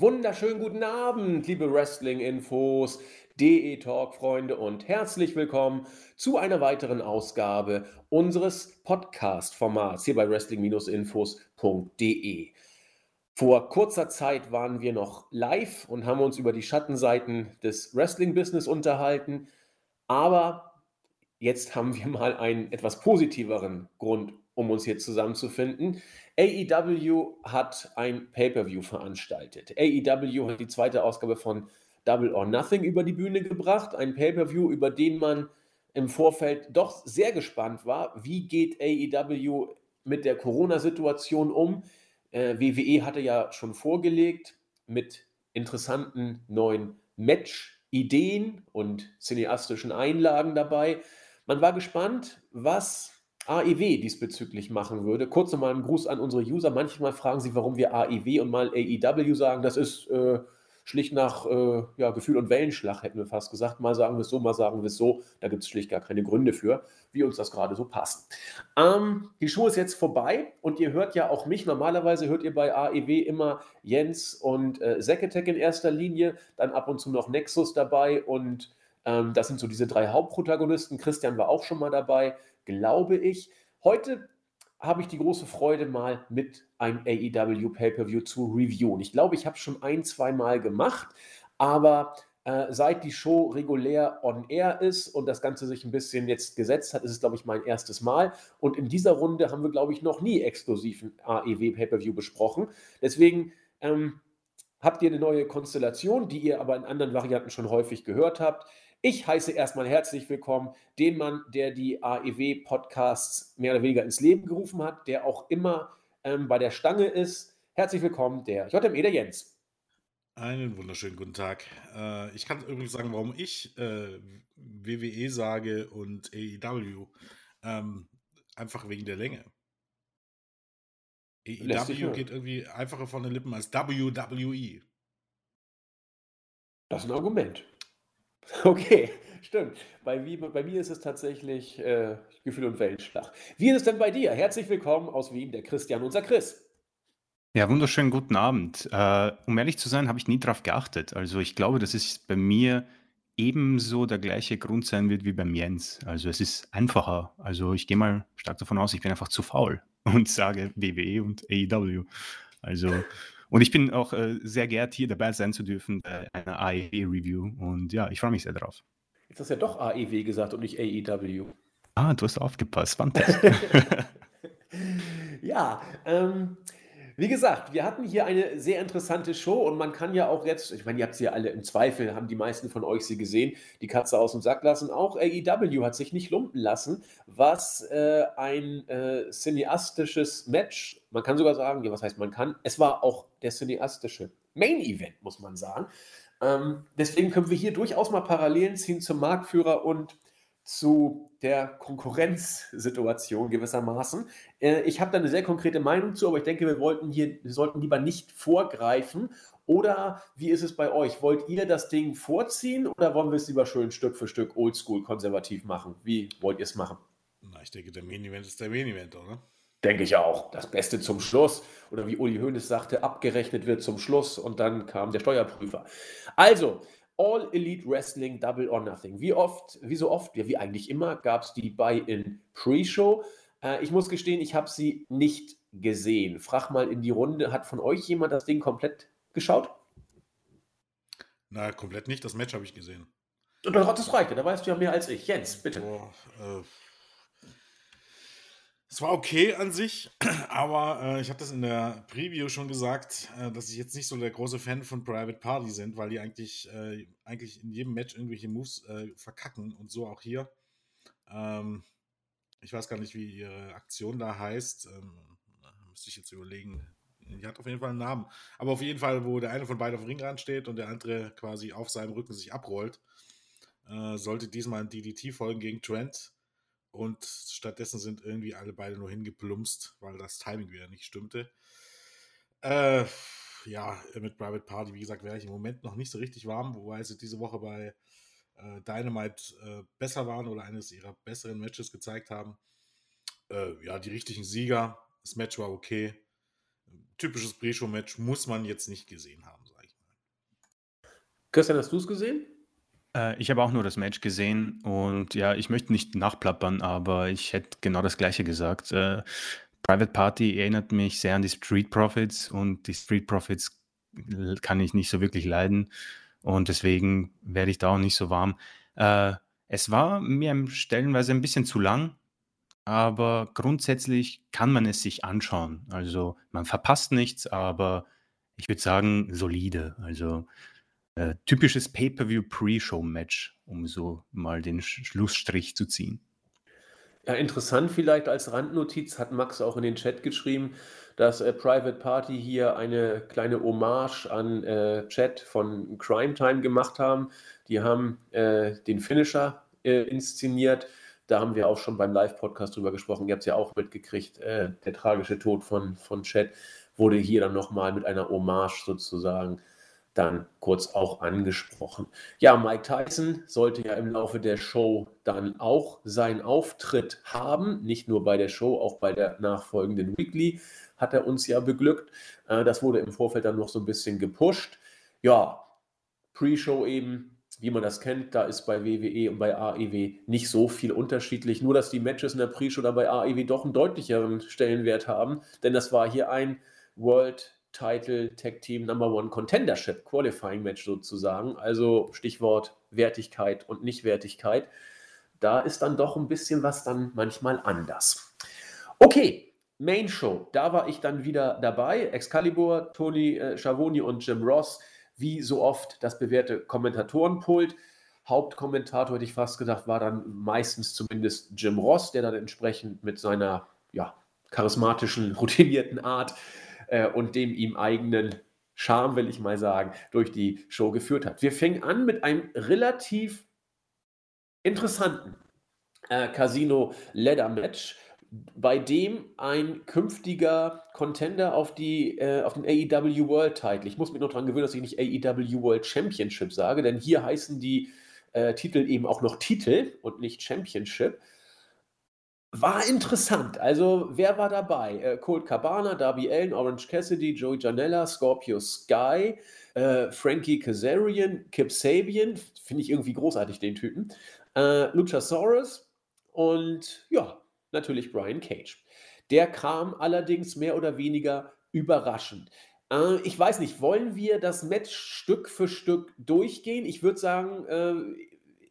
Wunderschönen guten Abend, liebe Wrestling-Infos, DE-Talk-Freunde und herzlich willkommen zu einer weiteren Ausgabe unseres Podcast-Formats hier bei Wrestling-Infos.de. Vor kurzer Zeit waren wir noch live und haben uns über die Schattenseiten des Wrestling-Business unterhalten, aber jetzt haben wir mal einen etwas positiveren Grund, um uns hier zusammenzufinden. AEW hat ein Pay-per-View veranstaltet. AEW hat die zweite Ausgabe von Double or Nothing über die Bühne gebracht. Ein Pay-per-View, über den man im Vorfeld doch sehr gespannt war. Wie geht AEW mit der Corona-Situation um? Äh, WWE hatte ja schon vorgelegt mit interessanten neuen Match-Ideen und cineastischen Einlagen dabei. Man war gespannt, was AEW diesbezüglich machen würde. Kurz nochmal ein Gruß an unsere User. Manchmal fragen sie, warum wir AEW und mal AEW sagen. Das ist äh, schlicht nach äh, ja, Gefühl und Wellenschlag, hätten wir fast gesagt. Mal sagen wir es so, mal sagen wir es so. Da gibt es schlicht gar keine Gründe für, wie uns das gerade so passt. Ähm, die Show ist jetzt vorbei und ihr hört ja auch mich. Normalerweise hört ihr bei AEW immer Jens und äh, Zeketek in erster Linie, dann ab und zu noch Nexus dabei und ähm, das sind so diese drei Hauptprotagonisten. Christian war auch schon mal dabei glaube ich. Heute habe ich die große Freude, mal mit einem AEW Pay-Per-View zu reviewen. Ich glaube, ich habe es schon ein, zwei Mal gemacht, aber äh, seit die Show regulär on air ist und das Ganze sich ein bisschen jetzt gesetzt hat, ist es, glaube ich, mein erstes Mal. Und in dieser Runde haben wir, glaube ich, noch nie exklusiven AEW Pay-Per-View besprochen. Deswegen ähm, habt ihr eine neue Konstellation, die ihr aber in anderen Varianten schon häufig gehört habt. Ich heiße erstmal herzlich willkommen den Mann, der die AEW-Podcasts mehr oder weniger ins Leben gerufen hat, der auch immer ähm, bei der Stange ist. Herzlich willkommen, der JME, der Jens. Einen wunderschönen guten Tag. Äh, ich kann übrigens sagen, warum ich äh, WWE sage und AEW. Ähm, einfach wegen der Länge. AEW geht irgendwie einfacher von den Lippen als WWE. Das ist ein Argument. Okay, stimmt. Bei, wie, bei mir ist es tatsächlich äh, Gefühl und Wellenschlag. Wie ist es denn bei dir? Herzlich willkommen aus Wien, der Christian, unser Chris. Ja, wunderschönen guten Abend. Äh, um ehrlich zu sein, habe ich nie darauf geachtet. Also ich glaube, dass es bei mir ebenso der gleiche Grund sein wird wie beim Jens. Also es ist einfacher. Also ich gehe mal stark davon aus, ich bin einfach zu faul und sage WWE und AEW. Also und ich bin auch äh, sehr geehrt, hier dabei sein zu dürfen bei einer AEW-Review. Und ja, ich freue mich sehr drauf. Jetzt hast du ja doch AEW gesagt und nicht AEW. Ah, du hast aufgepasst. Fantastisch. ja, ähm, wie gesagt, wir hatten hier eine sehr interessante Show und man kann ja auch jetzt, ich meine, ihr habt sie ja alle im Zweifel, haben die meisten von euch sie gesehen, die Katze aus dem Sack lassen. Auch AEW hat sich nicht lumpen lassen, was äh, ein äh, cineastisches Match, man kann sogar sagen, ja, was heißt man kann, es war auch der cineastische Main Event, muss man sagen. Ähm, deswegen können wir hier durchaus mal Parallelen ziehen zum Marktführer und zu der Konkurrenzsituation gewissermaßen. Äh, ich habe da eine sehr konkrete Meinung zu, aber ich denke, wir wollten hier, wir sollten lieber nicht vorgreifen. Oder wie ist es bei euch? Wollt ihr das Ding vorziehen oder wollen wir es lieber schön Stück für Stück oldschool konservativ machen? Wie wollt ihr es machen? Na, ich denke, der Main Event ist der Main Event, oder? Denke ich auch. Das Beste zum Schluss. Oder wie Uli Hoeneß sagte, abgerechnet wird zum Schluss und dann kam der Steuerprüfer. Also, All Elite Wrestling Double or Nothing. Wie oft, wie so oft, ja, wie eigentlich immer, gab es die Buy-in Pre-Show. Äh, ich muss gestehen, ich habe sie nicht gesehen. Frag mal in die Runde, hat von euch jemand das Ding komplett geschaut? Na, komplett nicht. Das Match habe ich gesehen. Das reicht ja, da weißt du ja mehr als ich. Jens, bitte. Boah, äh, es war okay an sich, aber äh, ich habe das in der Preview schon gesagt, äh, dass ich jetzt nicht so der große Fan von Private Party sind, weil die eigentlich, äh, eigentlich in jedem Match irgendwelche Moves äh, verkacken und so auch hier. Ähm, ich weiß gar nicht, wie ihre Aktion da heißt. Ähm, müsste ich jetzt überlegen. Die hat auf jeden Fall einen Namen. Aber auf jeden Fall, wo der eine von beiden auf dem Ringrand steht und der andere quasi auf seinem Rücken sich abrollt, äh, sollte diesmal ein DDT folgen gegen Trent und stattdessen sind irgendwie alle beide nur hingeplumpst, weil das Timing wieder nicht stimmte. Äh, ja, mit Private Party, wie gesagt, wäre ich im Moment noch nicht so richtig warm, wobei sie diese Woche bei äh, Dynamite äh, besser waren oder eines ihrer besseren Matches gezeigt haben. Äh, ja, die richtigen Sieger. Das Match war okay. Typisches Pre-Show-Match muss man jetzt nicht gesehen haben, sage ich Christian, hast du es gesehen? Äh, ich habe auch nur das Match gesehen und ja, ich möchte nicht nachplappern, aber ich hätte genau das Gleiche gesagt. Äh, Private Party erinnert mich sehr an die Street Profits und die Street Profits kann ich nicht so wirklich leiden und deswegen werde ich da auch nicht so warm. Äh, es war mir stellenweise ein bisschen zu lang, aber grundsätzlich kann man es sich anschauen. Also man verpasst nichts, aber ich würde sagen solide. Also äh, typisches Pay-per-view Pre-Show-Match, um so mal den Schlussstrich zu ziehen. Ja, interessant vielleicht als Randnotiz hat Max auch in den Chat geschrieben, dass äh, Private Party hier eine kleine Hommage an äh, Chat von Crime Time gemacht haben. Die haben äh, den Finisher äh, inszeniert. Da haben wir auch schon beim Live-Podcast drüber gesprochen. Ihr habt es ja auch mitgekriegt. Äh, der tragische Tod von, von Chat wurde hier dann nochmal mit einer Hommage sozusagen dann kurz auch angesprochen. Ja, Mike Tyson sollte ja im Laufe der Show dann auch seinen Auftritt haben, nicht nur bei der Show, auch bei der nachfolgenden Weekly hat er uns ja beglückt. Äh, das wurde im Vorfeld dann noch so ein bisschen gepusht. Ja, Pre-Show eben, wie man das kennt, da ist bei WWE und bei AEW nicht so viel unterschiedlich. Nur, dass die Matches in der Pre-Show da bei AEW doch einen deutlicheren Stellenwert haben, denn das war hier ein World Title Tag Team Number One Contendership Qualifying Match sozusagen. Also Stichwort Wertigkeit und Nichtwertigkeit. Da ist dann doch ein bisschen was dann manchmal anders. Okay, Main Show. Da war ich dann wieder dabei. Excalibur, Tony äh, Schiavone und Jim Ross. Wie so oft das bewährte Kommentatorenpult. Hauptkommentator, hätte ich fast gedacht, war dann meistens zumindest Jim Ross, der dann entsprechend mit seiner ja, charismatischen, routinierten Art äh, und dem ihm eigenen Charme, will ich mal sagen, durch die Show geführt hat. Wir fingen an mit einem relativ interessanten äh, Casino Leather Match, bei dem ein künftiger Contender auf, die, äh, auf den AEW World Title, ich muss mich noch daran gewöhnen, dass ich nicht AEW World Championship sage, denn hier heißen die äh, Titel eben auch noch Titel und nicht Championship, war interessant. Also, wer war dabei? Äh, Colt Cabana, Darby Allen, Orange Cassidy, Joey Janella, Scorpio Sky, äh, Frankie Kazarian, Kip Sabian, finde ich irgendwie großartig, den Typen, äh, Luchasaurus und ja, natürlich Brian Cage. Der kam allerdings mehr oder weniger überraschend. Äh, ich weiß nicht, wollen wir das Match Stück für Stück durchgehen? Ich würde sagen, äh,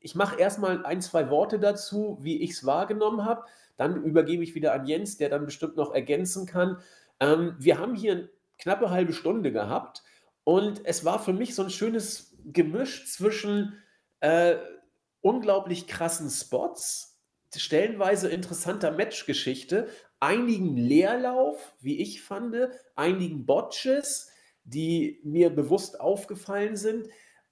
ich mache erstmal ein, zwei Worte dazu, wie ich es wahrgenommen habe. Dann übergebe ich wieder an Jens, der dann bestimmt noch ergänzen kann. Ähm, wir haben hier eine knappe halbe Stunde gehabt und es war für mich so ein schönes Gemisch zwischen äh, unglaublich krassen Spots, stellenweise interessanter Matchgeschichte, einigen Leerlauf, wie ich fand, einigen Botches, die mir bewusst aufgefallen sind.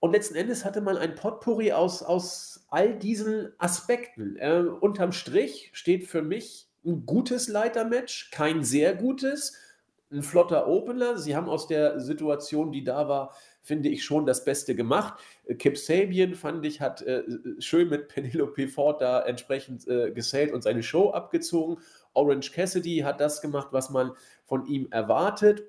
Und letzten Endes hatte man ein Potpourri aus, aus all diesen Aspekten. Äh, unterm Strich steht für mich ein gutes Leitermatch, kein sehr gutes, ein flotter Opener. Sie haben aus der Situation, die da war, finde ich schon das Beste gemacht. Äh, Kip Sabian, fand ich, hat äh, schön mit Penelope Ford da entsprechend äh, gesellt und seine Show abgezogen. Orange Cassidy hat das gemacht, was man von ihm erwartet.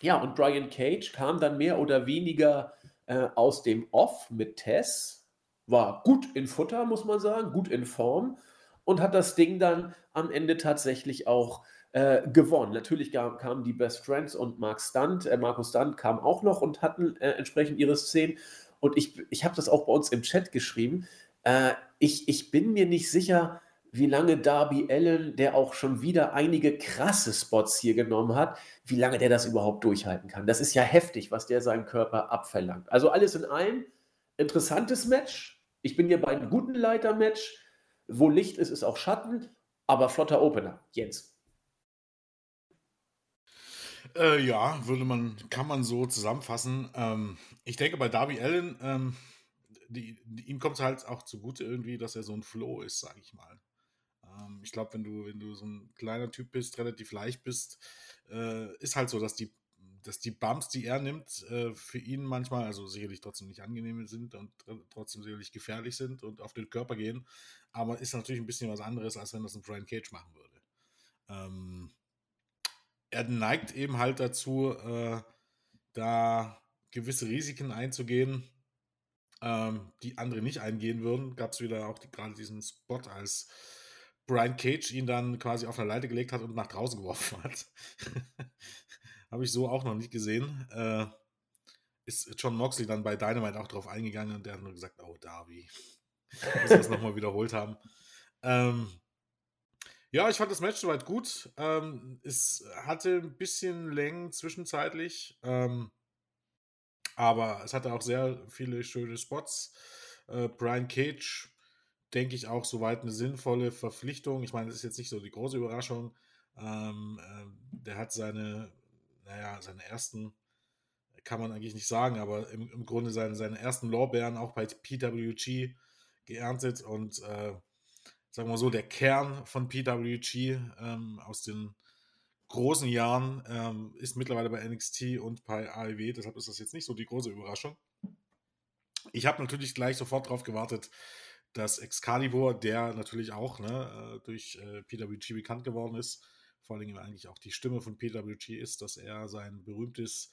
Ja, und Brian Cage kam dann mehr oder weniger äh, aus dem Off mit Tess, war gut in Futter, muss man sagen, gut in Form und hat das Ding dann am Ende tatsächlich auch äh, gewonnen. Natürlich kam, kamen die Best Friends und Mark Stunt, äh, Markus Stunt kam auch noch und hatten äh, entsprechend ihre Szenen. Und ich, ich habe das auch bei uns im Chat geschrieben. Äh, ich, ich bin mir nicht sicher, wie lange Darby Allen, der auch schon wieder einige krasse Spots hier genommen hat, wie lange der das überhaupt durchhalten kann. Das ist ja heftig, was der seinen Körper abverlangt. Also alles in allem, interessantes Match. Ich bin hier bei einem guten Leiter-Match. Wo Licht ist, ist auch Schatten, aber flotter Opener. Jens. Äh, ja, würde man, kann man so zusammenfassen. Ähm, ich denke, bei Darby Allen, ähm, die, die, ihm kommt es halt auch zugute irgendwie, dass er so ein Flow ist, sage ich mal. Ähm, ich glaube, wenn du, wenn du so ein kleiner Typ bist, relativ leicht bist, äh, ist halt so, dass die, dass die Bumps, die er nimmt, äh, für ihn manchmal, also sicherlich trotzdem nicht angenehm sind und trotzdem sicherlich gefährlich sind und auf den Körper gehen. Aber ist natürlich ein bisschen was anderes, als wenn das ein Brian Cage machen würde. Ähm, er neigt eben halt dazu, äh, da gewisse Risiken einzugehen. ähm, die andere nicht eingehen würden, gab es wieder auch die, gerade diesen Spot, als Brian Cage ihn dann quasi auf eine Leite gelegt hat und nach draußen geworfen hat. Habe ich so auch noch nicht gesehen. Äh, ist John Moxley dann bei Dynamite auch drauf eingegangen und der hat nur gesagt, oh Darby, dass wir es nochmal wiederholt haben. Ähm, ja, ich fand das Match soweit gut. Ähm, es hatte ein bisschen Längen zwischenzeitlich, ähm, aber es hatte auch sehr viele schöne Spots. Äh, Brian Cage, denke ich, auch soweit eine sinnvolle Verpflichtung. Ich meine, das ist jetzt nicht so die große Überraschung. Ähm, äh, der hat seine, naja, seine ersten, kann man eigentlich nicht sagen, aber im, im Grunde seine, seine ersten Lorbeeren auch bei PWG geerntet und äh, sagen wir so, der Kern von PWG ähm, aus den großen Jahren ähm, ist mittlerweile bei NXT und bei AEW, deshalb ist das jetzt nicht so die große Überraschung. Ich habe natürlich gleich sofort darauf gewartet, dass Excalibur, der natürlich auch ne, äh, durch äh, PWG bekannt geworden ist, vor allem eigentlich auch die Stimme von PWG ist, dass er sein berühmtes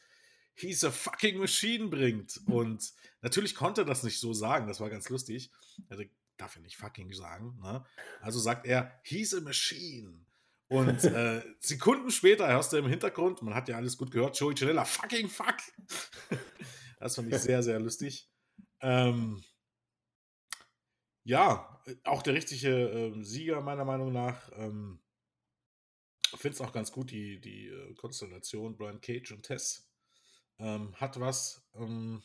He's a fucking machine bringt. Und natürlich konnte er das nicht so sagen, das war ganz lustig. Also darf er nicht fucking sagen. Ne? Also sagt er, he's a machine. Und äh, Sekunden später hörst du im Hintergrund, man hat ja alles gut gehört, Joey Janella, fucking fuck. das fand ich sehr, sehr lustig. Ähm, ja, auch der richtige äh, Sieger meiner Meinung nach. Ähm, Finde es auch ganz gut, die, die äh, Konstellation Brian Cage und Tess. Ähm, hat was. Ähm,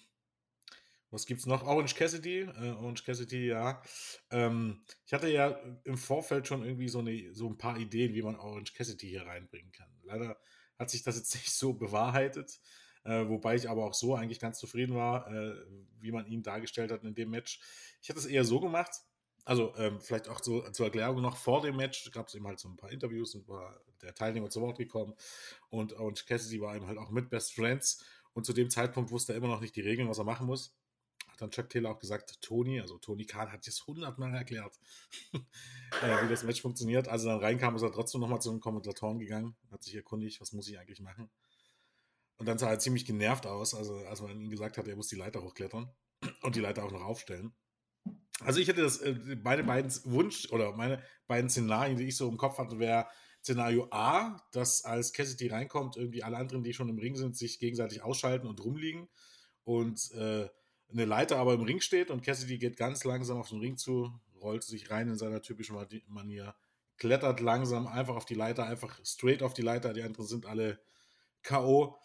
was gibt's noch? Orange Cassidy. Äh, Orange Cassidy, ja. Ähm, ich hatte ja im Vorfeld schon irgendwie so, eine, so ein paar Ideen, wie man Orange Cassidy hier reinbringen kann. Leider hat sich das jetzt nicht so bewahrheitet. Äh, wobei ich aber auch so eigentlich ganz zufrieden war, äh, wie man ihn dargestellt hat in dem Match. Ich hätte es eher so gemacht. Also ähm, vielleicht auch so zur Erklärung noch vor dem Match gab es eben halt so ein paar Interviews und war der Teilnehmer zu Wort gekommen und Orange Cassidy war eben halt auch mit Best Friends und zu dem Zeitpunkt wusste er immer noch nicht die Regeln, was er machen muss dann Chuck Taylor auch gesagt, Tony, also Tony Khan hat es hundertmal erklärt, äh, wie das Match funktioniert. Als er dann reinkam, ist er trotzdem nochmal zu den Kommentatoren gegangen, hat sich erkundigt, was muss ich eigentlich machen. Und dann sah er ziemlich genervt aus, also als man ihm gesagt hat, er muss die Leiter hochklettern und die Leiter auch noch aufstellen. Also ich hätte das, äh, meine beiden Wunsch oder meine beiden Szenarien, die ich so im Kopf hatte, wäre Szenario A, dass als Cassidy reinkommt, irgendwie alle anderen, die schon im Ring sind, sich gegenseitig ausschalten und rumliegen und äh, eine Leiter aber im Ring steht und Cassidy geht ganz langsam auf den Ring zu, rollt sich rein in seiner typischen Manier, klettert langsam einfach auf die Leiter, einfach straight auf die Leiter. Die anderen sind alle K.O.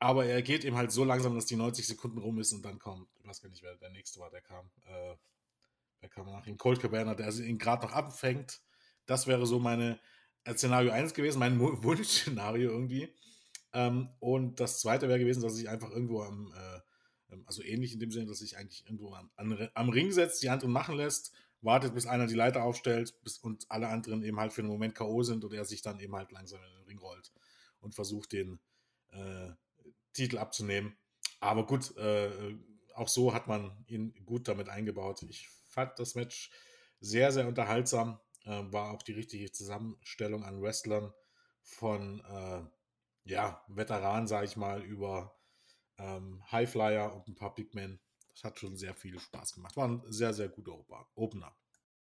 Aber er geht eben halt so langsam, dass die 90 Sekunden rum ist und dann kommt, ich weiß gar nicht, wer der nächste war, der kam. Äh, wer kam nach ihm? Colt Cabana, der ihn gerade noch abfängt. Das wäre so meine äh, Szenario 1 gewesen, mein Wunschszenario irgendwie. Ähm, und das zweite wäre gewesen, dass ich einfach irgendwo am äh, ähm, also ähnlich in dem Sinne, dass sich eigentlich irgendwo am, am Ring setzt, die anderen machen lässt, wartet, bis einer die Leiter aufstellt bis, und alle anderen eben halt für einen Moment K.O. sind und er sich dann eben halt langsam in den Ring rollt und versucht, den äh, Titel abzunehmen. Aber gut, äh, auch so hat man ihn gut damit eingebaut. Ich fand das Match sehr, sehr unterhaltsam. Äh, war auch die richtige Zusammenstellung an Wrestlern von äh, ja, Veteranen, sage ich mal, über ähm, Highflyer und ein paar Big Men. Das hat schon sehr viel Spaß gemacht. War ein sehr, sehr guter Opener.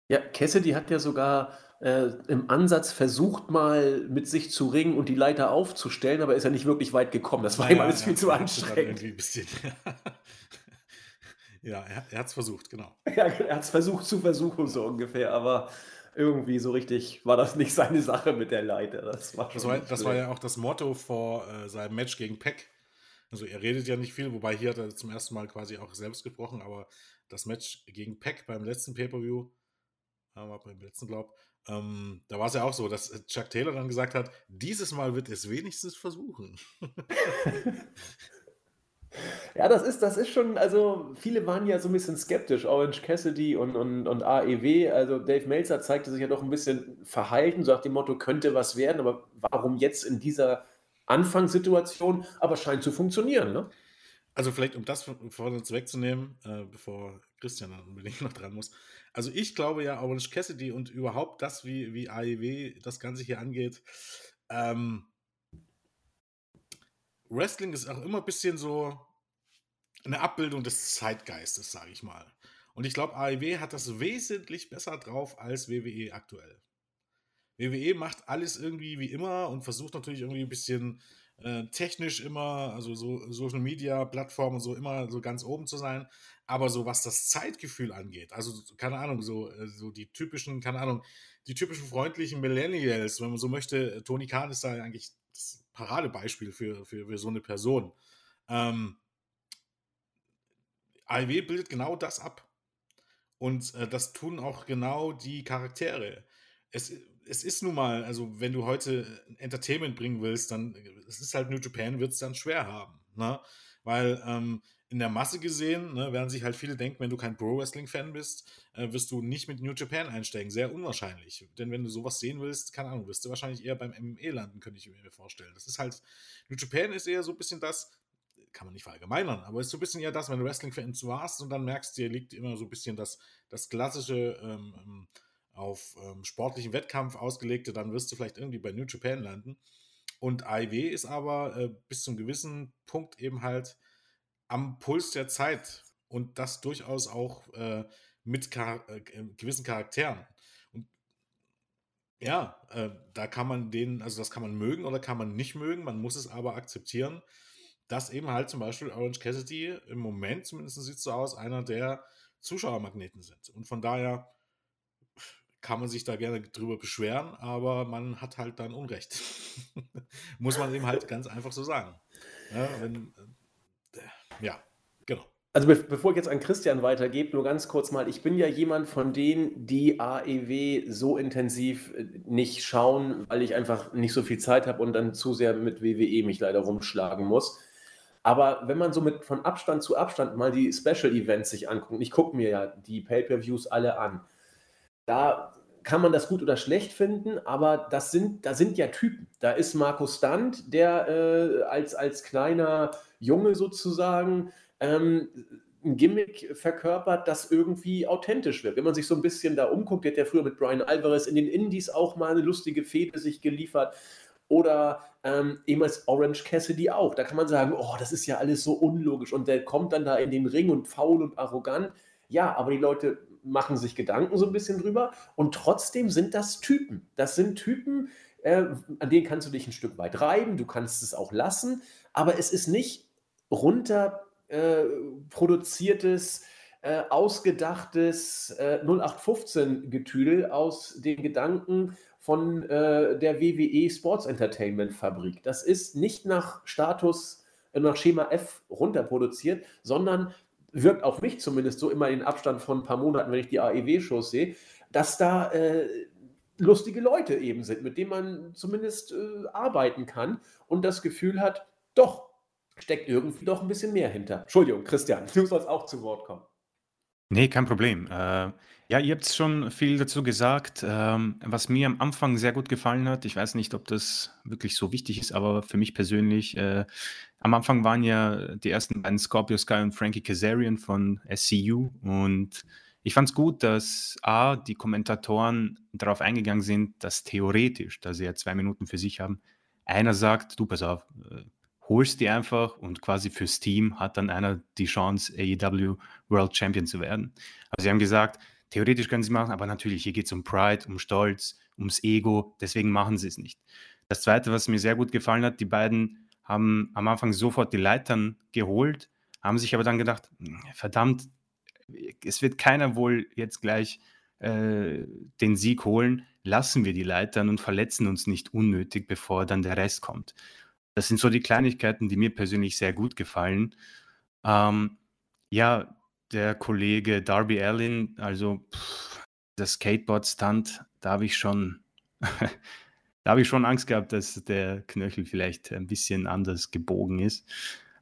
Ja, Cassidy hat ja sogar äh, im Ansatz versucht, mal mit sich zu ringen und die Leiter aufzustellen, aber ist ja nicht wirklich weit gekommen. Das war ihm alles ja, viel zu anstrengend. Ein bisschen. ja, er, er hat es versucht, genau. Ja, er hat es versucht zu versuchen, so ungefähr, aber irgendwie so richtig war das nicht seine Sache mit der Leiter. Das war, das war, das war ja auch das Motto vor äh, seinem Match gegen Peck also er redet ja nicht viel, wobei hier hat er zum ersten Mal quasi auch selbst gesprochen, aber das Match gegen Peck beim letzten Pay-Per-View, war beim letzten Glaub, ähm, da war es ja auch so, dass Chuck Taylor dann gesagt hat, dieses Mal wird es wenigstens versuchen. Ja, das ist, das ist schon, also viele waren ja so ein bisschen skeptisch, Orange Cassidy und, und, und AEW. Also Dave Meltzer zeigte sich ja doch ein bisschen verhalten, so nach dem Motto, könnte was werden, aber warum jetzt in dieser Anfangssituation, aber scheint zu funktionieren. Ne? Also vielleicht, um das von uns wegzunehmen, äh, bevor Christian dann unbedingt noch dran muss. Also ich glaube ja, Orange Cassidy und überhaupt das, wie, wie AEW das Ganze hier angeht, ähm, Wrestling ist auch immer ein bisschen so, eine Abbildung des Zeitgeistes, sage ich mal. Und ich glaube, AEW hat das wesentlich besser drauf als WWE aktuell. WWE macht alles irgendwie wie immer und versucht natürlich irgendwie ein bisschen äh, technisch immer, also so Social Media Plattformen und so immer so ganz oben zu sein. Aber so was das Zeitgefühl angeht, also keine Ahnung, so, äh, so die typischen, keine Ahnung, die typischen freundlichen Millennials, wenn man so möchte, Tony Khan ist da eigentlich das Paradebeispiel für, für, für so eine Person. Ähm, AEW bildet genau das ab. Und äh, das tun auch genau die Charaktere. Es, es ist nun mal, also wenn du heute Entertainment bringen willst, dann es ist halt New Japan, wird es dann schwer haben. Ne? Weil ähm, in der Masse gesehen, ne, werden sich halt viele denken, wenn du kein Pro-Wrestling-Fan bist, äh, wirst du nicht mit New Japan einsteigen. Sehr unwahrscheinlich. Denn wenn du sowas sehen willst, keine Ahnung, wirst du wahrscheinlich eher beim MME landen, könnte ich mir vorstellen. Das ist halt, New Japan ist eher so ein bisschen das, kann man nicht verallgemeinern, aber ist so ein bisschen eher das, wenn du Wrestling-Fan warst und dann merkst, dir liegt immer so ein bisschen das, das klassische ähm, ähm, auf ähm, sportlichen Wettkampf ausgelegte, dann wirst du vielleicht irgendwie bei New Japan landen. Und AIW ist aber äh, bis zum gewissen Punkt eben halt am Puls der Zeit und das durchaus auch äh, mit Char äh, gewissen Charakteren. Und ja, äh, da kann man den, also das kann man mögen oder kann man nicht mögen, man muss es aber akzeptieren, dass eben halt zum Beispiel Orange Cassidy im Moment zumindest sieht es so aus, einer der Zuschauermagneten sind. Und von daher kann man sich da gerne drüber beschweren, aber man hat halt dann Unrecht. Muss man eben halt ganz einfach so sagen. Ja, wenn, äh, ja genau. Also be bevor ich jetzt an Christian weitergebe, nur ganz kurz mal, ich bin ja jemand von denen, die AEW so intensiv äh, nicht schauen, weil ich einfach nicht so viel Zeit habe und dann zu sehr mit WWE mich leider rumschlagen muss. Aber wenn man so mit von Abstand zu Abstand mal die Special Events sich anguckt, ich gucke mir ja die Pay-per-Views alle an, da kann man das gut oder schlecht finden, aber das sind, da sind ja Typen. Da ist Markus Stunt, der äh, als, als kleiner Junge sozusagen ähm, ein Gimmick verkörpert, das irgendwie authentisch wird. Wenn man sich so ein bisschen da umguckt, der hat ja früher mit Brian Alvarez in den Indies auch mal eine lustige Fehde sich geliefert. Oder ähm, ehemals Orange Cassidy auch. Da kann man sagen, oh, das ist ja alles so unlogisch. Und der kommt dann da in den Ring und faul und arrogant. Ja, aber die Leute machen sich Gedanken so ein bisschen drüber und trotzdem sind das Typen. Das sind Typen, äh, an denen kannst du dich ein Stück weit reiben, du kannst es auch lassen, aber es ist nicht runter äh, produziertes, äh, ausgedachtes 0815-Getüdel äh, aus den Gedanken von äh, der WWE Sports Entertainment Fabrik. Das ist nicht nach Status, äh, nach Schema F runterproduziert, sondern wirkt auf mich zumindest so immer in Abstand von ein paar Monaten, wenn ich die AEW-Shows sehe, dass da äh, lustige Leute eben sind, mit denen man zumindest arbeiten kann und das Gefühl hat, doch, steckt irgendwie doch ein bisschen mehr hinter. Entschuldigung, Christian, du sollst auch zu Wort kommen. Nee, kein Problem. Äh, ja, ihr habt schon viel dazu gesagt. Ähm, was mir am Anfang sehr gut gefallen hat, ich weiß nicht, ob das wirklich so wichtig ist, aber für mich persönlich, äh, am Anfang waren ja die ersten beiden Scorpio Sky und Frankie Kazarian von SCU und ich fand es gut, dass A, die Kommentatoren darauf eingegangen sind, dass theoretisch, da sie ja zwei Minuten für sich haben, einer sagt, du pass auf, äh, holst die einfach und quasi fürs Team hat dann einer die Chance, AEW World Champion zu werden. Also sie haben gesagt, theoretisch können sie machen, aber natürlich, hier geht es um Pride, um Stolz, ums Ego, deswegen machen sie es nicht. Das Zweite, was mir sehr gut gefallen hat, die beiden haben am Anfang sofort die Leitern geholt, haben sich aber dann gedacht, verdammt, es wird keiner wohl jetzt gleich äh, den Sieg holen, lassen wir die Leitern und verletzen uns nicht unnötig, bevor dann der Rest kommt. Das sind so die Kleinigkeiten, die mir persönlich sehr gut gefallen. Ähm, ja, der Kollege Darby Allin, also pff, das Skateboard-Stunt, da habe ich schon, da habe ich schon Angst gehabt, dass der Knöchel vielleicht ein bisschen anders gebogen ist.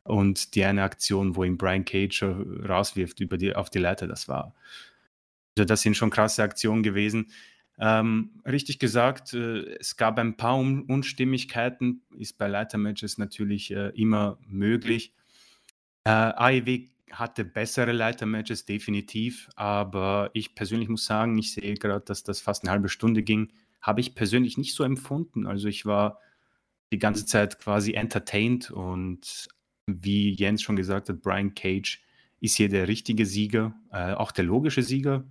Und die eine Aktion, wo ihn Brian Cage rauswirft über die, auf die Leiter, das war, also das sind schon krasse Aktionen gewesen. Ähm, richtig gesagt, äh, es gab ein paar Un Unstimmigkeiten, ist bei Leitermatches natürlich äh, immer möglich. Äh, AEW hatte bessere Leitermatches, definitiv, aber ich persönlich muss sagen, ich sehe gerade, dass das fast eine halbe Stunde ging, habe ich persönlich nicht so empfunden. Also ich war die ganze Zeit quasi entertained und wie Jens schon gesagt hat, Brian Cage ist hier der richtige Sieger, äh, auch der logische Sieger.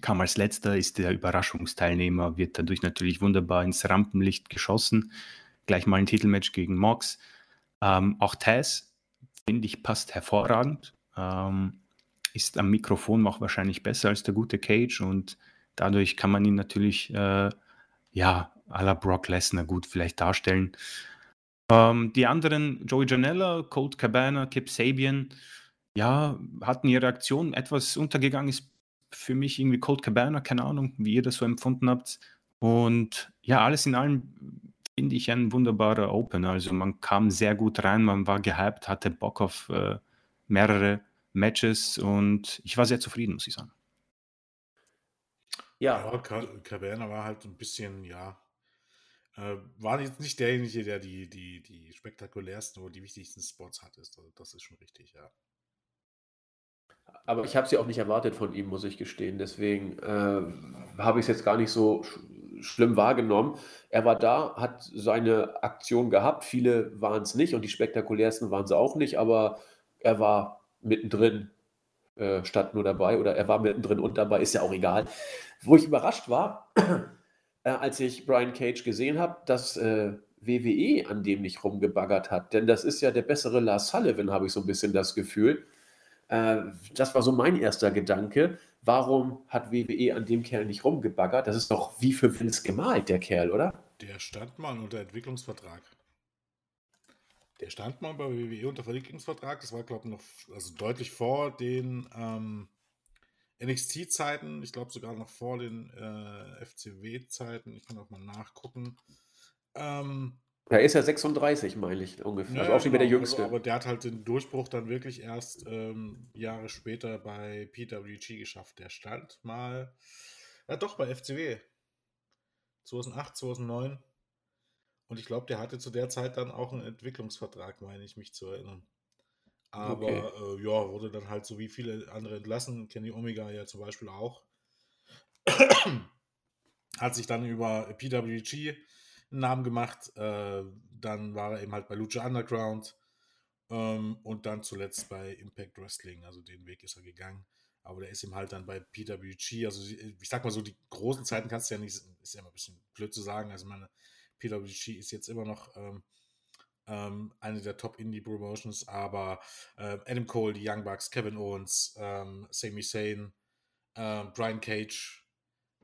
Kam als letzter, ist der Überraschungsteilnehmer, wird dadurch natürlich wunderbar ins Rampenlicht geschossen. Gleich mal ein Titelmatch gegen Mox. Ähm, auch Taz, finde ich, passt hervorragend. Ähm, ist am Mikrofon auch wahrscheinlich besser als der gute Cage und dadurch kann man ihn natürlich, äh, ja, à la Brock Lesnar gut vielleicht darstellen. Ähm, die anderen, Joey Janella, Colt Cabana, Kip Sabian, ja, hatten ihre Aktion etwas untergegangen, ist für mich irgendwie Colt Cabana, keine Ahnung, wie ihr das so empfunden habt. Und ja, alles in allem finde ich ein wunderbarer Open. Also man kam sehr gut rein, man war gehypt, hatte Bock auf äh, mehrere Matches und ich war sehr zufrieden, muss ich sagen. Ja, ja Cabana war halt ein bisschen, ja, äh, war jetzt nicht derjenige, der die, die, die spektakulärsten oder die wichtigsten Spots hat. Ist. Also das ist schon richtig, ja. Aber ich habe sie auch nicht erwartet von ihm, muss ich gestehen. Deswegen äh, habe ich es jetzt gar nicht so sch schlimm wahrgenommen. Er war da, hat seine Aktion gehabt. Viele waren es nicht und die spektakulärsten waren sie auch nicht, aber er war mittendrin äh, statt nur dabei oder er war mittendrin und dabei, ist ja auch egal. Wo ich überrascht war, äh, als ich Brian Cage gesehen habe, dass äh, WWE an dem nicht rumgebaggert hat. Denn das ist ja der bessere Lars Sullivan, habe ich so ein bisschen das Gefühl. Äh, das war so mein erster Gedanke. Warum hat WWE an dem Kerl nicht rumgebaggert? Das ist doch wie für Vince gemalt, der Kerl, oder? Der stand mal unter Entwicklungsvertrag. Der stand mal bei WWE unter Verlegungsvertrag. Das war, glaube ich, noch also deutlich vor den ähm, NXT-Zeiten. Ich glaube sogar noch vor den äh, FCW-Zeiten. Ich kann auch mal nachgucken. Ähm, er ist ja 36, meine ich ungefähr. Ja, also auch schon wieder der genau. Jüngste. Also, aber der hat halt den Durchbruch dann wirklich erst ähm, Jahre später bei PWG geschafft. Der stand mal, ja doch, bei FCW. 2008, 2009. Und ich glaube, der hatte zu der Zeit dann auch einen Entwicklungsvertrag, meine ich mich zu erinnern. Aber okay. äh, ja, wurde dann halt so wie viele andere entlassen. Kenny Omega ja zum Beispiel auch. Hat sich dann über PWG einen Namen gemacht. Äh, dann war er eben halt bei Lucha Underground ähm, und dann zuletzt bei Impact Wrestling. Also den Weg ist er gegangen. Aber der ist ihm halt dann bei PWG. Also ich sag mal so, die großen Zeiten kannst du ja nicht, ist ja immer ein bisschen blöd zu sagen. Also meine PWG ist jetzt immer noch ähm, ähm, eine der Top-Indie-Promotions, aber äh, Adam Cole, die Young Bucks, Kevin Owens, ähm, Sami Zayn, äh, Brian Cage,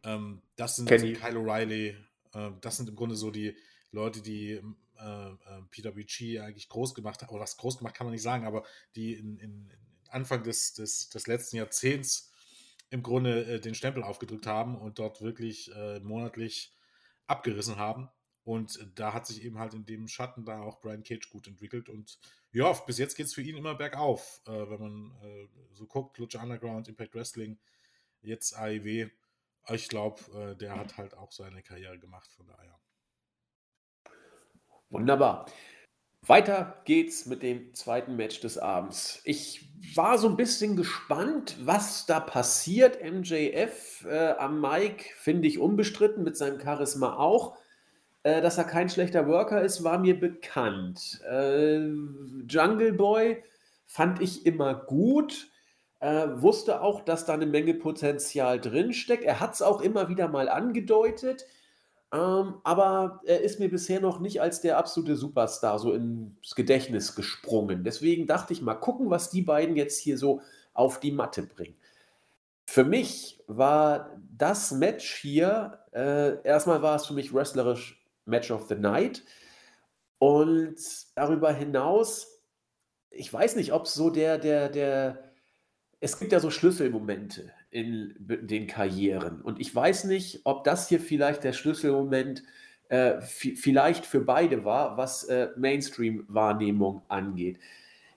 ähm, das sind also Kyle O'Reilly, das sind im Grunde so die Leute, die ähm, äh, äh PWG eigentlich groß gemacht haben, oder was groß gemacht kann man nicht sagen, aber die in, in, Anfang des, des, des letzten Jahrzehnts im Grunde äh, den Stempel aufgedrückt haben und dort wirklich äh, monatlich abgerissen haben. Und da hat sich eben halt in dem Schatten da auch Brian Cage gut entwickelt. Und ja, bis jetzt geht es für ihn immer bergauf, äh, wenn man äh, so guckt, Lucha Underground, Impact Wrestling, jetzt AEW. Ich glaube, äh, der hat halt auch seine Karriere gemacht, von daher. Wunderbar. Weiter geht's mit dem zweiten Match des Abends. Ich war so ein bisschen gespannt, was da passiert. MJF äh, am Mic finde ich unbestritten, mit seinem Charisma auch. Äh, dass er kein schlechter Worker ist, war mir bekannt. Äh, Jungle Boy fand ich immer gut. Äh, wusste auch, dass da eine Menge Potenzial drinsteckt. Er hat es auch immer wieder mal angedeutet. Ähm, aber er ist mir bisher noch nicht als der absolute Superstar so ins Gedächtnis gesprungen. Deswegen dachte ich mal gucken, was die beiden jetzt hier so auf die Matte bringen. Für mich war das Match hier, äh, erstmal war es für mich wrestlerisch Match of the Night. Und darüber hinaus, ich weiß nicht, ob es so der, der, der, es gibt ja so Schlüsselmomente in den Karrieren. Und ich weiß nicht, ob das hier vielleicht der Schlüsselmoment äh, vielleicht für beide war, was äh, Mainstream-Wahrnehmung angeht.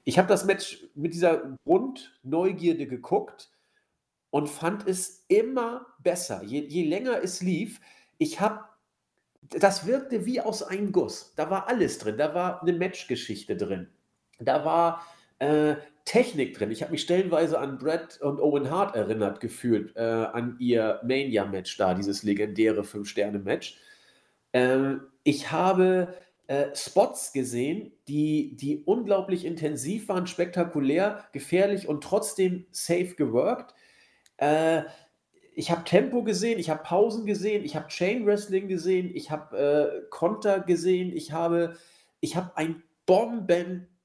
Ich habe das Match mit dieser Grundneugierde geguckt und fand es immer besser, je, je länger es lief. Ich habe das wirkte wie aus einem Guss. Da war alles drin. Da war eine Matchgeschichte drin. Da war äh, Technik drin. Ich habe mich stellenweise an Brad und Owen Hart erinnert gefühlt, äh, an ihr Mania-Match da, dieses legendäre Fünf-Sterne-Match. Ähm, ich habe äh, Spots gesehen, die, die unglaublich intensiv waren, spektakulär, gefährlich und trotzdem safe geworkt. Äh, ich habe Tempo gesehen, ich habe Pausen gesehen, ich habe Chain Wrestling gesehen, ich habe äh, Konter gesehen, ich habe, ich habe ein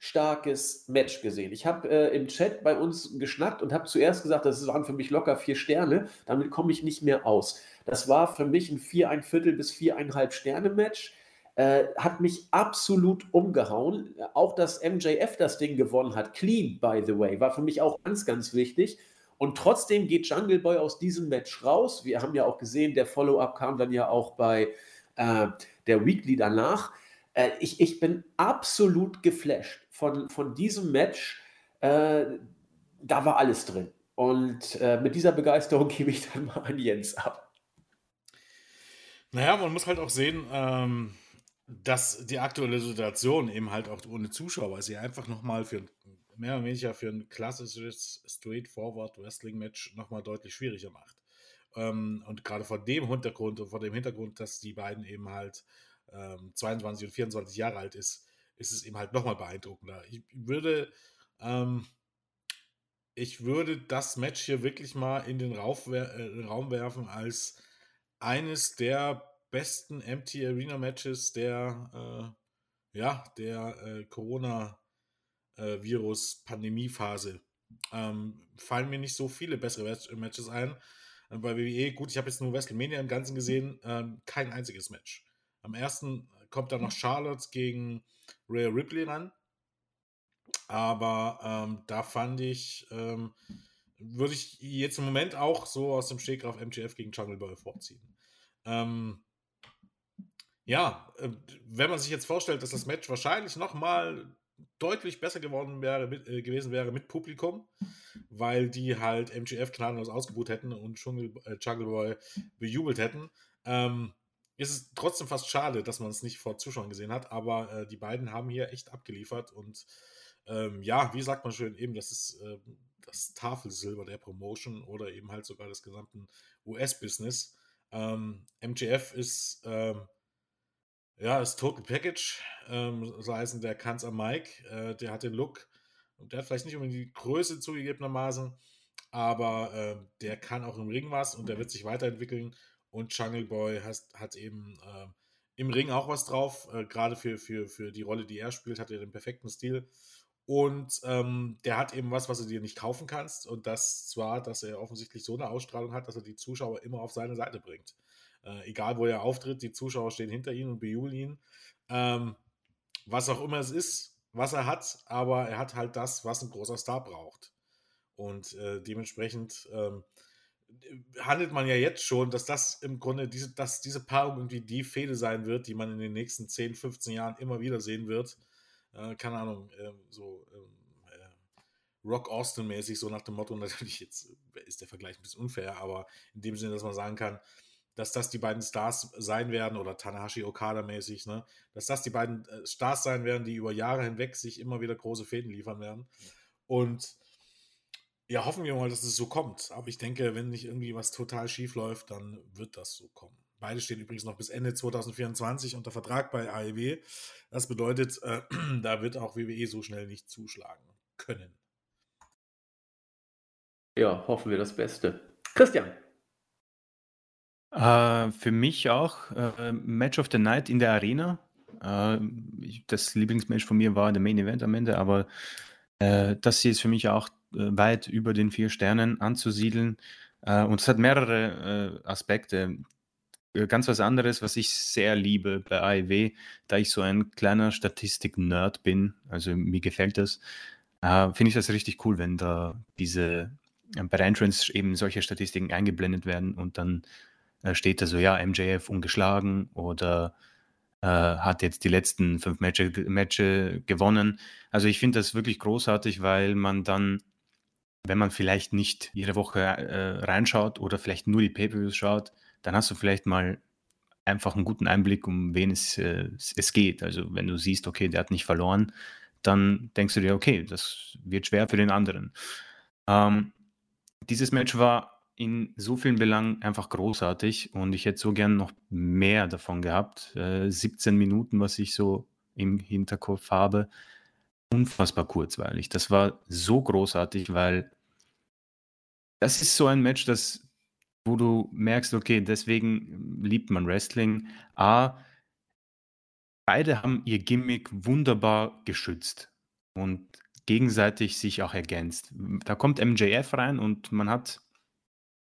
bombenstarkes Match gesehen. Ich habe äh, im Chat bei uns geschnackt und habe zuerst gesagt, das waren für mich locker vier Sterne. Damit komme ich nicht mehr aus. Das war für mich ein vier, ein Viertel bis viereinhalb Sterne Match. Äh, hat mich absolut umgehauen. Auch dass MJF das Ding gewonnen hat, clean, by the way, war für mich auch ganz, ganz wichtig. Und trotzdem geht Jungle Boy aus diesem Match raus. Wir haben ja auch gesehen, der Follow-up kam dann ja auch bei äh, der Weekly danach. Äh, ich, ich bin absolut geflasht von, von diesem Match. Äh, da war alles drin. Und äh, mit dieser Begeisterung gebe ich dann mal an Jens ab. Naja, man muss halt auch sehen, ähm, dass die aktuelle Situation eben halt auch ohne Zuschauer sie einfach nochmal für mehr oder weniger für ein klassisches Straightforward Wrestling Match nochmal deutlich schwieriger macht. Ähm, und gerade vor dem Hintergrund und vor dem Hintergrund, dass die beiden eben halt ähm, 22 und 24 Jahre alt ist, ist es eben halt nochmal beeindruckender. Ich würde, ähm, ich würde das Match hier wirklich mal in den, Rauf, äh, Raum werfen als eines der besten MT Arena Matches der, äh, ja, der äh, Corona äh, Virus-Pandemie-Phase. Ähm, fallen mir nicht so viele bessere Matches ein. Äh, bei WWE, gut, ich habe jetzt nur WrestleMania im Ganzen gesehen, ähm, kein einziges Match. Am ersten kommt dann noch Charlotte gegen Rhea Ripley ran. Aber ähm, da fand ich, ähm, würde ich jetzt im Moment auch so aus dem Stegreif MGF gegen Jungle Boy vorziehen. Ähm, ja, äh, wenn man sich jetzt vorstellt, dass das Match wahrscheinlich nochmal deutlich besser geworden wäre, mit, äh, gewesen wäre mit Publikum, weil die halt MGF gnadenlos ausgebucht hätten und Jungle, äh, Jungle Boy bejubelt hätten. Ähm, ist es trotzdem fast schade, dass man es nicht vor Zuschauern gesehen hat, aber äh, die beiden haben hier echt abgeliefert und ähm, ja, wie sagt man schön, eben, das ist äh, das Tafelsilber der Promotion oder eben halt sogar des gesamten US-Business. Ähm, MGF ist ähm, ja, das Total Package, ähm, so heißen der Kanz am Mike, äh, der hat den Look und der hat vielleicht nicht unbedingt die Größe zugegebenermaßen, aber äh, der kann auch im Ring was und der wird sich weiterentwickeln und Jungle Boy hat, hat eben äh, im Ring auch was drauf, äh, gerade für, für, für die Rolle, die er spielt, hat er den perfekten Stil und ähm, der hat eben was, was du dir nicht kaufen kannst und das zwar, dass er offensichtlich so eine Ausstrahlung hat, dass er die Zuschauer immer auf seine Seite bringt. Äh, egal, wo er auftritt, die Zuschauer stehen hinter ihm und bejubeln ihn. Ähm, was auch immer es ist, was er hat, aber er hat halt das, was ein großer Star braucht. Und äh, dementsprechend ähm, handelt man ja jetzt schon, dass das im Grunde diese, dass diese Paarung irgendwie die Fehde sein wird, die man in den nächsten 10, 15 Jahren immer wieder sehen wird. Äh, keine Ahnung, äh, so ähm, äh, Rock Austin-mäßig, so nach dem Motto, natürlich jetzt ist der Vergleich ein bisschen unfair, aber in dem Sinne, dass man sagen kann, dass das die beiden Stars sein werden oder Tanahashi Okada mäßig, ne? dass das die beiden äh, Stars sein werden, die über Jahre hinweg sich immer wieder große Fäden liefern werden. Und ja, hoffen wir mal, dass es so kommt. Aber ich denke, wenn nicht irgendwie was total schief läuft, dann wird das so kommen. Beide stehen übrigens noch bis Ende 2024 unter Vertrag bei AEW. Das bedeutet, äh, da wird auch WWE so schnell nicht zuschlagen können. Ja, hoffen wir das Beste. Christian, äh, für mich auch äh, Match of the Night in der Arena. Äh, das Lieblingsmatch von mir war der Main Event am Ende, aber äh, das hier ist für mich auch weit über den vier Sternen anzusiedeln. Äh, und es hat mehrere Aspekte. Ganz was anderes, was ich sehr liebe bei AEW, da ich so ein kleiner Statistik-Nerd bin, also mir gefällt das, finde ich das richtig cool, wenn da diese bei Entrance eben solche Statistiken eingeblendet werden und dann äh, steht da so, ja, MJF ungeschlagen oder äh, hat jetzt die letzten fünf Matches Matche gewonnen. Also ich finde das wirklich großartig, weil man dann, wenn man vielleicht nicht jede Woche äh, reinschaut oder vielleicht nur die Pay-Per-Views schaut, dann hast du vielleicht mal einfach einen guten Einblick, um wen es, äh, es geht. Also wenn du siehst, okay, der hat nicht verloren, dann denkst du dir, okay, das wird schwer für den anderen. Ähm, dieses Match war in so vielen Belangen einfach großartig und ich hätte so gern noch mehr davon gehabt. Äh, 17 Minuten, was ich so im Hinterkopf habe, unfassbar kurzweilig. Das war so großartig, weil das ist so ein Match, das, wo du merkst, okay, deswegen liebt man Wrestling. A, beide haben ihr Gimmick wunderbar geschützt und gegenseitig sich auch ergänzt. Da kommt MJF rein und man hat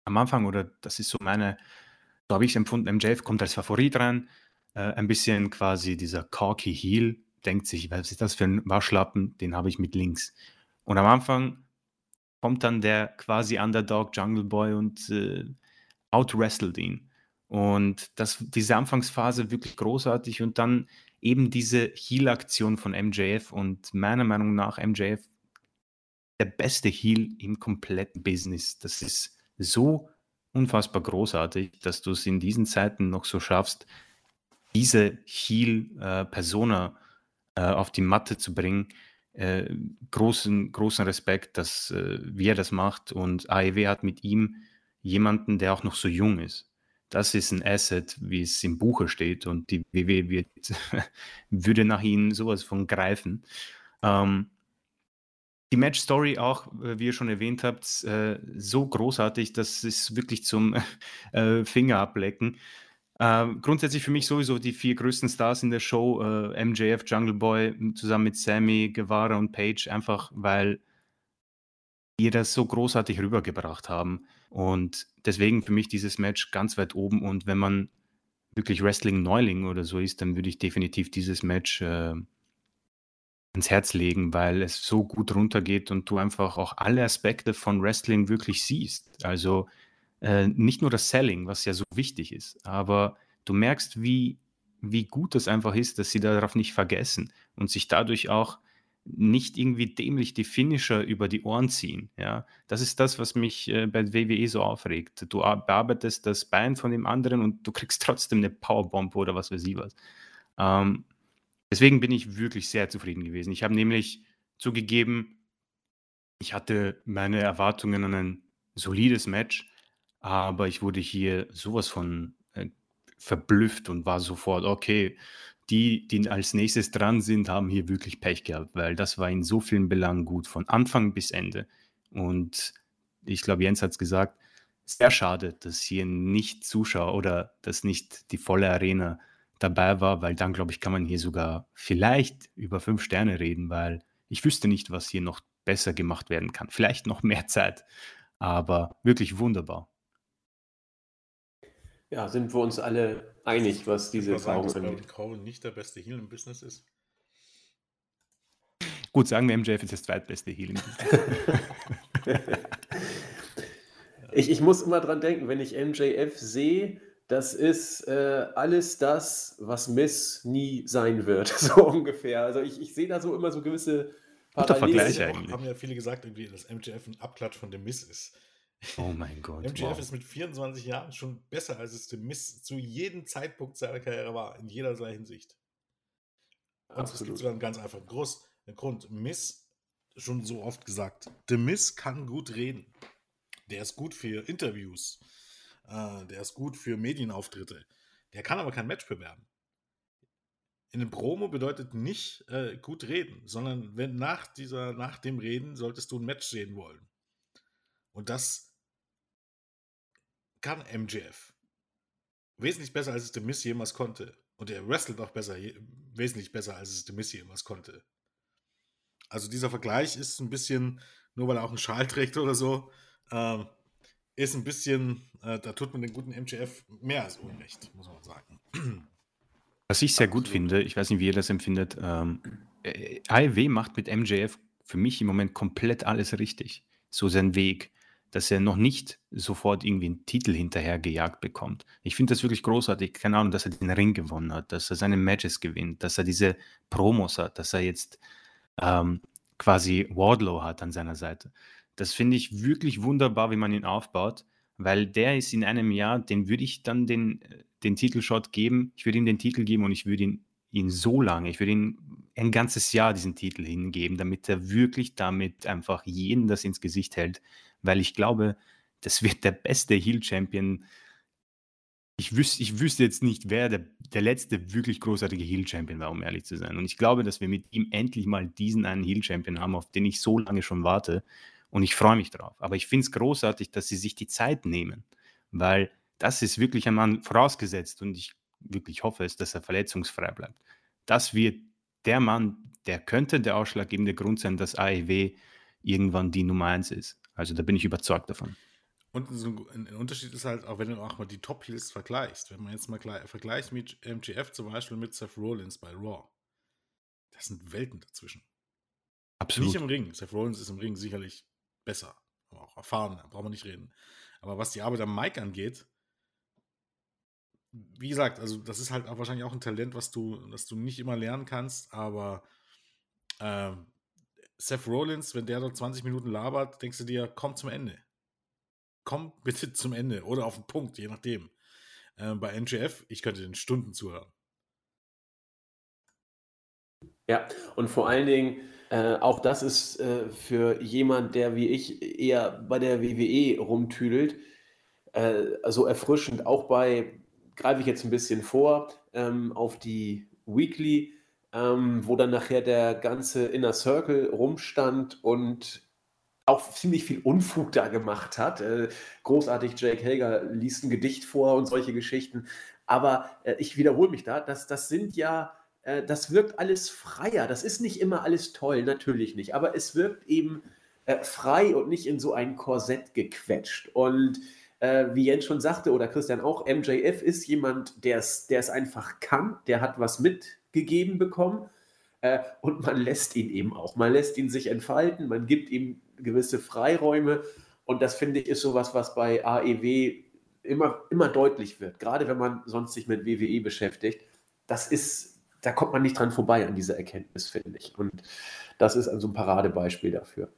am Anfang, oder das ist so meine, so habe ich es empfunden, MJF kommt als Favorit rein, äh, ein bisschen quasi dieser Corky Heel, denkt sich, was ist das für ein Waschlappen, den habe ich mit links. Und am Anfang kommt dann der quasi Underdog Jungle Boy und äh, outwrestelt ihn. Und das, diese Anfangsphase wirklich großartig und dann eben diese Heal-Aktion von MJF und meiner Meinung nach MJF der beste Heal im kompletten Business. Das ist so unfassbar großartig, dass du es in diesen Zeiten noch so schaffst, diese Heal-Persona äh, auf die Matte zu bringen. Äh, großen, großen Respekt, dass, äh, wie er das macht. Und AEW hat mit ihm jemanden, der auch noch so jung ist. Das ist ein Asset, wie es im Buche steht. Und die WWE wird, würde nach ihnen sowas von greifen. Ähm, die Match-Story auch, äh, wie ihr schon erwähnt habt, äh, so großartig, dass es wirklich zum äh, Finger ablecken. Äh, grundsätzlich für mich sowieso die vier größten Stars in der Show, äh, MJF, Jungle Boy, zusammen mit Sammy, Guevara und Page, einfach weil die das so großartig rübergebracht haben. Und deswegen für mich dieses Match ganz weit oben. Und wenn man wirklich Wrestling-Neuling oder so ist, dann würde ich definitiv dieses Match äh, ans Herz legen, weil es so gut runtergeht und du einfach auch alle Aspekte von Wrestling wirklich siehst. Also äh, nicht nur das Selling, was ja so wichtig ist, aber du merkst, wie, wie gut es einfach ist, dass sie darauf nicht vergessen und sich dadurch auch nicht irgendwie dämlich die Finisher über die Ohren ziehen. Ja, das ist das, was mich äh, bei WWE so aufregt. Du bearbeitest das Bein von dem anderen und du kriegst trotzdem eine Powerbomb oder was weiß ich was. Ähm, Deswegen bin ich wirklich sehr zufrieden gewesen. Ich habe nämlich zugegeben, ich hatte meine Erwartungen an ein solides Match, aber ich wurde hier sowas von äh, verblüfft und war sofort, okay, die, die als nächstes dran sind, haben hier wirklich Pech gehabt, weil das war in so vielen Belangen gut, von Anfang bis Ende. Und ich glaube, Jens hat es gesagt, sehr schade, dass hier nicht Zuschauer oder dass nicht die volle Arena dabei war, weil dann, glaube ich, kann man hier sogar vielleicht über fünf Sterne reden, weil ich wüsste nicht, was hier noch besser gemacht werden kann. Vielleicht noch mehr Zeit, aber wirklich wunderbar. Ja, sind wir uns alle einig, was diese Erfahrung angeht. Dass Cole nicht der beste Heal im Business ist. Gut, sagen wir, MJF ist das zweitbeste Heal im Business. ich, ich muss immer dran denken, wenn ich MJF sehe, das ist äh, alles das, was Miss nie sein wird, so ungefähr. Also ich, ich sehe da so immer so gewisse Guter Vergleich eigentlich. Haben ja viele gesagt, irgendwie, dass MJF ein Abklatsch von dem Miss ist. Oh mein Gott. MJF wow. ist mit 24 Jahren schon besser, als es dem Miss zu jedem Zeitpunkt seiner Karriere war, in jeder seiner Hinsicht. Und Absolut. es gibt sogar einen ganz einfachen Grund. Grund. Miss, schon so oft gesagt, The Miss kann gut reden. Der ist gut für Interviews. Äh, der ist gut für Medienauftritte. Der kann aber kein Match bewerben. In einem Promo bedeutet nicht äh, gut reden, sondern wenn nach dieser, nach dem Reden solltest du ein Match sehen wollen. Und das kann MJF. Wesentlich besser, als es The Miss jemals konnte. Und er wrestelt auch besser, wesentlich besser, als es The Miss jemals konnte. Also dieser Vergleich ist ein bisschen, nur weil er auch einen Schal trägt oder so, ähm, ist ein bisschen, äh, da tut man den guten MGF mehr als Unrecht, muss man sagen. Was ich sehr Absolut. gut finde, ich weiß nicht, wie ihr das empfindet, ähm, äh, AEW macht mit MJF für mich im Moment komplett alles richtig. So sein Weg, dass er noch nicht sofort irgendwie einen Titel hinterhergejagt bekommt. Ich finde das wirklich großartig. Keine Ahnung, dass er den Ring gewonnen hat, dass er seine Matches gewinnt, dass er diese Promos hat, dass er jetzt ähm, quasi Wardlow hat an seiner Seite. Das finde ich wirklich wunderbar, wie man ihn aufbaut, weil der ist in einem Jahr, den würde ich dann den, den Titelshot geben. Ich würde ihm den Titel geben und ich würde ihn, ihn so lange, ich würde ihm ein ganzes Jahr diesen Titel hingeben, damit er wirklich damit einfach jeden das ins Gesicht hält, weil ich glaube, das wird der beste Heel-Champion, ich, wüs ich wüsste jetzt nicht, wer der, der letzte wirklich großartige Heel-Champion war, um ehrlich zu sein. Und ich glaube, dass wir mit ihm endlich mal diesen einen Heel-Champion haben, auf den ich so lange schon warte. Und ich freue mich drauf. Aber ich finde es großartig, dass sie sich die Zeit nehmen, weil das ist wirklich ein Mann vorausgesetzt und ich wirklich hoffe es, dass er verletzungsfrei bleibt. Das wird der Mann, der könnte der ausschlaggebende Grund sein, dass AEW irgendwann die Nummer eins ist. Also da bin ich überzeugt davon. Und so ein, Unterschied ist halt, auch wenn du auch mal die Top Heels vergleichst, wenn man jetzt mal vergleicht mit MGF zum Beispiel mit Seth Rollins bei Raw, das sind Welten dazwischen. Absolut. Nicht im Ring. Seth Rollins ist im Ring sicherlich besser, aber auch erfahrener, brauchen wir nicht reden. Aber was die Arbeit am Mike angeht, wie gesagt, also das ist halt auch wahrscheinlich auch ein Talent, was du, das du nicht immer lernen kannst, aber äh, Seth Rollins, wenn der dort 20 Minuten labert, denkst du dir, komm zum Ende. Komm bitte zum Ende oder auf den Punkt, je nachdem. Äh, bei NGF, ich könnte den Stunden zuhören. Ja, und vor allen Dingen, äh, auch das ist äh, für jemand, der wie ich eher bei der WWE rumtüdelt, äh, so erfrischend, auch bei greife ich jetzt ein bisschen vor ähm, auf die Weekly, ähm, wo dann nachher der ganze Inner Circle rumstand und auch ziemlich viel Unfug da gemacht hat. Äh, großartig, Jake Hager liest ein Gedicht vor und solche Geschichten. Aber äh, ich wiederhole mich da, das, das sind ja, äh, das wirkt alles freier. Das ist nicht immer alles toll, natürlich nicht. Aber es wirkt eben äh, frei und nicht in so ein Korsett gequetscht. Und äh, wie Jens schon sagte oder Christian auch, MJF ist jemand, der es einfach kann, der hat was mitgegeben bekommen äh, und man lässt ihn eben auch. Man lässt ihn sich entfalten, man gibt ihm gewisse Freiräume und das finde ich ist sowas, was bei AEW immer, immer deutlich wird, gerade wenn man sonst sich mit WWE beschäftigt. Das ist, da kommt man nicht dran vorbei an dieser Erkenntnis, finde ich. Und das ist also ein Paradebeispiel dafür.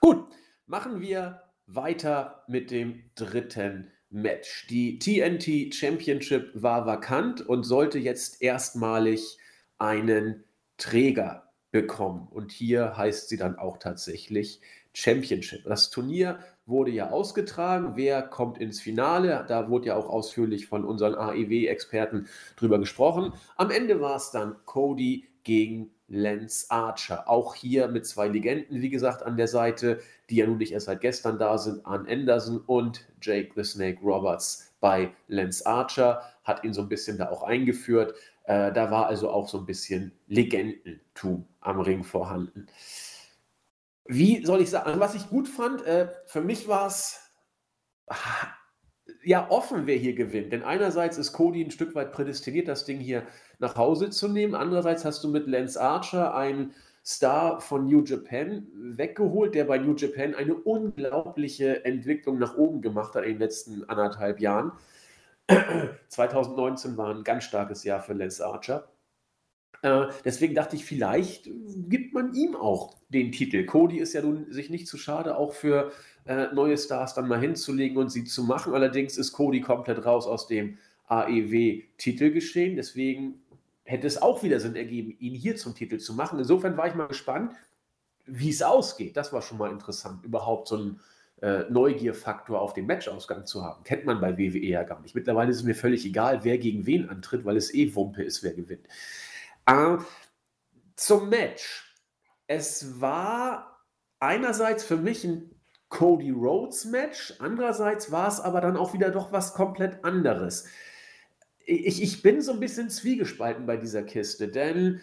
Gut, machen wir weiter mit dem dritten Match. Die TNT Championship war vakant und sollte jetzt erstmalig einen Träger bekommen. Und hier heißt sie dann auch tatsächlich Championship. Das Turnier wurde ja ausgetragen. Wer kommt ins Finale? Da wurde ja auch ausführlich von unseren AEW-Experten drüber gesprochen. Am Ende war es dann Cody gegen Lance Archer. Auch hier mit zwei Legenden, wie gesagt, an der Seite, die ja nun nicht erst seit gestern da sind, Arn Anderson und Jake the Snake Roberts bei Lance Archer, hat ihn so ein bisschen da auch eingeführt. Äh, da war also auch so ein bisschen Legendentum am Ring vorhanden. Wie soll ich sagen, also was ich gut fand, äh, für mich war es ja offen, wer hier gewinnt. Denn einerseits ist Cody ein Stück weit prädestiniert, das Ding hier nach Hause zu nehmen. Andererseits hast du mit Lance Archer einen Star von New Japan weggeholt, der bei New Japan eine unglaubliche Entwicklung nach oben gemacht hat in den letzten anderthalb Jahren. 2019 war ein ganz starkes Jahr für Lance Archer. Äh, deswegen dachte ich, vielleicht gibt man ihm auch den Titel. Cody ist ja nun sich nicht zu schade, auch für äh, neue Stars dann mal hinzulegen und sie zu machen. Allerdings ist Cody komplett raus aus dem AEW-Titelgeschehen. Deswegen hätte es auch wieder Sinn ergeben, ihn hier zum Titel zu machen. Insofern war ich mal gespannt, wie es ausgeht. Das war schon mal interessant, überhaupt so einen äh, Neugierfaktor auf den Matchausgang zu haben. Kennt man bei WWE ja gar nicht. Mittlerweile ist es mir völlig egal, wer gegen wen antritt, weil es eh Wumpe ist, wer gewinnt. Äh, zum Match. Es war einerseits für mich ein Cody Rhodes Match, andererseits war es aber dann auch wieder doch was komplett anderes ich, ich bin so ein bisschen zwiegespalten bei dieser Kiste, denn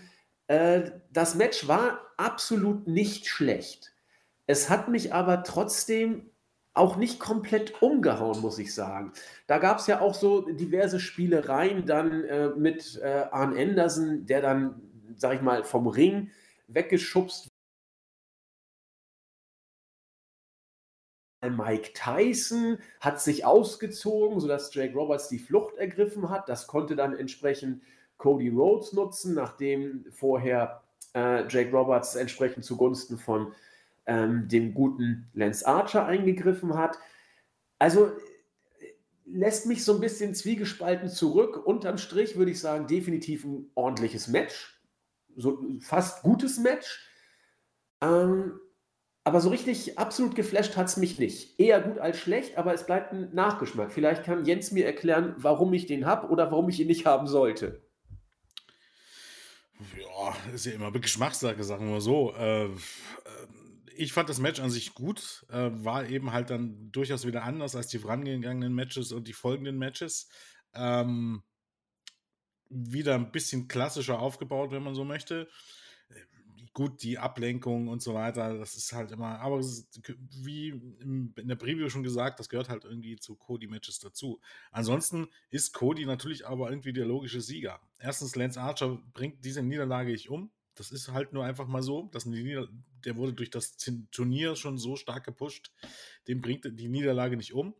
äh, das Match war absolut nicht schlecht. Es hat mich aber trotzdem auch nicht komplett umgehauen, muss ich sagen. Da gab es ja auch so diverse Spielereien dann äh, mit äh, Arn Anderson, der dann, sag ich mal, vom Ring weggeschubst Mike Tyson hat sich ausgezogen, sodass Jake Roberts die Flucht ergriffen hat. Das konnte dann entsprechend Cody Rhodes nutzen, nachdem vorher äh, Jake Roberts entsprechend zugunsten von ähm, dem guten Lance Archer eingegriffen hat. Also lässt mich so ein bisschen zwiegespalten zurück. Unterm Strich würde ich sagen, definitiv ein ordentliches Match. So fast gutes Match. Ähm, aber so richtig absolut geflasht hat es mich nicht. Eher gut als schlecht, aber es bleibt ein Nachgeschmack. Vielleicht kann Jens mir erklären, warum ich den habe oder warum ich ihn nicht haben sollte. Ja, ist ja immer Geschmackssache, sagen wir mal so. Äh, ich fand das Match an sich gut, äh, war eben halt dann durchaus wieder anders als die vorangegangenen Matches und die folgenden Matches. Ähm, wieder ein bisschen klassischer aufgebaut, wenn man so möchte. Gut, die Ablenkung und so weiter, das ist halt immer, aber ist, wie in der Preview schon gesagt, das gehört halt irgendwie zu Cody-Matches dazu. Ansonsten ist Cody natürlich aber irgendwie der logische Sieger. Erstens, Lance Archer bringt diese Niederlage nicht um. Das ist halt nur einfach mal so. Dass der wurde durch das Turnier schon so stark gepusht, dem bringt die Niederlage nicht um.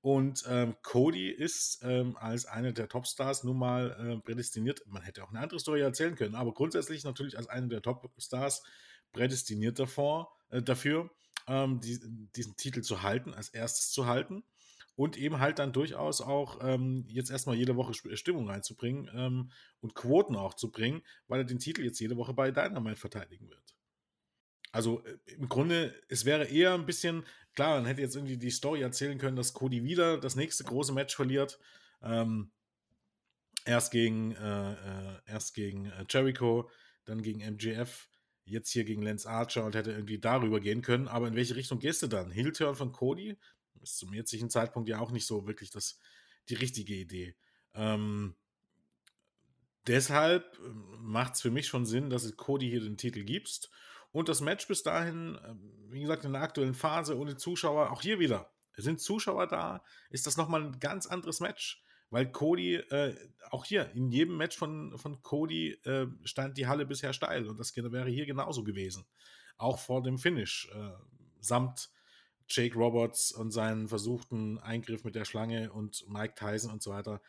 Und ähm, Cody ist ähm, als einer der Topstars nun mal äh, prädestiniert. Man hätte auch eine andere Story erzählen können, aber grundsätzlich natürlich als einer der Topstars prädestiniert davor, äh, dafür, ähm, die, diesen Titel zu halten, als erstes zu halten und eben halt dann durchaus auch ähm, jetzt erstmal jede Woche Stimmung reinzubringen ähm, und Quoten auch zu bringen, weil er den Titel jetzt jede Woche bei Dynamite verteidigen wird. Also äh, im Grunde, es wäre eher ein bisschen, klar, man hätte jetzt irgendwie die Story erzählen können, dass Cody wieder das nächste große Match verliert. Ähm, erst gegen, äh, äh, erst gegen äh, Jericho, dann gegen MJF, jetzt hier gegen Lance Archer und hätte irgendwie darüber gehen können. Aber in welche Richtung gehst du dann? Heel-Turn von Cody? Ist zum jetzigen Zeitpunkt ja auch nicht so wirklich das, die richtige Idee. Ähm, deshalb ähm, macht es für mich schon Sinn, dass es Cody hier den Titel gibst. Und das Match bis dahin, ähm, wie gesagt, in der aktuellen Phase ohne Zuschauer, auch hier wieder. Sind Zuschauer da, ist das nochmal ein ganz anderes Match. Weil Cody, äh, auch hier, in jedem Match von, von Cody äh, stand die Halle bisher steil. Und das wäre hier genauso gewesen. Auch vor dem Finish. Äh, samt Jake Roberts und seinen versuchten Eingriff mit der Schlange und Mike Tyson und so weiter.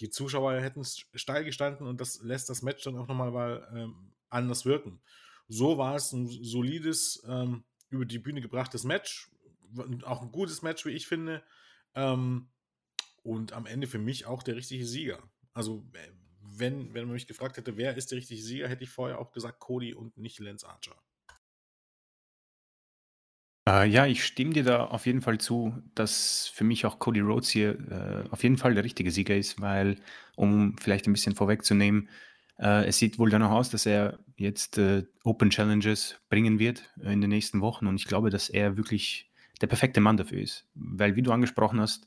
Die Zuschauer hätten steil gestanden und das lässt das Match dann auch nochmal mal, ähm, anders wirken. So war es ein solides, ähm, über die Bühne gebrachtes Match. Auch ein gutes Match, wie ich finde. Ähm, und am Ende für mich auch der richtige Sieger. Also, wenn, wenn man mich gefragt hätte, wer ist der richtige Sieger, hätte ich vorher auch gesagt Cody und nicht Lance Archer. Äh, ja, ich stimme dir da auf jeden Fall zu, dass für mich auch Cody Rhodes hier äh, auf jeden Fall der richtige Sieger ist, weil, um vielleicht ein bisschen vorwegzunehmen, äh, es sieht wohl danach aus, dass er jetzt äh, Open Challenges bringen wird in den nächsten Wochen und ich glaube, dass er wirklich der perfekte Mann dafür ist, weil, wie du angesprochen hast,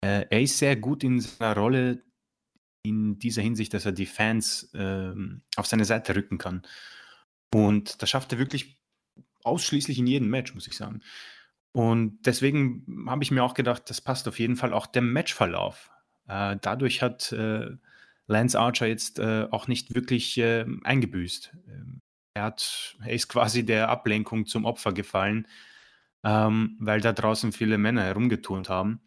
äh, er ist sehr gut in seiner Rolle in dieser Hinsicht, dass er die Fans ähm, auf seine Seite rücken kann. Und das schafft er wirklich ausschließlich in jedem Match, muss ich sagen. Und deswegen habe ich mir auch gedacht, das passt auf jeden Fall auch der Matchverlauf. Äh, dadurch hat äh, Lance Archer jetzt äh, auch nicht wirklich äh, eingebüßt. Ähm, er, hat, er ist quasi der Ablenkung zum Opfer gefallen, ähm, weil da draußen viele Männer herumgeturnt haben.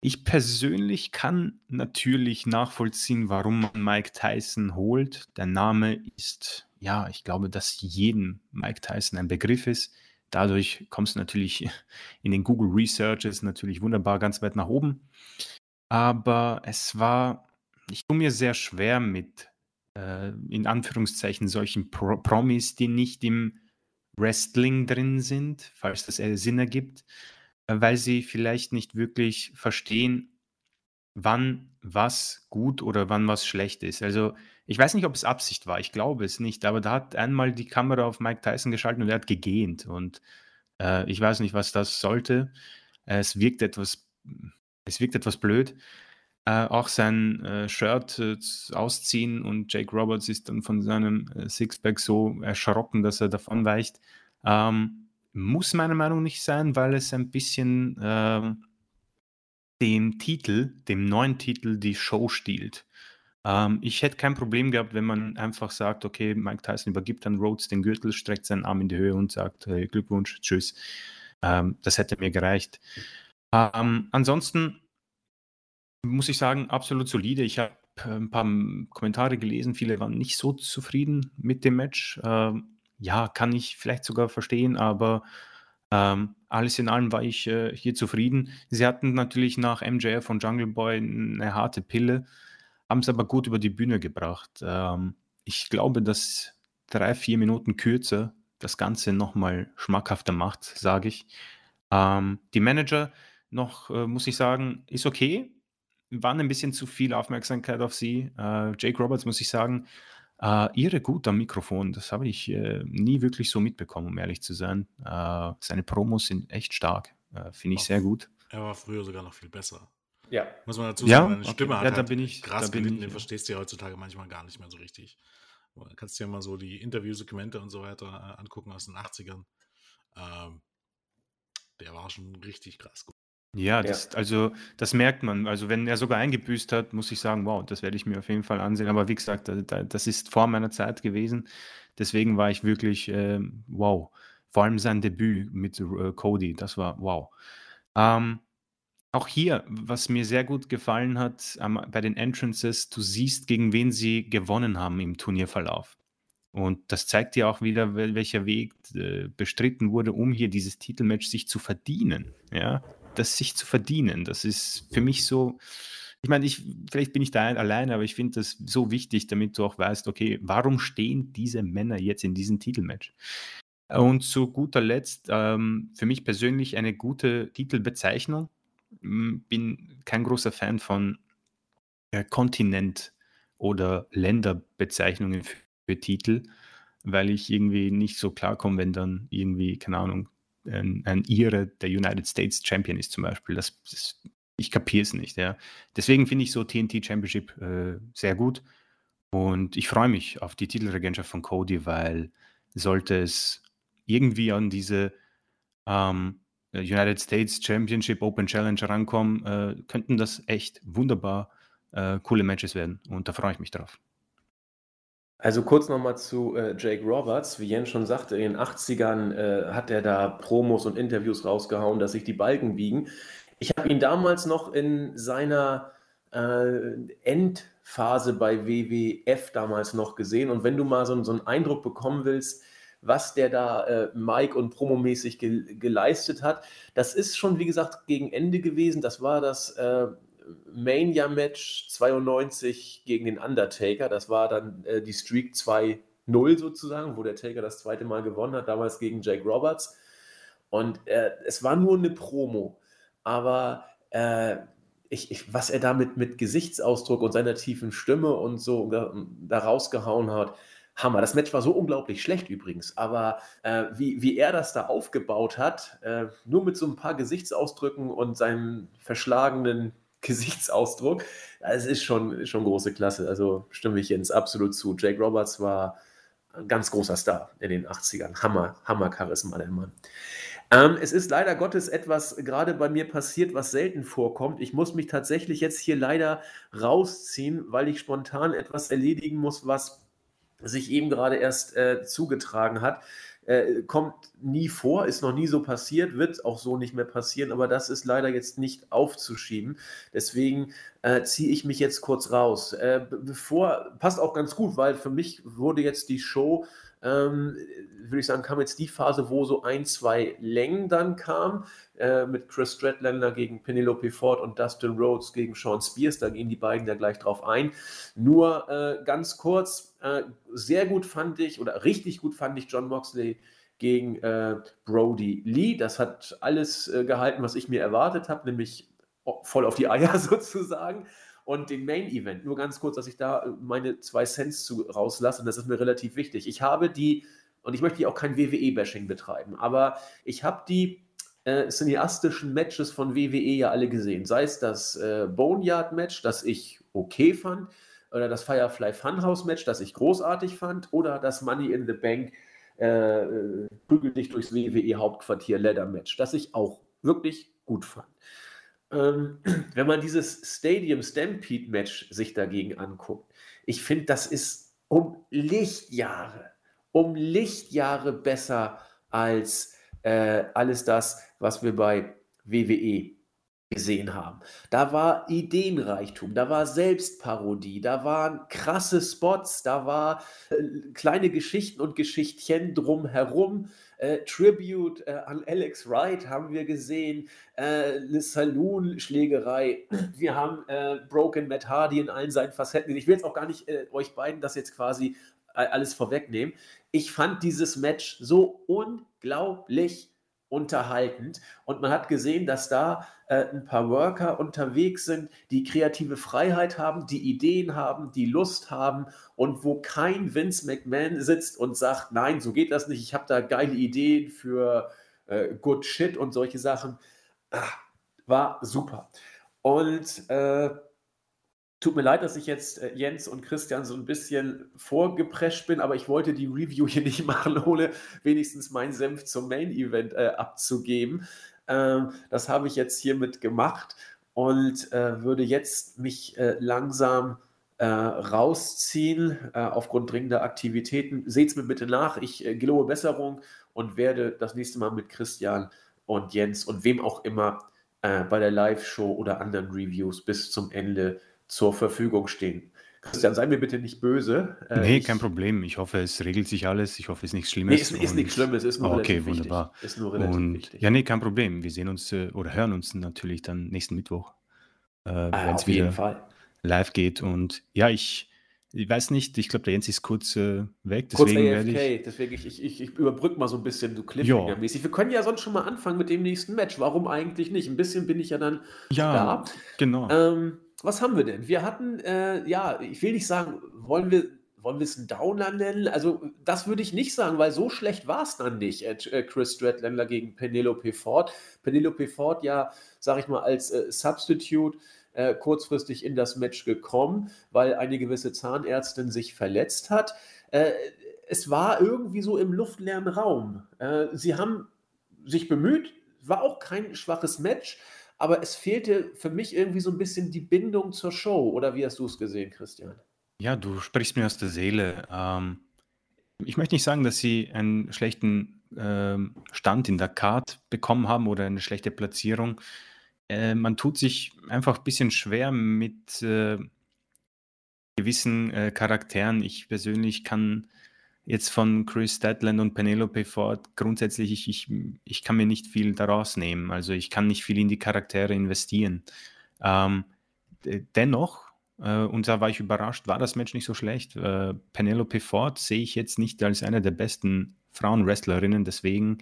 Ich persönlich kann natürlich nachvollziehen, warum man Mike Tyson holt. Der Name ist ja, ich glaube, dass jedem Mike Tyson ein Begriff ist. Dadurch kommst du natürlich in den Google Researches natürlich wunderbar ganz weit nach oben. Aber es war, ich tue mir sehr schwer mit, äh, in Anführungszeichen, solchen Pro Promis, die nicht im Wrestling drin sind, falls das Sinn ergibt, weil sie vielleicht nicht wirklich verstehen, wann was gut oder wann was schlecht ist. Also ich weiß nicht, ob es Absicht war, ich glaube es nicht, aber da hat einmal die Kamera auf Mike Tyson geschaltet und er hat gegähnt und äh, ich weiß nicht, was das sollte. Es wirkt etwas, es wirkt etwas blöd. Äh, auch sein äh, Shirt äh, ausziehen und Jake Roberts ist dann von seinem äh, Sixpack so erschrocken, dass er davon weicht. Ähm, muss meiner Meinung nicht sein, weil es ein bisschen ähm, dem Titel, dem neuen Titel, die Show stiehlt. Ähm, ich hätte kein Problem gehabt, wenn man einfach sagt, okay, Mike Tyson übergibt dann Rhodes den Gürtel, streckt seinen Arm in die Höhe und sagt, hey, Glückwunsch, tschüss. Ähm, das hätte mir gereicht. Ähm, ansonsten muss ich sagen, absolut solide. Ich habe äh, ein paar Kommentare gelesen, viele waren nicht so zufrieden mit dem Match. Ähm, ja, kann ich vielleicht sogar verstehen, aber ähm, alles in allem war ich äh, hier zufrieden. Sie hatten natürlich nach MJF und Jungle Boy eine harte Pille haben es aber gut über die Bühne gebracht. Ähm, ich glaube, dass drei, vier Minuten kürzer das Ganze nochmal schmackhafter macht, sage ich. Ähm, die Manager noch, äh, muss ich sagen, ist okay. Waren ein bisschen zu viel Aufmerksamkeit auf sie. Äh, Jake Roberts, muss ich sagen, äh, irre gut am Mikrofon. Das habe ich äh, nie wirklich so mitbekommen, um ehrlich zu sein. Äh, seine Promos sind echt stark. Äh, Finde ich sehr gut. Er war früher sogar noch viel besser. Ja. Muss man dazu Ja, sagen, seine okay. Stimme hat Ja, da halt bin ich- krass da bin gelitten, ich, den ja. verstehst du ja heutzutage manchmal gar nicht mehr so richtig. Du kannst dir mal so die Interviewsegmente und so weiter äh, angucken aus den 80ern. Ähm, der war schon richtig krass gut. Ja, Ja. das, also das merkt man. Also wenn er sogar eingebüßt hat, muss ich sagen, wow, das werde ich mir auf jeden Fall ansehen. Aber wie gesagt, da, da, das ist vor meiner Zeit gewesen. Deswegen war ich wirklich, ähm, wow. Vor allem sein Debüt mit äh, Cody, das war wow. Ähm, auch hier, was mir sehr gut gefallen hat am, bei den Entrances, du siehst, gegen wen sie gewonnen haben im Turnierverlauf. Und das zeigt dir auch wieder, wel- welcher Weg äh, bestritten wurde, um hier dieses Titelmatch sich zu verdienen. Ja, das sich zu verdienen, das ist für mich so. Ich meine, ich, vielleicht bin ich da alleine, aber ich finde das so wichtig, damit du auch weißt, okay, warum stehen diese Männer jetzt in diesem Titelmatch? Und zu guter Letzt, ähm, für mich persönlich eine gute Titelbezeichnung. M, Bin kein großer Fan von äh, Kontinent- oder Länderbezeichnungen für, für Titel, weil ich irgendwie nicht so klarkomme, wenn dann irgendwie, keine Ahnung, ein, ein Ire der United States Champion ist zum Beispiel. Das, das, ich kapiere es nicht. Ja. Deswegen finde ich so TNT Championship äh, sehr gut. Und ich freue mich auf die Titelregentschaft von Cody, weil sollte es irgendwie an diese ähm, United States Championship Open Challenge rankommen, äh, könnten das echt wunderbar äh, coole Matches werden. Und da freue ich mich drauf. Also kurz nochmal zu äh, Jake Roberts. Wie Jens schon sagte, in den 80ern äh, hat er da Promos und Interviews rausgehauen, dass sich die Balken biegen. Ich habe ihn damals noch in seiner äh, Endphase bei WWF damals noch gesehen. Und wenn du mal so, so einen Eindruck bekommen willst, was der da äh, Mike und promomäßig ge geleistet hat, das ist schon, wie gesagt, gegen Ende gewesen. Das war das äh, Mania-Match 92 gegen den Undertaker. Das war dann äh, die Streak 2-0 sozusagen, wo der Taker das zweite Mal gewonnen hat, damals gegen Jake Roberts. Und äh, es war nur eine Promo. Aber äh, ich, ich, was er damit mit Gesichtsausdruck und seiner tiefen Stimme und so da, da rausgehauen hat, Hammer. Das Match war so unglaublich schlecht übrigens, aber äh, wie, wie er das da aufgebaut hat, äh, nur mit so ein paar Gesichtsausdrücken und seinem verschlagenen Gesichtsausdruck, das ist schon, schon große Klasse. Also stimme ich Jens absolut zu. Jake Roberts war ein ganz großer Star in den 80ern. Hammer, Hammer Charisma, der Mann. Ähm, es ist leider Gottes etwas gerade bei mir passiert, was selten vorkommt. Ich muss mich tatsächlich jetzt hier leider rausziehen, weil ich spontan etwas erledigen muss, was sich eben gerade erst äh, zugetragen hat. Äh, kommt nie vor, ist noch nie so passiert, wird auch so nicht mehr passieren, aber das ist leider jetzt nicht aufzuschieben. Deswegen äh, ziehe ich mich jetzt kurz raus. Äh, bevor, passt auch ganz gut, weil für mich wurde jetzt die Show, ähm, würde ich sagen, kam jetzt die Phase, wo so ein, zwei Längen dann kam, äh, mit Chris Stratlander gegen Penelope Ford und Dustin Rhodes gegen Sean Spears, da gehen die beiden ja gleich drauf ein. Nur äh, ganz kurz, äh, sehr gut fand ich, oder richtig gut fand ich John Moxley gegen äh, Brody Lee. Das hat alles äh, gehalten, was ich mir erwartet habe, nämlich voll auf die Eier sozusagen. Und den Main Event, nur ganz kurz, dass ich da äh, meine zwei Cents zu rauslasse, und das ist mir relativ wichtig. Ich habe die, und ich möchte hier auch kein WWE-Bashing betreiben, aber ich habe die äh, cineastischen Matches von WWE ja alle gesehen. Sei es das äh, Boneyard-Match, das ich okay fand, oder das Firefly Funhouse-Match, das ich großartig fand, oder das Money in the Bank äh, prügel dich durchs WWE-Hauptquartier Leather-Match, das ich auch wirklich gut fand. Ähm, wenn man dieses Stadium Stampede Match sich dagegen anguckt, ich finde, das ist um Lichtjahre, um Lichtjahre besser als äh, alles das, was wir bei WWE gesehen haben. Da war Ideenreichtum, da war Selbstparodie, da waren krasse Spots, da war äh, kleine Geschichten und Geschichtchen drumherum. Äh, Tribute äh, an Alex Wright haben wir gesehen, äh, eine Saloon-Schlägerei. Wir haben äh, Broken Matt Hardy in allen seinen Facetten. Ich will jetzt auch gar nicht äh, euch beiden das jetzt quasi alles vorwegnehmen. Ich fand dieses Match so unglaublich unterhaltend. Und man hat gesehen, dass da äh, ein paar Worker unterwegs sind, die kreative Freiheit haben, die Ideen haben, die Lust haben und wo kein Vince McMahon sitzt und sagt, nein, so geht das nicht, ich habe da geile Ideen für äh, Good Shit und solche Sachen. Ah, war super. Und äh, Tut mir leid, dass ich jetzt äh, Jens und Christian so ein bisschen vorgeprescht bin, aber ich wollte die Review hier nicht machen, ohne wenigstens meinen Senf zum Main Event äh, abzugeben. Ähm, das habe ich jetzt hiermit gemacht und äh, würde jetzt mich äh, langsam äh, rausziehen äh, aufgrund dringender Aktivitäten. Seht es mir bitte nach. Ich gelobe Besserung und werde das nächste Mal mit Christian und Jens und wem auch immer bei der Live-Show oder anderen Reviews bis zum Ende zur Verfügung stehen. Christian, sei mir bitte nicht böse. Äh, nee, kein Problem. Ich hoffe, es regelt sich alles. Ich hoffe, es ist nichts Schlimmes. Nee, es ist nichts Schlimmes, ist nur okay, wunderbar. Wichtig. Ist nur relativ und, wichtig. Ja, nee, kein Problem. Wir sehen uns äh, oder hören uns natürlich dann nächsten Mittwoch, äh, ah, wenn es wieder live geht. Und ja, ich, ich weiß nicht, ich glaube, der Jens ist kurz äh, weg. Deswegen kurz AFK, ich, deswegen ich, ich, ich, überbrücke mal so ein bisschen so Cliffhanger-mäßig. Wir können ja sonst schon mal anfangen mit dem nächsten Match. Warum eigentlich nicht? Ein bisschen bin ich ja dann ja, da. Genau. Ähm, was haben wir denn? Wir hatten, äh, ja, ich will nicht sagen, wollen wir, wollen wir es einen Downer nennen? Also, das würde ich nicht sagen, weil so schlecht war es dann nicht, äh, Chris Stradlander gegen Penelope Ford. Penelope Ford, ja, sag ich mal, als äh, Substitute äh, kurzfristig in das Match gekommen, weil eine gewisse Zahnärztin sich verletzt hat. Äh, es war irgendwie so im luftleeren Raum. Äh, sie haben sich bemüht, war auch kein schwaches Match aber es fehlte für mich irgendwie so ein bisschen die Bindung zur Show. Oder wie hast du es gesehen, Christian? Ja, du sprichst mir aus der Seele. Ähm, ich möchte nicht sagen, dass sie einen schlechten ähm, Stand in der Card bekommen haben oder eine schlechte Platzierung. Äh, man tut sich einfach ein bisschen schwer mit äh, gewissen äh, Charakteren. Ich persönlich kann jetzt von Chris Statland und Penelope Ford grundsätzlich, ich, ich, ich kann mir nicht viel daraus nehmen. Also ich kann nicht viel in die Charaktere investieren. Ähm, dennoch, äh, und da war ich überrascht, war das Match nicht so schlecht. Äh, Penelope Ford sehe ich jetzt nicht als eine der besten Frauenwrestlerinnen, deswegen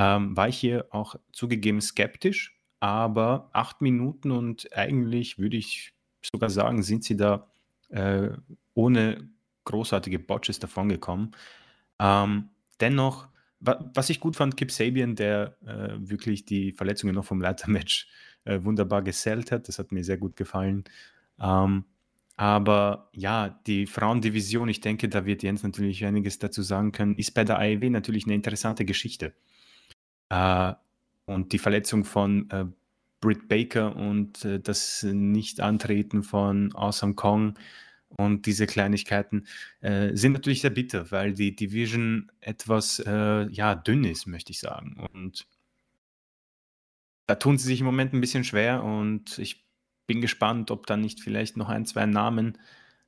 ähm, war ich hier auch zugegeben skeptisch, aber acht Minuten und eigentlich würde ich sogar sagen, sind sie da äh, ohne großartige Botches davongekommen. Ähm, dennoch, wa was ich gut fand, Kip Sabian, der äh, wirklich die Verletzungen noch vom Leitermatch äh, wunderbar gesellt hat, das hat mir sehr gut gefallen. Ähm, aber ja, die Frauendivision, ich denke, da wird Jens natürlich einiges dazu sagen können, ist bei der AEW natürlich eine interessante Geschichte. Äh, und die Verletzung von äh, Britt Baker und äh, das Nicht-Antreten von Awesome Kong und diese Kleinigkeiten äh, sind natürlich sehr bitter, weil die Division etwas äh, ja, dünn ist, möchte ich sagen. Und da tun sie sich im Moment ein bisschen schwer und ich bin gespannt, ob dann nicht vielleicht noch ein, zwei Namen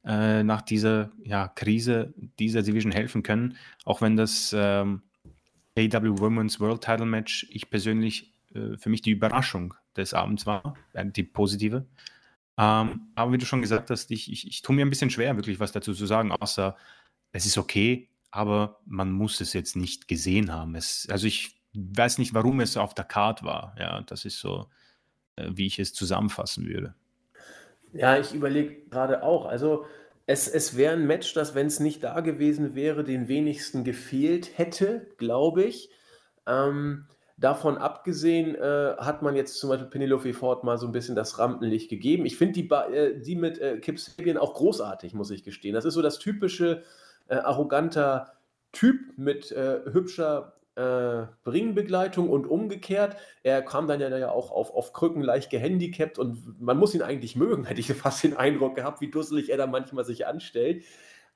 äh, nach dieser ja, Krise dieser Division helfen können. Auch wenn das ähm, AW Women's World Title Match ich persönlich äh, für mich die Überraschung des Abends war, äh, die positive. Ähm, aber wie du schon gesagt hast, ich, ich, ich tue mir ein bisschen schwer, wirklich was dazu zu sagen, außer es ist okay, aber man muss es jetzt nicht gesehen haben. Es, also ich weiß nicht, warum es auf der Card war. Ja, das ist so, äh, wie ich es zusammenfassen würde. Ja, ich überlege gerade auch. Also es, es wäre ein Match, das, wenn es nicht da gewesen wäre, den wenigsten gefehlt hätte, glaube ich. Ähm, Davon abgesehen äh, hat man jetzt zum Beispiel Penelope Ford mal so ein bisschen das Rampenlicht gegeben. Ich finde die, äh, die mit äh, Kip Sabian auch großartig, muss ich gestehen. Das ist so das typische äh, arroganter Typ mit äh, hübscher äh, Ringbegleitung und umgekehrt. Er kam dann ja, auch auf, auf Krücken leicht gehandicapt und man muss ihn eigentlich mögen, hätte ich fast den Eindruck gehabt, wie dusselig er da manchmal sich anstellt.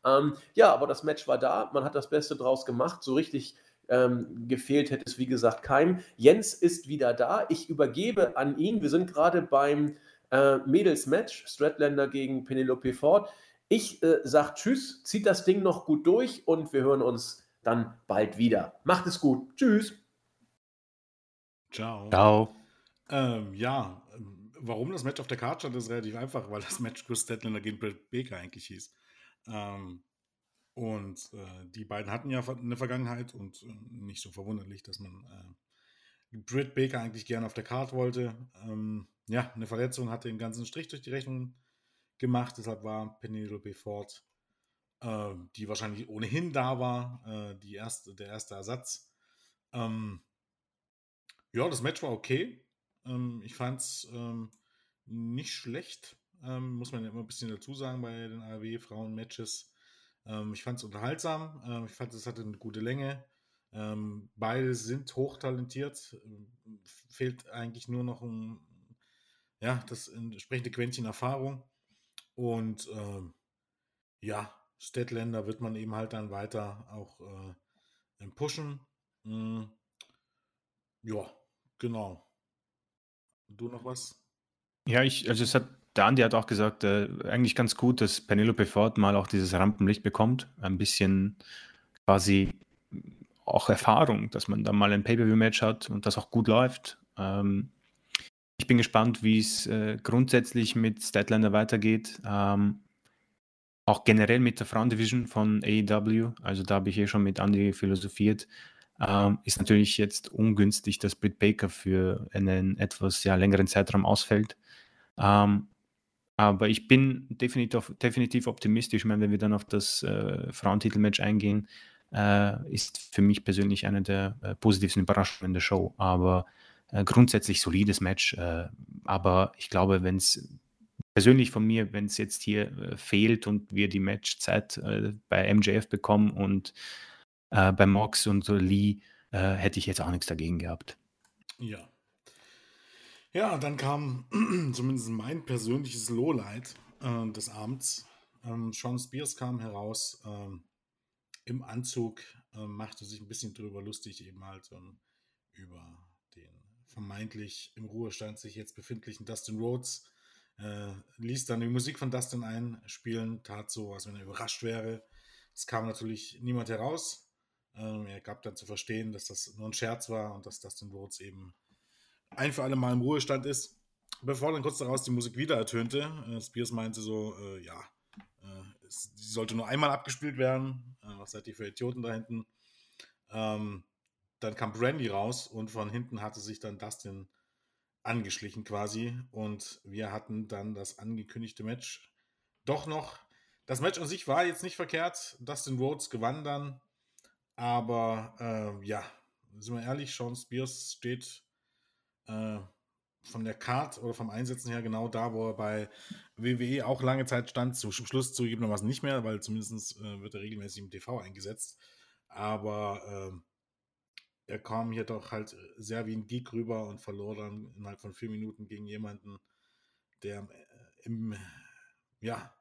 Ähm, ja, aber das Match war da, man hat das Beste draus gemacht, so richtig ähm, gefehlt hätte es, wie gesagt, keinem. Jens ist wieder da. Ich übergebe an ihn. Wir sind gerade beim äh, Mädels-Match, Stratlander gegen Penelope Ford. Ich äh, sage Tschüss, zieht das Ding noch gut durch und wir hören uns dann bald wieder. Macht es gut. Tschüss. Ciao. Ciao. Ähm, ja, warum das Match auf der Karte stand, ist relativ einfach, weil das Match Chris Statlander gegen Brett Baker eigentlich hieß. Ähm, Und äh, die beiden hatten ja eine Vergangenheit und äh, nicht so verwunderlich, dass man äh, Britt Baker eigentlich gerne auf der Karte wollte. Ähm, ja, eine Verletzung hatte den ganzen Strich durch die Rechnung gemacht, deshalb war Penelope Ford, äh, die wahrscheinlich ohnehin da war, äh, die erste, der erste Ersatz. Ähm, ja, das Match war okay. Ähm, ich fand es ähm, nicht schlecht, ähm, muss man ja immer ein bisschen dazu sagen bei den ARW-Frauen-Matches. Ähm, ich fand es unterhaltsam. Ähm, ich fand, es hatte eine gute Länge. Ähm, beide sind hochtalentiert. Fehlt eigentlich nur noch ein, ja, das entsprechende Quäntchen Erfahrung. Und ähm, ja, Städtländer wird man eben halt dann weiter auch äh, pushen. Mhm. Ja, genau. Du noch was? Ja, ich, also es hat der Andi hat auch gesagt, äh, eigentlich ganz gut, dass Penelope Ford mal auch dieses Rampenlicht bekommt. Ein bisschen quasi auch Erfahrung, dass man da mal ein Pay-Per-View-Match hat und das auch gut läuft. Ähm, ich bin gespannt, wie es äh, grundsätzlich mit Statlander weitergeht. Ähm, auch generell mit der Frauendivision von AEW. Also da habe ich eh schon mit Andy philosophiert. Ähm, ist natürlich jetzt ungünstig, dass Britt Baker für einen etwas ja, längeren Zeitraum ausfällt. Ähm, aber ich bin definitiv, definitiv optimistisch. Ich meine, wenn wir dann auf das äh, Frauentitelmatch eingehen, äh, ist für mich persönlich eine der äh, positivsten Überraschungen der Show. Aber äh, grundsätzlich solides Match. Äh, aber ich glaube, wenn es persönlich von mir, wenn es jetzt hier äh, fehlt und wir die Matchzeit bei MJF bekommen und bei Mox und Lee, hätte ich jetzt auch nichts dagegen gehabt. Ja, ja, dann kam zumindest mein persönliches Lowlight äh, des Abends. Ähm, Sean Spears kam heraus ähm, im Anzug, äh, machte sich ein bisschen drüber lustig, eben halt ähm, über den vermeintlich im Ruhestand sich jetzt befindlichen Dustin Rhodes. Äh, ließ dann die Musik von Dustin einspielen, tat so, als wenn er überrascht wäre. Es kam natürlich niemand heraus. Ähm, er gab dann zu verstehen, dass das nur ein Scherz war und dass Dustin Rhodes eben ein für alle Mal im Ruhestand ist. Bevor dann kurz daraus die Musik wieder ertönte, äh, Spears meinte so, äh, ja, äh, es, sie sollte nur einmal abgespielt werden. Äh, was seid ihr für Idioten da hinten? Ähm, dann kam Brandy raus und von hinten hatte sich dann Dustin angeschlichen quasi und wir hatten dann das angekündigte Match. Doch noch, das Match an sich war jetzt nicht verkehrt. Dustin Rhodes gewann dann, aber äh, ja, sind wir ehrlich, Sean Spears steht äh, von der Card oder vom Einsetzen her genau da, wo er bei WWE auch lange Zeit stand, zum Schluss zugegebenermaßen nicht mehr, weil zumindest äh, wird er regelmäßig im TV eingesetzt. Aber äh, er kam hier doch halt sehr wie ein Geek rüber und verlor dann innerhalb von vier Minuten gegen jemanden, der äh, im, ja,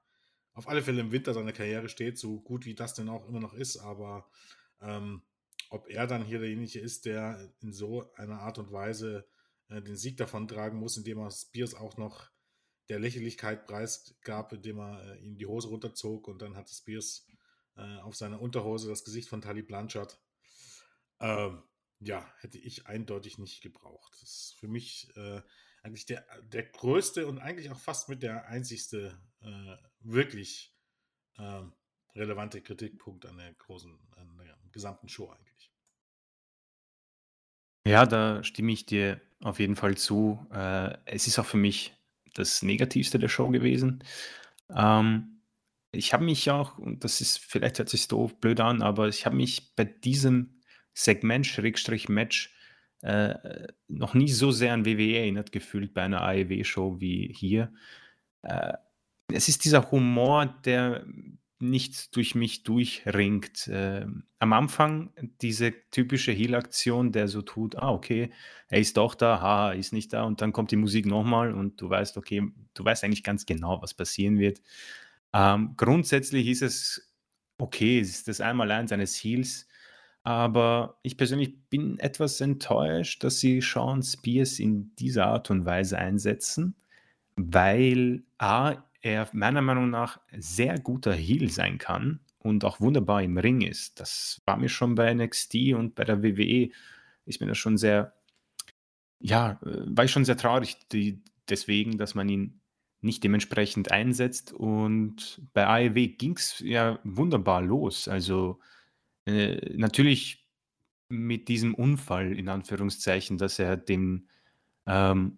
auf alle Fälle im Winter seiner Karriere steht, so gut wie das denn auch immer noch ist, aber ähm, ob er dann hier derjenige ist, der in so einer Art und Weise äh, den Sieg davon tragen muss, indem er Spears auch noch der Lächerlichkeit preisgab, indem er äh, ihm die Hose runterzog und dann hatte Spears äh, auf seiner Unterhose das Gesicht von Tali Blanchard. Ähm, ja, hätte ich eindeutig nicht gebraucht. Das ist für mich äh, eigentlich der, der größte und eigentlich auch fast mit der einzigste äh, wirklich äh, relevante Kritikpunkt an der großen, an der gesamten Show eigentlich. Ja, da stimme ich dir auf jeden Fall zu. Äh, es ist auch für mich das Negativste der Show gewesen. Ähm, ich habe mich auch, und das ist vielleicht hört sich doof blöd an, aber ich habe mich bei diesem Segment Schrägstrich Match äh, noch nie so sehr an WWE erinnert gefühlt bei einer AEW-Show wie hier. Äh, es ist dieser Humor, der nicht durch mich durchringt. Äh, am Anfang diese typische Heal-Aktion, der so tut, ah, okay, er ist doch da, haha, ist nicht da, und dann kommt die Musik nochmal und du weißt, okay, du weißt eigentlich ganz genau, was passieren wird. Ähm, grundsätzlich ist es okay, es ist das Einmaleins eines Heals, aber ich persönlich bin etwas enttäuscht, dass sie Sean Spears in dieser Art und Weise einsetzen, weil A, er meiner Meinung nach sehr guter Heel sein kann und auch wunderbar im Ring ist. Das war mir schon bei NXT und bei der WWE, ist mir das schon sehr, ja, äh, war ich schon sehr traurig die, deswegen, dass man ihn nicht dementsprechend einsetzt. Und bei AEW ging es ja wunderbar los. Also äh, natürlich mit diesem Unfall in Anführungszeichen, dass er den ähm,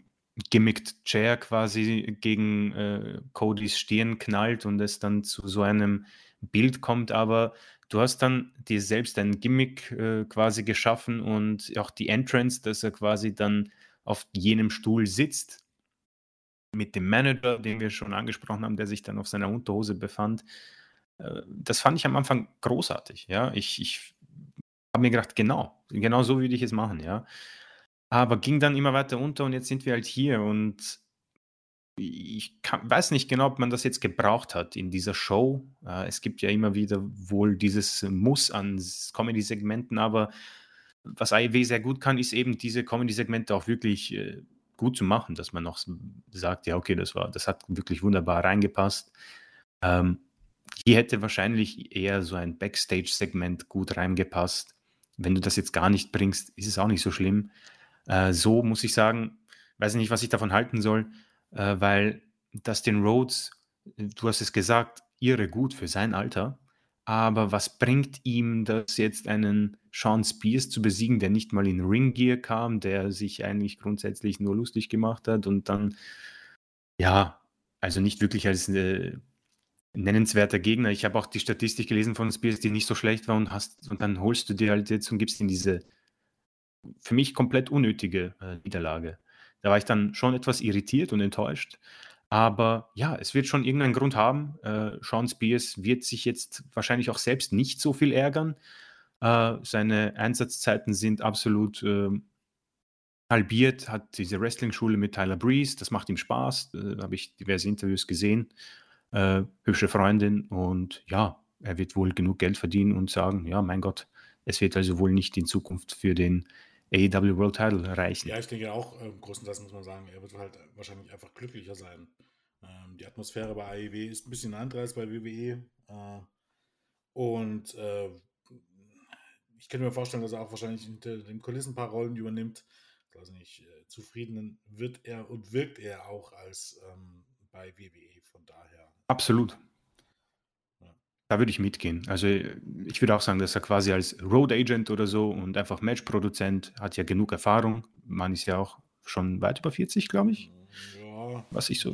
gimmicked Chair quasi gegen äh, Codys Stirn knallt und es dann zu so einem Bild kommt, aber du hast dann dir selbst ein Gimmick äh, quasi geschaffen und auch die Entrance, dass er quasi dann auf jenem Stuhl sitzt mit dem Manager, den wir schon angesprochen haben, der sich dann auf seiner Unterhose befand. Äh, das fand ich am Anfang großartig. Ja, ich, ich habe mir gedacht, genau, genau so würde ich es machen. Ja, aber ging dann immer weiter unter und jetzt sind wir halt hier und ich kann, weiß nicht genau, ob man das jetzt gebraucht hat in dieser Show. Äh, es gibt ja immer wieder wohl dieses Muss an Comedy-Segmenten, aber was AEW sehr gut kann, ist eben diese Comedy-Segmente auch wirklich äh, gut zu machen, dass man noch sagt, ja, okay, das war, das hat wirklich wunderbar reingepasst. Ähm, hier hätte wahrscheinlich eher so ein Backstage-Segment gut reingepasst. Wenn du das jetzt gar nicht bringst, ist es auch nicht so schlimm. Äh, so muss ich sagen, weiß nicht, was ich davon halten soll, äh, weil Dustin Rhodes, du hast es gesagt, irre gut für sein Alter. Aber was bringt ihm das jetzt, einen Sean Spears zu besiegen, der nicht mal in Ring Gear kam, der sich eigentlich grundsätzlich nur lustig gemacht hat und dann, ja, also nicht wirklich als äh, nennenswerter Gegner. Ich habe auch die Statistik gelesen von Spears, die nicht so schlecht war und hast, und dann holst du dir halt jetzt und gibst ihm diese für mich komplett unnötige äh, Niederlage. Da war ich dann schon etwas irritiert und enttäuscht. Aber ja, es wird schon irgendeinen Grund haben. Äh, Sean Spears wird sich jetzt wahrscheinlich auch selbst nicht so viel ärgern. Äh, seine Einsatzzeiten sind absolut äh, halbiert, hat diese Wrestling-Schule mit Tyler Breeze, das macht ihm Spaß. Äh, da habe ich diverse Interviews gesehen. Äh, hübsche Freundin und ja, er wird wohl genug Geld verdienen und sagen, ja, mein Gott, es wird also wohl nicht in Zukunft für den AEW World Title reichen. Ja, ich denke auch, äh, größtenteils muss man sagen, er wird halt wahrscheinlich einfach glücklicher sein. Ähm, die Atmosphäre bei AEW ist ein bisschen anderer als bei WWE. Äh, und äh, ich könnte mir vorstellen, dass er auch wahrscheinlich hinter den Kulissen ein paar Rollen übernimmt. Also nicht äh, zufrieden wird er und wirkt er auch als ähm, bei WWE. Von daher. Absolut. Da würde ich mitgehen. Also ich würde auch sagen, dass er quasi als Road Agent oder so und einfach Matchproduzent hat ja genug Erfahrung. Man ist ja auch schon weit über 40, glaube ich. Ja. Was ich so.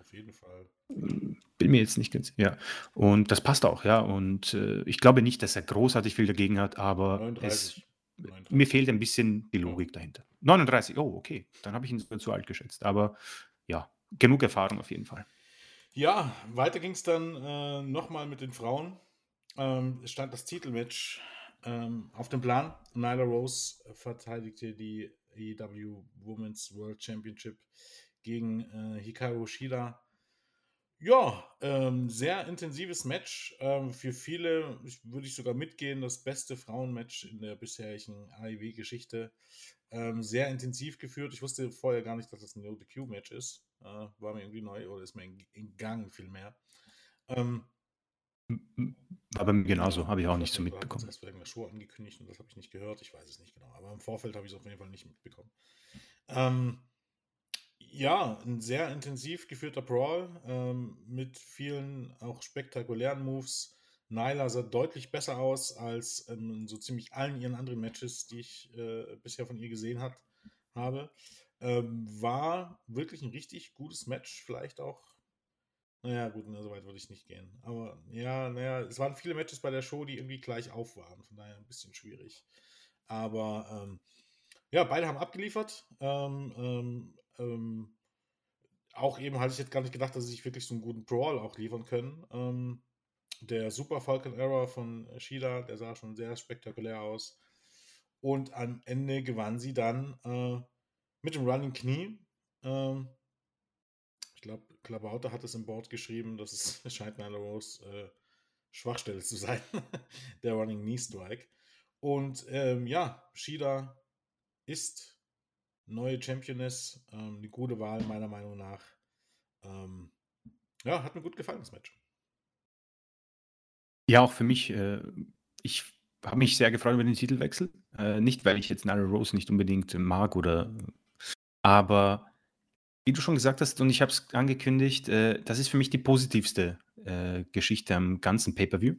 Auf jeden Fall. Bin mir jetzt nicht ganz. Ja. Und das passt auch, ja. Und äh, ich glaube nicht, dass er großartig viel dagegen hat, aber 39. es. 39. Mir fehlt ein bisschen die Logik dahinter. 39, oh, okay. Dann habe ich ihn sogar zu alt geschätzt. Aber ja, genug Erfahrung auf jeden Fall. Ja, weiter ging es dann äh, nochmal mit den Frauen. Ähm, es stand das Titelmatch ähm, auf dem Plan. Nyla Rose verteidigte die AEW Women's World Championship gegen äh, Hikaru Shida. Ja, ähm, sehr intensives Match. Ähm, für viele würde ich sogar mitgehen, das beste Frauenmatch in der bisherigen AEW-Geschichte. Ähm, sehr intensiv geführt. Ich wusste vorher gar nicht, dass das ein No-DQ-Match ist. War mir irgendwie neu oder ist mir entgangen vielmehr. Ähm, aber genauso, habe ich auch nicht so mitbekommen. Das wird irgendeine Show angekündigt und das habe ich nicht gehört. Ich weiß es nicht genau. Aber im Vorfeld habe ich es auf jeden Fall nicht mitbekommen. Ähm, ja, ein sehr intensiv geführter Brawl ähm, mit vielen auch spektakulären Moves. Nyla sah deutlich besser aus als in so ziemlich allen ihren anderen Matches, die ich äh, bisher von ihr gesehen hat, habe. Ähm, war wirklich ein richtig gutes Match, vielleicht auch. Naja, gut, so weit würde ich nicht gehen. Aber ja, naja, es waren viele Matches bei der Show, die irgendwie gleich auf waren. Von daher ein bisschen schwierig. Aber ähm, ja, beide haben abgeliefert. Ähm, ähm, ähm auch eben hatte ich jetzt gar nicht gedacht, dass sie sich wirklich so einen guten Brawl auch liefern können. Ähm, der Super Falcon Error von Shida, der sah schon sehr spektakulär aus. Und am Ende gewann sie dann äh, mit dem Running Knie. Ähm, ich glaube, Klabauter hat es im Board geschrieben, dass es scheint Nyla Rose äh, Schwachstelle zu sein, der Running Knee Strike. Und ähm, ja, Shida ist neue Championess, ähm, eine gute Wahl meiner Meinung nach. Ähm, ja, hat mir gut gefallen, das Match. Ja, auch für mich. Äh, ich habe mich sehr gefreut über den Titelwechsel. Äh, nicht, weil ich jetzt Nyla Rose nicht unbedingt mag oder aber wie du schon gesagt hast, und ich habe es angekündigt, äh, das ist für mich die positivste äh, Geschichte am ganzen Pay-Per-View,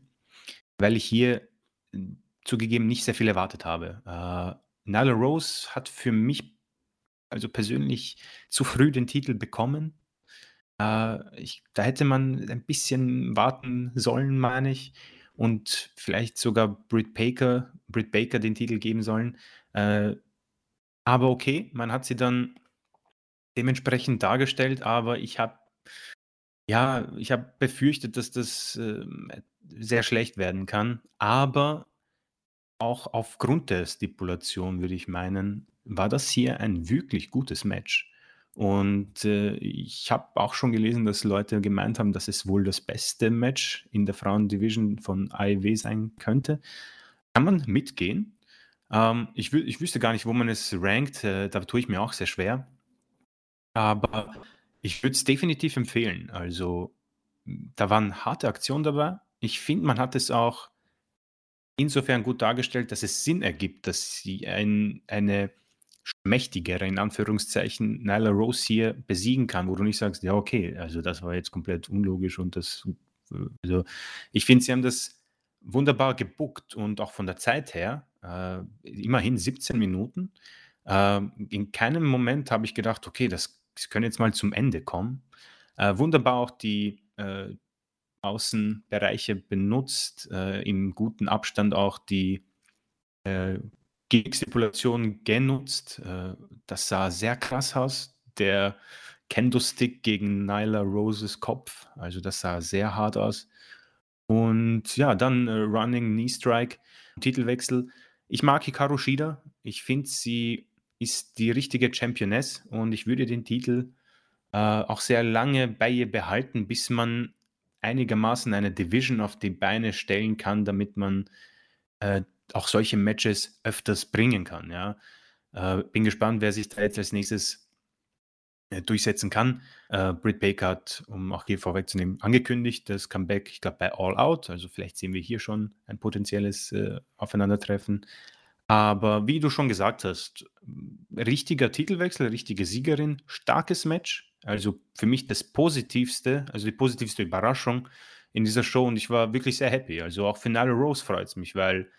weil ich hier äh, zugegeben nicht sehr viel erwartet habe. Äh, Nyla Rose hat für mich also persönlich zu früh den Titel bekommen. Äh, ich, da hätte man ein bisschen warten sollen, meine ich, und vielleicht sogar Britt Baker, Britt Baker den Titel geben sollen. Aber okay, man hat sie dann dementsprechend dargestellt, aber ich habe ja, ich habe befürchtet, dass das äh, sehr schlecht werden kann. Aber auch aufgrund der Stipulation würde ich meinen, war das hier ein wirklich gutes Match. Und äh, ich habe auch schon gelesen, dass Leute gemeint haben, dass es wohl das beste Match in der Frauendivision von AEW sein könnte. Kann man mitgehen? Ähm, ich, ich wüsste gar nicht, wo man es rankt. Äh, da tue ich mir auch sehr schwer. Aber ich würde es definitiv empfehlen. Also, da waren harte Aktionen dabei. Ich finde, man hat es auch insofern gut dargestellt, dass es Sinn ergibt, dass sie ein, eine mächtigere, in Anführungszeichen, Nyla Rose hier besiegen kann, wo du nicht sagst, ja, okay, also das war jetzt komplett unlogisch und das, also ich finde, sie haben das wunderbar gebuckt und auch von der Zeit her, äh, immerhin 17 Minuten. Äh, in keinem Moment habe ich gedacht, okay, das Sie können jetzt mal zum Ende kommen. Äh, wunderbar auch die äh, Außenbereiche benutzt, äh, im guten Abstand auch die äh, Stipulation genutzt. Äh, das sah sehr krass aus. Der Kendo-Stick gegen Nyla Roses Kopf, also das sah sehr hart aus. Und ja, dann Running Knee Strike, Titelwechsel. Ich mag Hikaru Shida. Ich finde, sie ist die richtige Championess und ich würde den Titel äh, auch sehr lange bei ihr behalten, bis man einigermaßen eine Division auf die Beine stellen kann, damit man äh, auch solche Matches öfters bringen kann. Ja. Äh, bin gespannt, wer sich da jetzt als nächstes durchsetzen kann. Äh, Britt Baker hat, um auch hier vorwegzunehmen, angekündigt, das Comeback, ich glaube, bei All Out. Also vielleicht sehen wir hier schon ein potenzielles äh, Aufeinandertreffen. Aber wie du schon gesagt hast, richtiger Titelwechsel, richtige Siegerin, starkes Match. Also für mich das Positivste, also die positivste Überraschung in dieser Show und ich war wirklich sehr happy. Also auch Nyla Rose freut es mich, weil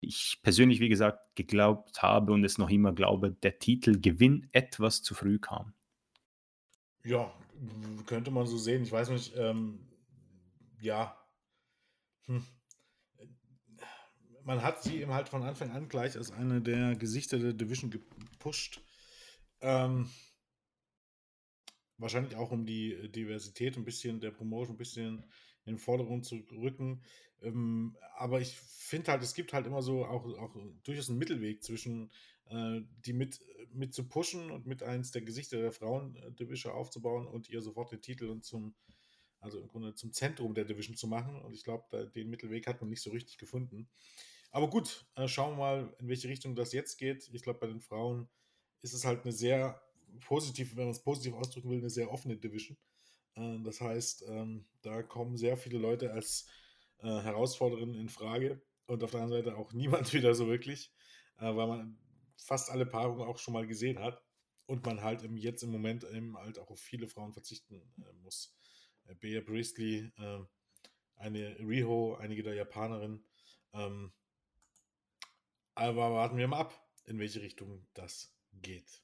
ich persönlich, wie gesagt, geglaubt habe und es noch immer glaube, der Titelgewinn etwas zu früh kam. Ja, könnte man so sehen. Ich weiß nicht, ähm, ja. Hm man hat sie eben halt von Anfang an gleich als eine der Gesichter der Division gepusht. Ähm, wahrscheinlich auch um die Diversität ein bisschen der Promotion ein bisschen in den Vordergrund zu rücken. Ähm, aber ich finde halt, es gibt halt immer so auch, auch durchaus einen Mittelweg zwischen die mit, mit zu pushen und mit eins der Gesichter der Frauen-Division aufzubauen und ihr sofort den Titel und zum, also im Grunde zum Zentrum der Division zu machen. Und ich glaube, den Mittelweg hat man nicht so richtig gefunden. Aber gut, äh, schauen wir mal, in welche Richtung das jetzt geht. Ich glaube, bei den Frauen ist es halt eine sehr positiv, wenn man es positiv ausdrücken will, eine sehr offene Division. Äh, das heißt, ähm, da kommen sehr viele Leute als äh, Herausforderin in Frage und auf der anderen Seite auch niemand wieder so wirklich, äh, weil man fast alle Paarungen auch schon mal gesehen hat und man halt im, jetzt im Moment eben halt auch auf viele Frauen verzichten äh, muss. Äh, Bea Priestley, äh, eine Riho, einige der Japanerinnen. Ähm, aber warten wir mal ab, in welche Richtung das geht.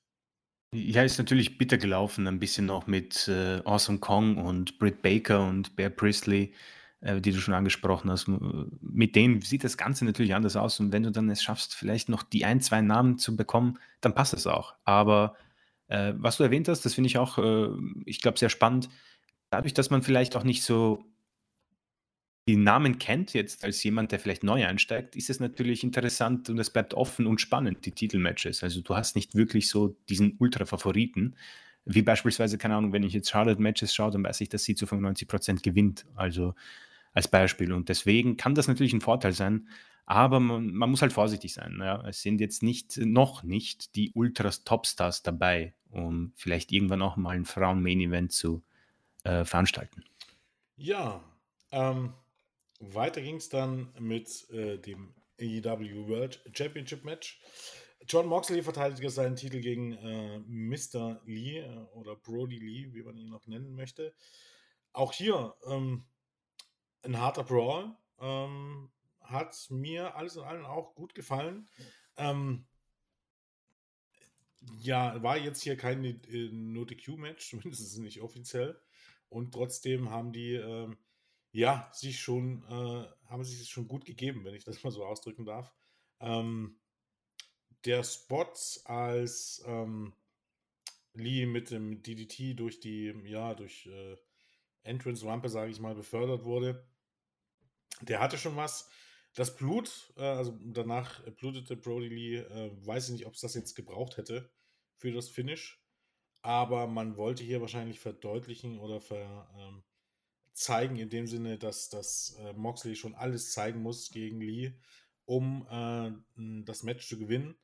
Ja, ist natürlich bitter gelaufen, ein bisschen noch mit äh, Awesome Kong und Britt Baker und Bear Priestley, äh, die du schon angesprochen hast. Mit denen sieht das Ganze natürlich anders aus. Und wenn du dann es schaffst, vielleicht noch die ein, zwei Namen zu bekommen, dann passt das auch. Aber äh, was du erwähnt hast, das finde ich auch, äh, ich glaube, sehr spannend. Dadurch, dass man vielleicht auch nicht so die Namen kennt, jetzt als jemand, der vielleicht neu einsteigt, ist es natürlich interessant und es bleibt offen und spannend, die Titelmatches. Also du hast nicht wirklich so diesen Ultra-Favoriten, wie beispielsweise, keine Ahnung, wenn ich jetzt Charlotte-Matches schaue, dann weiß ich, dass sie zu 95% gewinnt, also als Beispiel. Und deswegen kann das natürlich ein Vorteil sein, aber man, man muss halt vorsichtig sein. Ja. Es sind jetzt nicht, noch nicht die Ultras-Topstars dabei, um vielleicht irgendwann auch mal ein Frauen-Main-Event zu äh, veranstalten. Ja, ähm, weiter ging es dann mit äh, dem AEW World Championship Match. John Moxley verteidigte seinen Titel gegen äh, Mr. Lee äh, oder Brody Lee, wie man ihn noch nennen möchte. Auch hier ähm, ein harter Brawl. Ähm, hat mir alles in allem auch gut gefallen. Ähm, ja, war jetzt hier kein äh, No-DQ-Match, zumindest nicht offiziell. Und trotzdem haben die ähm, ja sich schon, äh, haben sich schon gut gegeben, wenn ich das mal so ausdrücken darf. Ähm, der Spot, als ähm, Lee mit dem DDT durch die, ja, durch äh, Entrance-Rampe, sage ich mal, befördert wurde, der hatte schon was. Das Blut, äh, also danach blutete Brody Lee, äh, weiß ich nicht, ob es das jetzt gebraucht hätte für das Finish. Aber man wollte hier wahrscheinlich verdeutlichen oder ver, ähm, zeigen, in dem Sinne, dass, dass äh, Moxley schon alles zeigen muss gegen Lee, um äh, das Match zu gewinnen.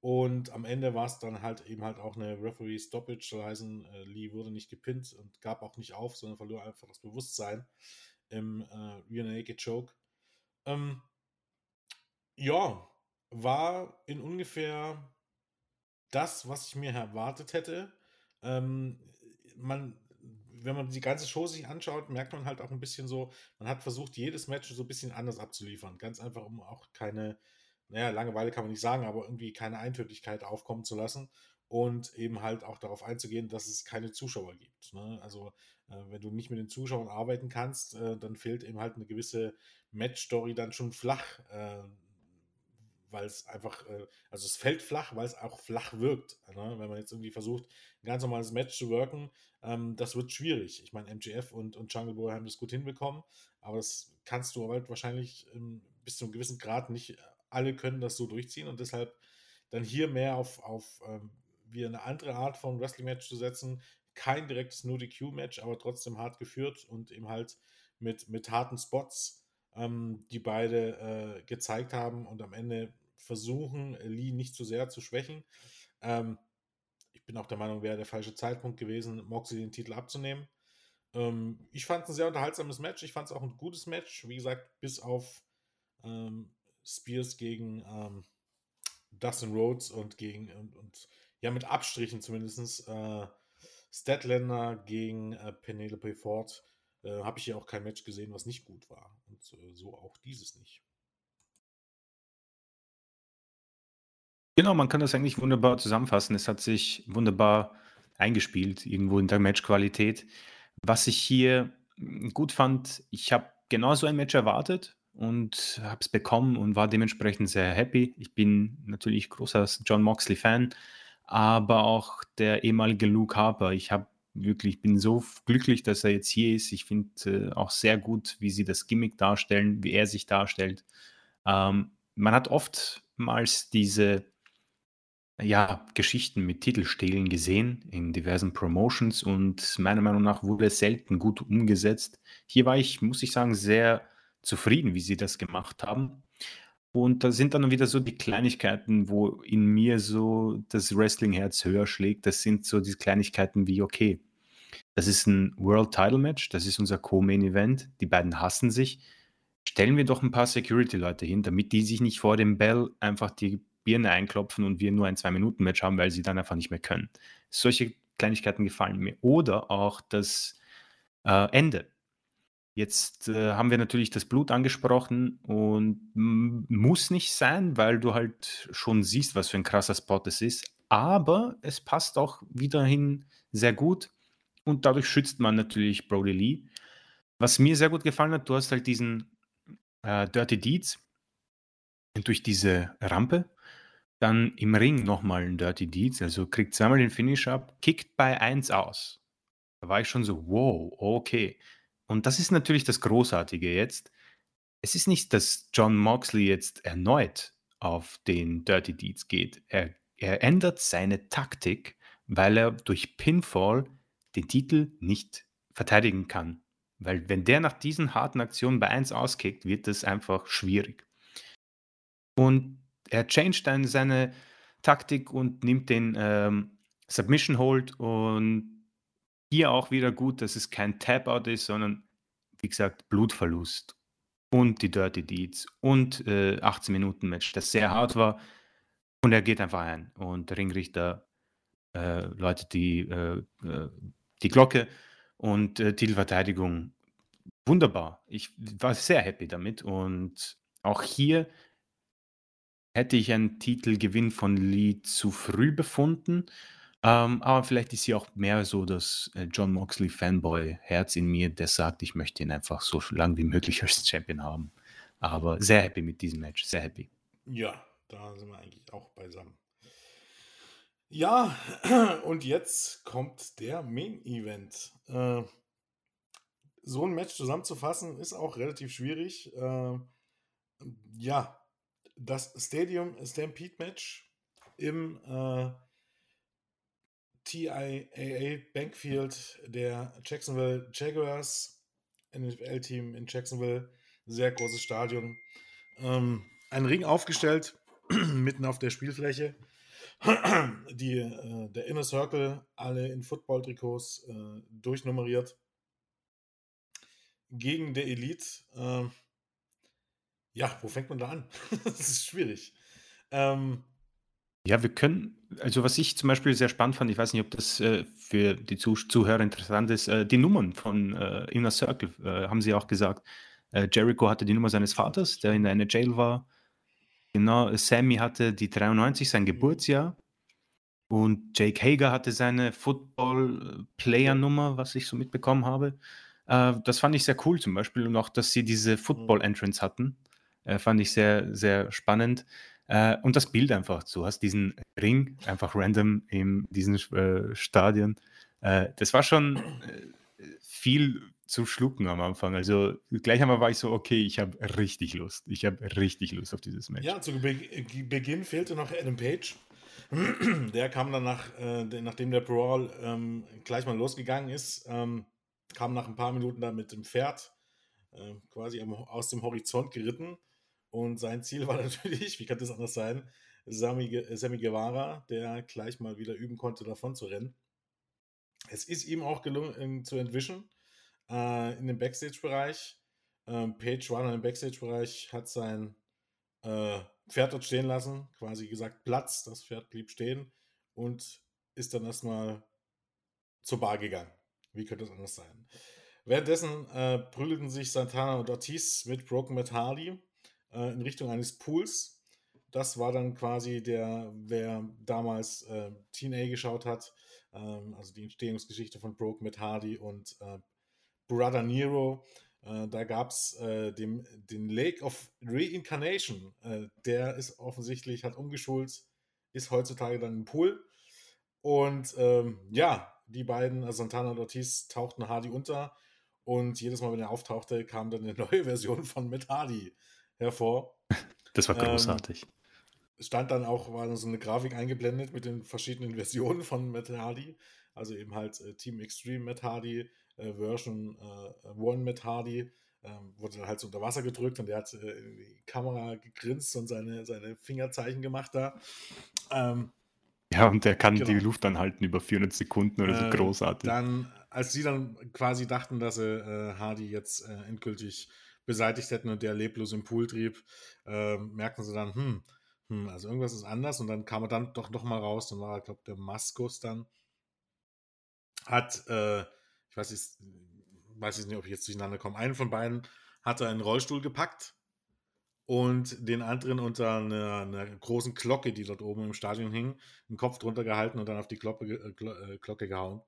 Und am Ende war es dann halt eben halt auch eine Referee Stoppage, das heißt, äh, Lee wurde nicht gepinnt und gab auch nicht auf, sondern verlor einfach das Bewusstsein im äh, Rear Naked Choke. Ähm, ja, war in ungefähr das, was ich mir erwartet hätte. Ähm, man, wenn man die ganze Show sich anschaut, merkt man halt auch ein bisschen so, man hat versucht, jedes Match so ein bisschen anders abzuliefern. Ganz einfach, um auch keine, naja, Langeweile kann man nicht sagen, aber irgendwie keine Eintönigkeit aufkommen zu lassen und eben halt auch darauf einzugehen, dass es keine Zuschauer gibt. Ne? Also wenn du nicht mit den Zuschauern arbeiten kannst, äh, dann fehlt eben halt eine gewisse Match-Story dann schon flach. Äh, weil es einfach, äh, also es fällt flach, weil es auch flach wirkt. Ne? Wenn man jetzt irgendwie versucht, ein ganz normales Match zu worken, ähm, das wird schwierig. Ich meine, MGF und, und Jungle Boy haben das gut hinbekommen, aber das kannst du halt wahrscheinlich ähm, bis zu einem gewissen Grad nicht alle können das so durchziehen und deshalb dann hier mehr auf, auf ähm, wie eine andere Art von Wrestling-Match zu setzen. Kein direktes No-DQ-Match, aber trotzdem hart geführt und eben halt mit, mit harten Spots ähm, die beide äh, gezeigt haben und am Ende versuchen, Lee nicht zu sehr zu schwächen. Ähm, ich bin auch der Meinung, wäre der falsche Zeitpunkt gewesen, Moxley den Titel abzunehmen. Ähm, ich fand es ein sehr unterhaltsames Match. Ich fand es auch ein gutes Match. Wie gesagt, bis auf ähm, Spears gegen ähm, Dustin Rhodes und gegen und, und ja mit Abstrichen zumindest äh, Statlander gegen äh, Penelope Ford äh, habe ich hier auch kein Match gesehen, was nicht gut war. Und äh, so auch dieses nicht. Genau, man kann das eigentlich wunderbar zusammenfassen. Es hat sich wunderbar eingespielt, irgendwo in der Matchqualität. Was ich hier hm, gut fand, ich habe genauso ein Match erwartet und habe es bekommen und war dementsprechend sehr happy. Ich bin natürlich großer John Moxley-Fan, aber auch der ehemalige Luke Harper. Ich habe wirklich, bin so glücklich, dass er jetzt hier ist. Ich finde äh, auch sehr gut, wie sie das Gimmick darstellen, wie er sich darstellt. Ähm, man hat oftmals diese ja, Geschichten mit Titelstehlen gesehen in diversen Promotions und meiner Meinung nach wurde es selten gut umgesetzt. Hier war ich, muss ich sagen, sehr zufrieden, wie sie das gemacht haben. Und da sind dann wieder so die Kleinigkeiten, wo in mir so das Wrestling-Herz höher schlägt. Das sind so die Kleinigkeiten wie, okay, das ist ein World Title Match, das ist unser Co-Main Event, die beiden hassen sich. Stellen wir doch ein paar Security-Leute hin, damit die sich nicht vor dem Bell einfach die Birne einklopfen und wir nur ein Zwei-Minuten-Match haben, weil sie dann einfach nicht mehr können. Solche Kleinigkeiten gefallen mir. Oder auch das äh, Ende. Jetzt äh, haben wir natürlich das Blut angesprochen und muss nicht sein, weil du halt schon siehst, was für ein krasser Spot es ist. Aber es passt auch wiederhin sehr gut und dadurch schützt man natürlich Brody Lee. Was mir sehr gut gefallen hat, du hast halt diesen äh, Dirty Deeds durch diese Rampe, dann im Ring nochmal ein Dirty Deeds, also kriegt zweimal den Finish ab, kickt bei 1 aus. Da war ich schon so, wow, okay. Und das ist natürlich das Großartige jetzt. Es ist nicht, dass John Moxley jetzt erneut auf den Dirty Deeds geht. Er, er ändert seine Taktik, weil er durch Pinfall den Titel nicht verteidigen kann. Weil wenn der nach diesen harten Aktionen bei 1 auskickt, wird das einfach schwierig. Und er changed dann seine Taktik und nimmt den ähm, Submission Hold und hier auch wieder gut, dass es kein Tap-Out ist, sondern wie gesagt, Blutverlust und die Dirty Deeds und äh, 18 Minuten Match, das sehr hart war. Und er geht einfach ein und Ringrichter äh, läutet die, äh, äh, die Glocke und äh, Titelverteidigung wunderbar. Ich war sehr happy damit und auch hier hätte ich einen Titelgewinn von Lee zu früh befunden. Ähm, aber vielleicht ist hier auch mehr so das äh, John Moxley Fanboy-Herz in mir, der sagt, ich möchte ihn einfach so lang wie möglich als Champion haben. Aber sehr happy mit diesem Match, sehr happy. Ja, da sind wir eigentlich auch beisammen. Ja, und jetzt kommt der Main Event. Äh, so ein Match zusammenzufassen ist auch relativ schwierig. Äh, ja, das Stadium Stampede Match im äh, TIAA Bankfield der Jacksonville Jaguars, NFL-Team in Jacksonville, sehr großes Stadion. Ähm, ein Ring aufgestellt, mitten auf der Spielfläche. Die, äh, der Inner Circle, alle in Football-Trikots äh, durchnummeriert. Gegen der Elite. Äh, ja, wo fängt man da an? das ist schwierig. Ähm, ja, wir können, also was ich zum Beispiel sehr spannend fand, ich weiß nicht, ob das äh, für die Zuh Zuhörer interessant ist, äh, die Nummern von äh, Inner Circle, äh, haben sie auch gesagt. Äh, Jericho hatte die Nummer seines Vaters, der in der Jail war. Genau, Sammy hatte die 93, sein Geburtsjahr. Und Jake Hager hatte seine Football-Player-Nummer, was ich so mitbekommen habe. Äh, das fand ich sehr cool zum Beispiel. Und auch, dass sie diese Football-Entrance hatten, fand ich sehr, sehr spannend. Äh, und das Bild einfach. Du hast diesen Ring einfach random in diesem äh, Stadion. Äh, das war schon äh, viel zu schlucken am Anfang. Also gleich einmal war ich so, okay, ich habe richtig Lust. Ich habe richtig Lust auf dieses Match. Ja, zu Be Beginn fehlte noch Adam Page. der kam dann nach, äh, nachdem der Brawl ähm, gleich mal losgegangen ist, ähm, kam nach ein paar Minuten da mit dem Pferd äh, quasi aus dem Horizont geritten und sein Ziel war natürlich, wie kann das anders sein, Sammy, Sammy Guevara, der gleich mal wieder üben konnte, davon zu rennen. Es ist ihm auch gelungen zu entwischen äh, in dem Backstage-Bereich. Ähm, Page dann im Backstage-Bereich, hat sein äh, Pferd dort stehen lassen, quasi gesagt Platz, das Pferd blieb stehen und ist dann erstmal zur Bar gegangen. Wie könnte das anders sein? Währenddessen äh, prügelten sich Santana und Ortiz mit Broken Matt Hardy äh, in Richtung eines Pools. Das war dann quasi der, wer damals äh, TNA geschaut hat, ähm, also die Entstehungsgeschichte von Broke mit Hardy und äh, Brother Nero. Äh, da gab es äh, den Lake of Reincarnation. Äh, der ist offensichtlich, hat umgeschult, ist heutzutage dann im Pool. Und ähm, ja, die beiden, also Santana und Ortiz, tauchten Hardy unter. Und jedes Mal, wenn er auftauchte, kam dann eine neue Version von Matt Hardy hervor. Das war ähm, großartig. Ähm, stand dann auch, war so eine Grafik eingeblendet mit den verschiedenen Versionen von Matt Hardy. Also eben halt äh, Team Extreme Matt Hardy, äh, Version äh, One Matt Hardy. Ähm, wurde dann halt so unter Wasser gedrückt und der hat äh, in die Kamera gegrinst und seine, seine Fingerzeichen gemacht da. Ähm, ja, und der kann genau. die Luft anhalten über 400 Sekunden oder so ähm, großartig. Dann, als sie dann quasi dachten, dass sie äh, Hardy jetzt äh, endgültig beseitigt hätten und der leblos im Pool trieb, äh, merkten sie dann, hm, hm, also irgendwas ist anders. Und dann kam er dann doch noch mal raus. Dann war er, glaube der Maskus dann. Hat, äh, ich weiß nicht, weiß ich nicht, ob ich jetzt durcheinander komme. Einen von beiden hat er einen Rollstuhl gepackt und den anderen unter einer, einer, großen Glocke, die dort oben im Stadion hing, den Kopf drunter gehalten und dann auf die Glocke, äh, Glocke gehauen.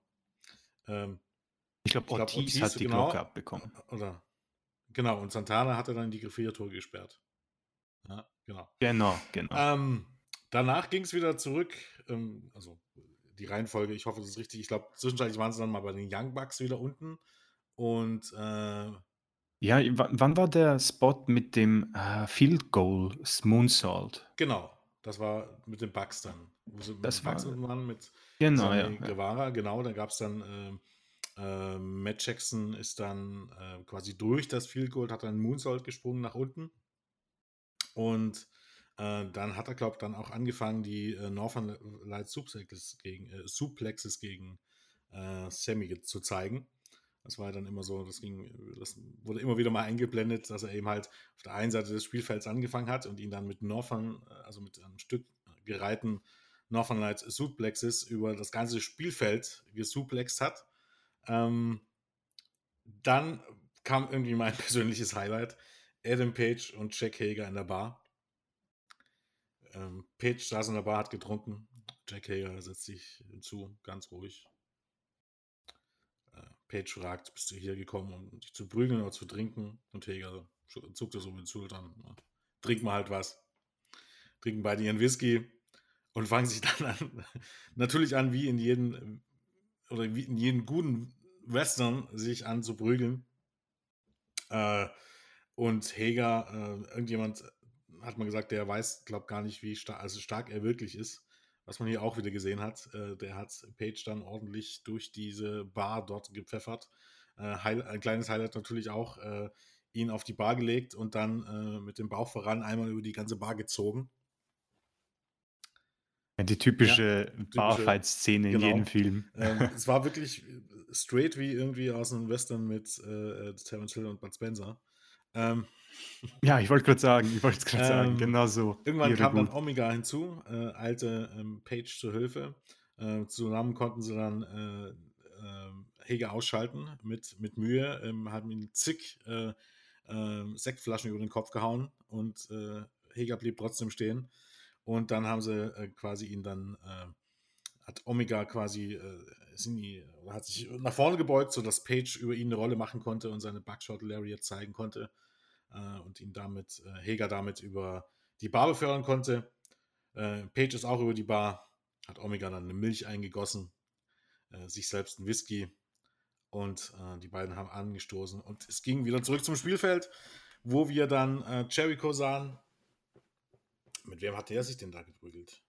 Ähm, ich glaube, Ortiz, glaub, Ortiz, hat die genau, Glocke abbekommen. Oder Genau, und Santana hatte dann die Gefriertruhe gesperrt. Ja, genau. Genau, genau. Ähm, danach ging es wieder zurück, ähm, also die Reihenfolge, ich hoffe, das ist richtig. Ich glaube, zwischenzeitlich waren sie dann mal bei den Young Bucks wieder unten. Und äh, ja, wann war der Spot mit dem äh, Field Goal Moonsault? Genau, das war mit den Bucks dann. Wo sie das mit war, waren mit genau, ja, Guevara, genau, da gab es dann äh, äh, Matt Jackson ist dann äh, quasi durch das Field Goal, hat dann Moonsault gesprungen nach unten. Und äh, dann hat er, glaube ich, dann auch angefangen, die äh, Northern Light Suplexes gegen, äh, Suplexes gegen äh, Sammy zu zeigen. Das war dann immer so, das ging, das wurde immer wieder mal eingeblendet, dass er eben halt auf der einen Seite des Spielfelds angefangen hat und ihn dann mit Northern, also mit einem Stück gereihten Northern Lights Suplexes über das ganze Spielfeld gesuplext hat. Ähm, dann kam irgendwie mein persönliches Highlight. Adam Page und Jack Hager in der Bar. Ähm, Page saß in der Bar, hat getrunken. Jack Hager setzt sich hinzu, ganz ruhig. Äh, Page fragt, bist du hier gekommen, um dich zu prügeln oder zu trinken? Und Hager zuckt er so mit den Schultern. Trink mal halt was. Trinken beide ihren Whisky und fangen sich dann an, natürlich an, wie in jedem, oder wie in jedem guten Western, sich an zu prügeln. Äh, und Hager, äh, irgendjemand hat mal gesagt, der weiß, glaube gar nicht, wie star also stark er wirklich ist. Was man hier auch wieder gesehen hat, äh, der hat Page dann ordentlich durch diese Bar dort gepfeffert. Äh, ein kleines Highlight natürlich auch, äh, ihn auf die Bar gelegt und dann äh, mit dem Bauch voran einmal über die ganze Bar gezogen. Die typische, ja, Barfight-Szene genau. in jedem Film. Ähm, es war wirklich straight wie irgendwie aus einem Western mit äh, Terence Hill und Bud Spencer. Ähm, ja, ich wollte gerade sagen, ich wollte es gerade ähm, sagen, genau so. Irgendwann kam gut. dann Omega hinzu, äh, alte ähm, Page zur Hilfe. Äh, zusammen konnten sie dann äh, ähm, Hege ausschalten mit, mit Mühe, ähm, haben ihn zig äh, ähm, Sektflaschen über den Kopf gehauen und äh, Heger blieb trotzdem stehen. Und dann haben sie äh, quasi ihn dann, hat Omega quasi, die, hat sich nach vorne gebeugt, sodass Page über ihn eine Rolle machen konnte und seine Buckshot Lariat zeigen konnte äh, und ihn damit, äh, Heger damit über die Bar befördern konnte. Äh, Page ist auch über die Bar, hat Omega dann eine Milch eingegossen, äh, sich selbst ein Whisky und äh, die beiden haben angestoßen und es ging wieder zurück zum Spielfeld, wo wir dann äh, Jericho sahen. Mit wem hat der sich denn da geprügelt?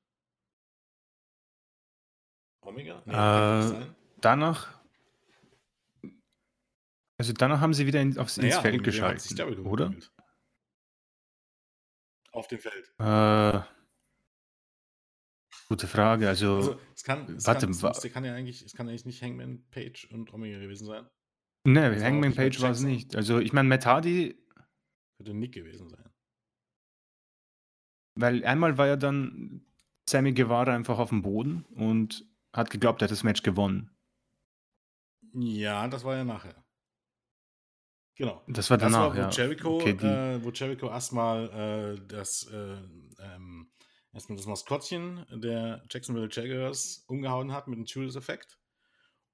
Omega? Nee, äh, danach also danach haben sie wieder in, aufs, naja, ins Feld geschaltet, oder? Auf dem Feld. Äh, gute Frage. Also, also es kann, es warte, kann, es, kann ja eigentlich, es kann eigentlich nicht Hangman Page und Omega gewesen sein. Ne, Hangman Page war es nicht. Also ich meine, Matt Hardy könnte Nick gewesen sein. Weil einmal war ja dann Sammy Guevara einfach auf dem Boden und hat geglaubt, er hat das Match gewonnen. Ja, das war ja nachher. Genau. Das war danach, das war, wo ja. Jericho, okay, äh, wo Jericho erstmal äh, das, äh, ähm, erstmal das Maskottchen der Jacksonville Jaguars umgehauen hat mit dem Judas-Effekt.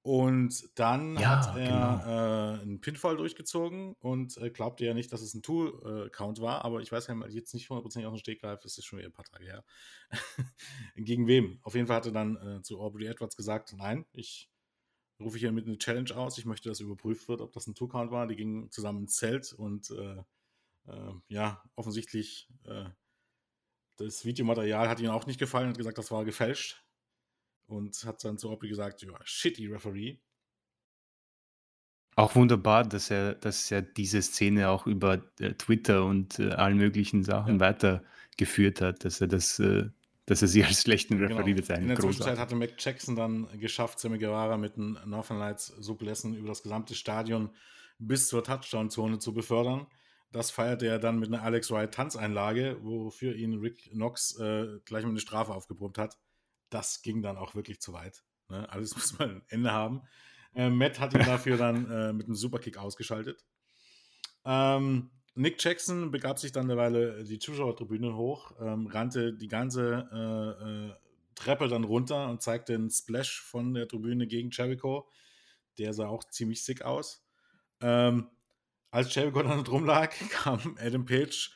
Und dann ja, hat er genau. äh, einen Pinfall durchgezogen und äh, glaubte ja nicht, dass es ein Tool-Count war, aber ich weiß ja jetzt nicht 100% aus dem Stegreif, es ist schon wieder ein paar Tage her. Gegen wem? Auf jeden Fall hat er dann äh, zu Aubrey Edwards gesagt, nein, ich rufe hier mit eine Challenge aus. Ich möchte, dass überprüft wird, ob das ein Two-Count war. Die gingen zusammen ins Zelt und äh, äh, ja, offensichtlich äh, das Videomaterial hat ihnen auch nicht gefallen, hat gesagt, das war gefälscht und hat dann zu Opel gesagt, ja, shitty Referee. Auch wunderbar, dass er, dass er diese Szene auch über äh, Twitter und äh, allen möglichen Sachen ja. weitergeführt hat, dass er das äh, dass er sie als schlechten genau. Referee genau. bezeichnet. In der Zwischenzeit hatte Mac Jackson dann geschafft, Sammy Guevara mit den Northern Lights Suplessen über das gesamte Stadion bis zur Touchdown-Zone zu befördern. Das feierte er dann mit einer Alex Wright Tanzeinlage, wofür ihn Rick Knox äh, gleich mal eine Strafe aufgepumpt hat. Das ging dann auch wirklich zu weit. Ne? Alles muss mal ein Ende haben. Äh, Matt hat ihn dafür dann äh, mit einem Superkick ausgeschaltet. Ähm, Nick Jackson begab sich dann derweil die Zuschauertribüne hoch, ähm, rannte die ganze äh, äh, Treppe dann runter und zeigte einen Splash von der Tribüne gegen Jericho. Der sah auch ziemlich sick aus. Ähm, als Jericho dann drum lag, kam Adam Page.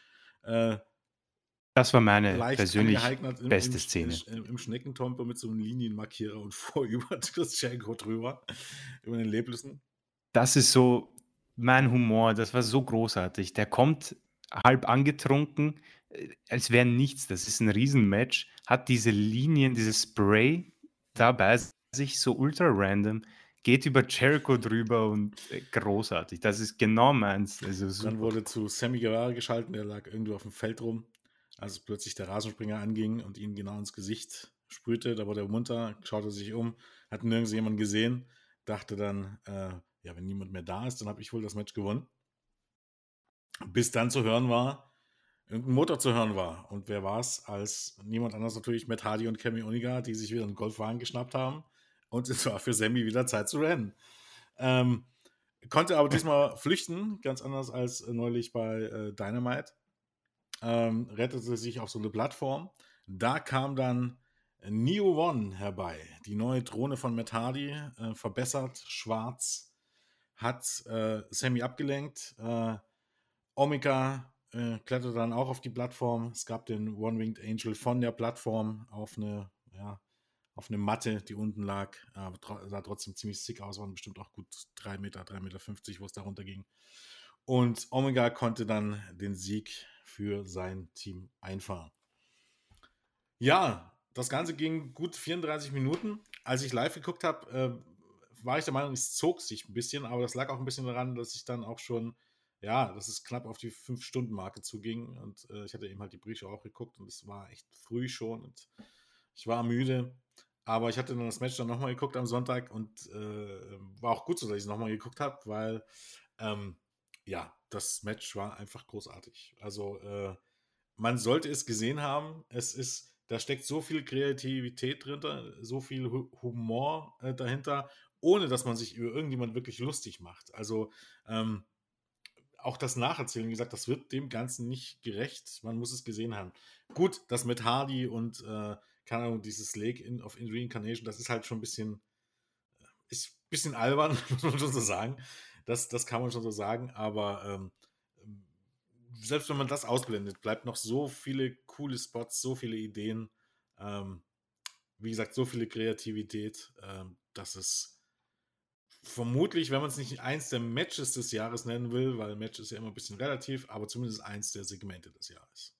Das war meine persönlich im, beste im, Szene. Im, Im Schneckentomper mit so einem Linienmarkierer und vor über das Jericho drüber, über den Leblüssen. Das ist so, mein Humor, das war so großartig. Der kommt halb angetrunken, äh, als wäre nichts. Das ist ein Riesenmatch. Hat diese Linien, dieses Spray da bei sich so ultra random, geht über Jericho drüber und äh, großartig. Das ist genau meins. Also Dann wurde zu Sammy Guevara geschalten, der lag irgendwo auf dem Feld rum, als plötzlich der Rasenspringer anging und ihn genau ins Gesicht sprühte. Da wurde er munter, schaute sich um, hat nirgends jemanden gesehen, dachte dann, äh, ja, wenn niemand mehr da ist, dann habe ich wohl das Match gewonnen. Bis dann zu hören war, irgendein Motor zu hören war. Und wer war es als niemand anders natürlich Matt Hardy und Cammy Oniga, die sich wieder einen Golfwagen geschnappt haben. Und es war für Sammy wieder Zeit zu rennen. Ähm, konnte aber diesmal flüchten, ganz anders als neulich bei äh, Dynamite. Ähm, rettete sich auf so eine Plattform. Da kam dann Neo One herbei, die neue Drohne von Matt Hardy, äh, verbessert, schwarz, hat äh, Sammy abgelenkt. Äh, Omega äh, kletterte dann auch auf die Plattform. Es gab den One-Winged Angel von der Plattform auf eine, ja, auf eine Matte, die unten lag. Aber tr sah trotzdem ziemlich sick aus, waren bestimmt auch gut 3 Meter, 3,50 Meter, wo es da runterging. Und Omega konnte dann den Sieg für sein Team einfahren. Ja, das Ganze ging gut 34 Minuten. Als ich live geguckt habe, äh, war ich der Meinung, es zog sich ein bisschen, aber das lag auch ein bisschen daran, dass ich dann auch schon ja, dass es knapp auf die 5-Stunden-Marke zuging. Und äh, ich hatte eben halt die Briefe auch geguckt und es war echt früh schon und ich war müde. Aber ich hatte dann das Match dann nochmal geguckt am Sonntag und äh, war auch gut so, dass ich es nochmal geguckt habe, weil ähm, ja, das Match war einfach großartig. Also äh, man sollte es gesehen haben. Es ist, da steckt so viel Kreativität drin, so viel Humor äh, dahinter, ohne dass man sich über irgendjemand wirklich lustig macht. Also ähm, auch das Nacherzählen, wie gesagt, das wird dem Ganzen nicht gerecht. Man muss es gesehen haben. Gut, das mit Hardy und, äh, keine Ahnung, dieses Lake in, of in Reincarnation, das ist halt schon ein bisschen, äh, ist ein bisschen albern, muss man schon so sagen. Das, das kann man schon so sagen, aber ähm, selbst wenn man das ausblendet, bleibt noch so viele coole Spots, so viele Ideen, ähm, wie gesagt, so viele Kreativität, ähm, dass es vermutlich, wenn man es nicht eins der Matches des Jahres nennen will, weil Match ist ja immer ein bisschen relativ, aber zumindest eins der Segmente des Jahres.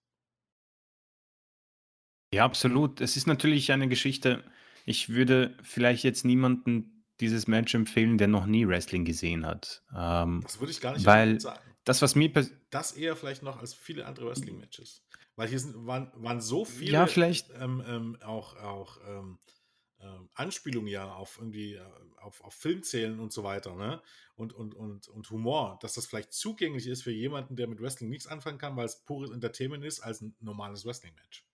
Ja, absolut. Es ist natürlich eine Geschichte. Ich würde vielleicht jetzt niemanden dieses Match empfehlen, der noch nie Wrestling gesehen hat. Ähm, das würde ich gar nicht weil sagen. Das, was mir das eher vielleicht noch als viele andere Wrestling-Matches. Weil hier sind, waren, waren so viele ja, vielleicht, ähm, ähm, auch, auch ähm, äh, Anspielungen ja auf irgendwie äh, auf, auf Filmzählen und so weiter, ne? Und, und, und, und Humor, dass das vielleicht zugänglich ist für jemanden, der mit Wrestling nichts anfangen kann, weil es pures Entertainment ist, als ein normales Wrestling-Match.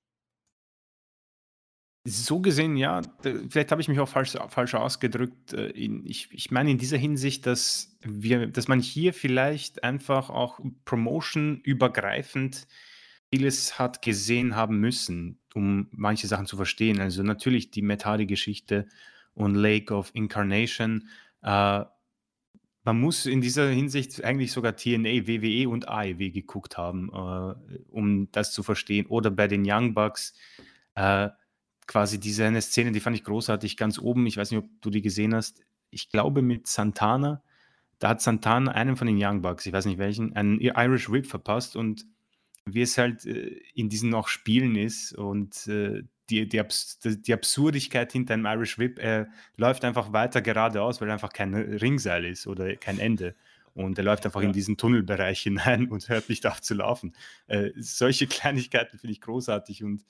So gesehen, ja, vielleicht habe ich mich auch falsch, falsch ausgedrückt. Äh, ich, ich meine in dieser Hinsicht, dass wir, dass man hier vielleicht einfach auch promotion übergreifend vieles hat gesehen haben müssen, um manche Sachen zu verstehen. Also natürlich die Metadi-Geschichte und Lake of Incarnation. Äh, man muss in dieser Hinsicht eigentlich sogar TNA, WWE und AEW geguckt haben, äh, um das zu verstehen. Oder bei den Young Bucks äh, quasi diese eine Szene, die fand ich großartig, ganz oben. Ich weiß nicht, ob du die gesehen hast. Ich glaube mit Santana. Da hat Santana einen von den Young Bucks, ich weiß nicht welchen, einen Irish Whip verpasst und wie es halt äh, in diesen auch Spielen ist und äh, die, die, Abs die Absurdigkeit hinter einem Irish Whip, er läuft einfach weiter geradeaus, weil einfach kein Ringseil ist oder kein Ende. Und er läuft einfach ja. in diesen Tunnelbereich hinein und hört nicht auf zu laufen. Äh, solche Kleinigkeiten finde ich großartig und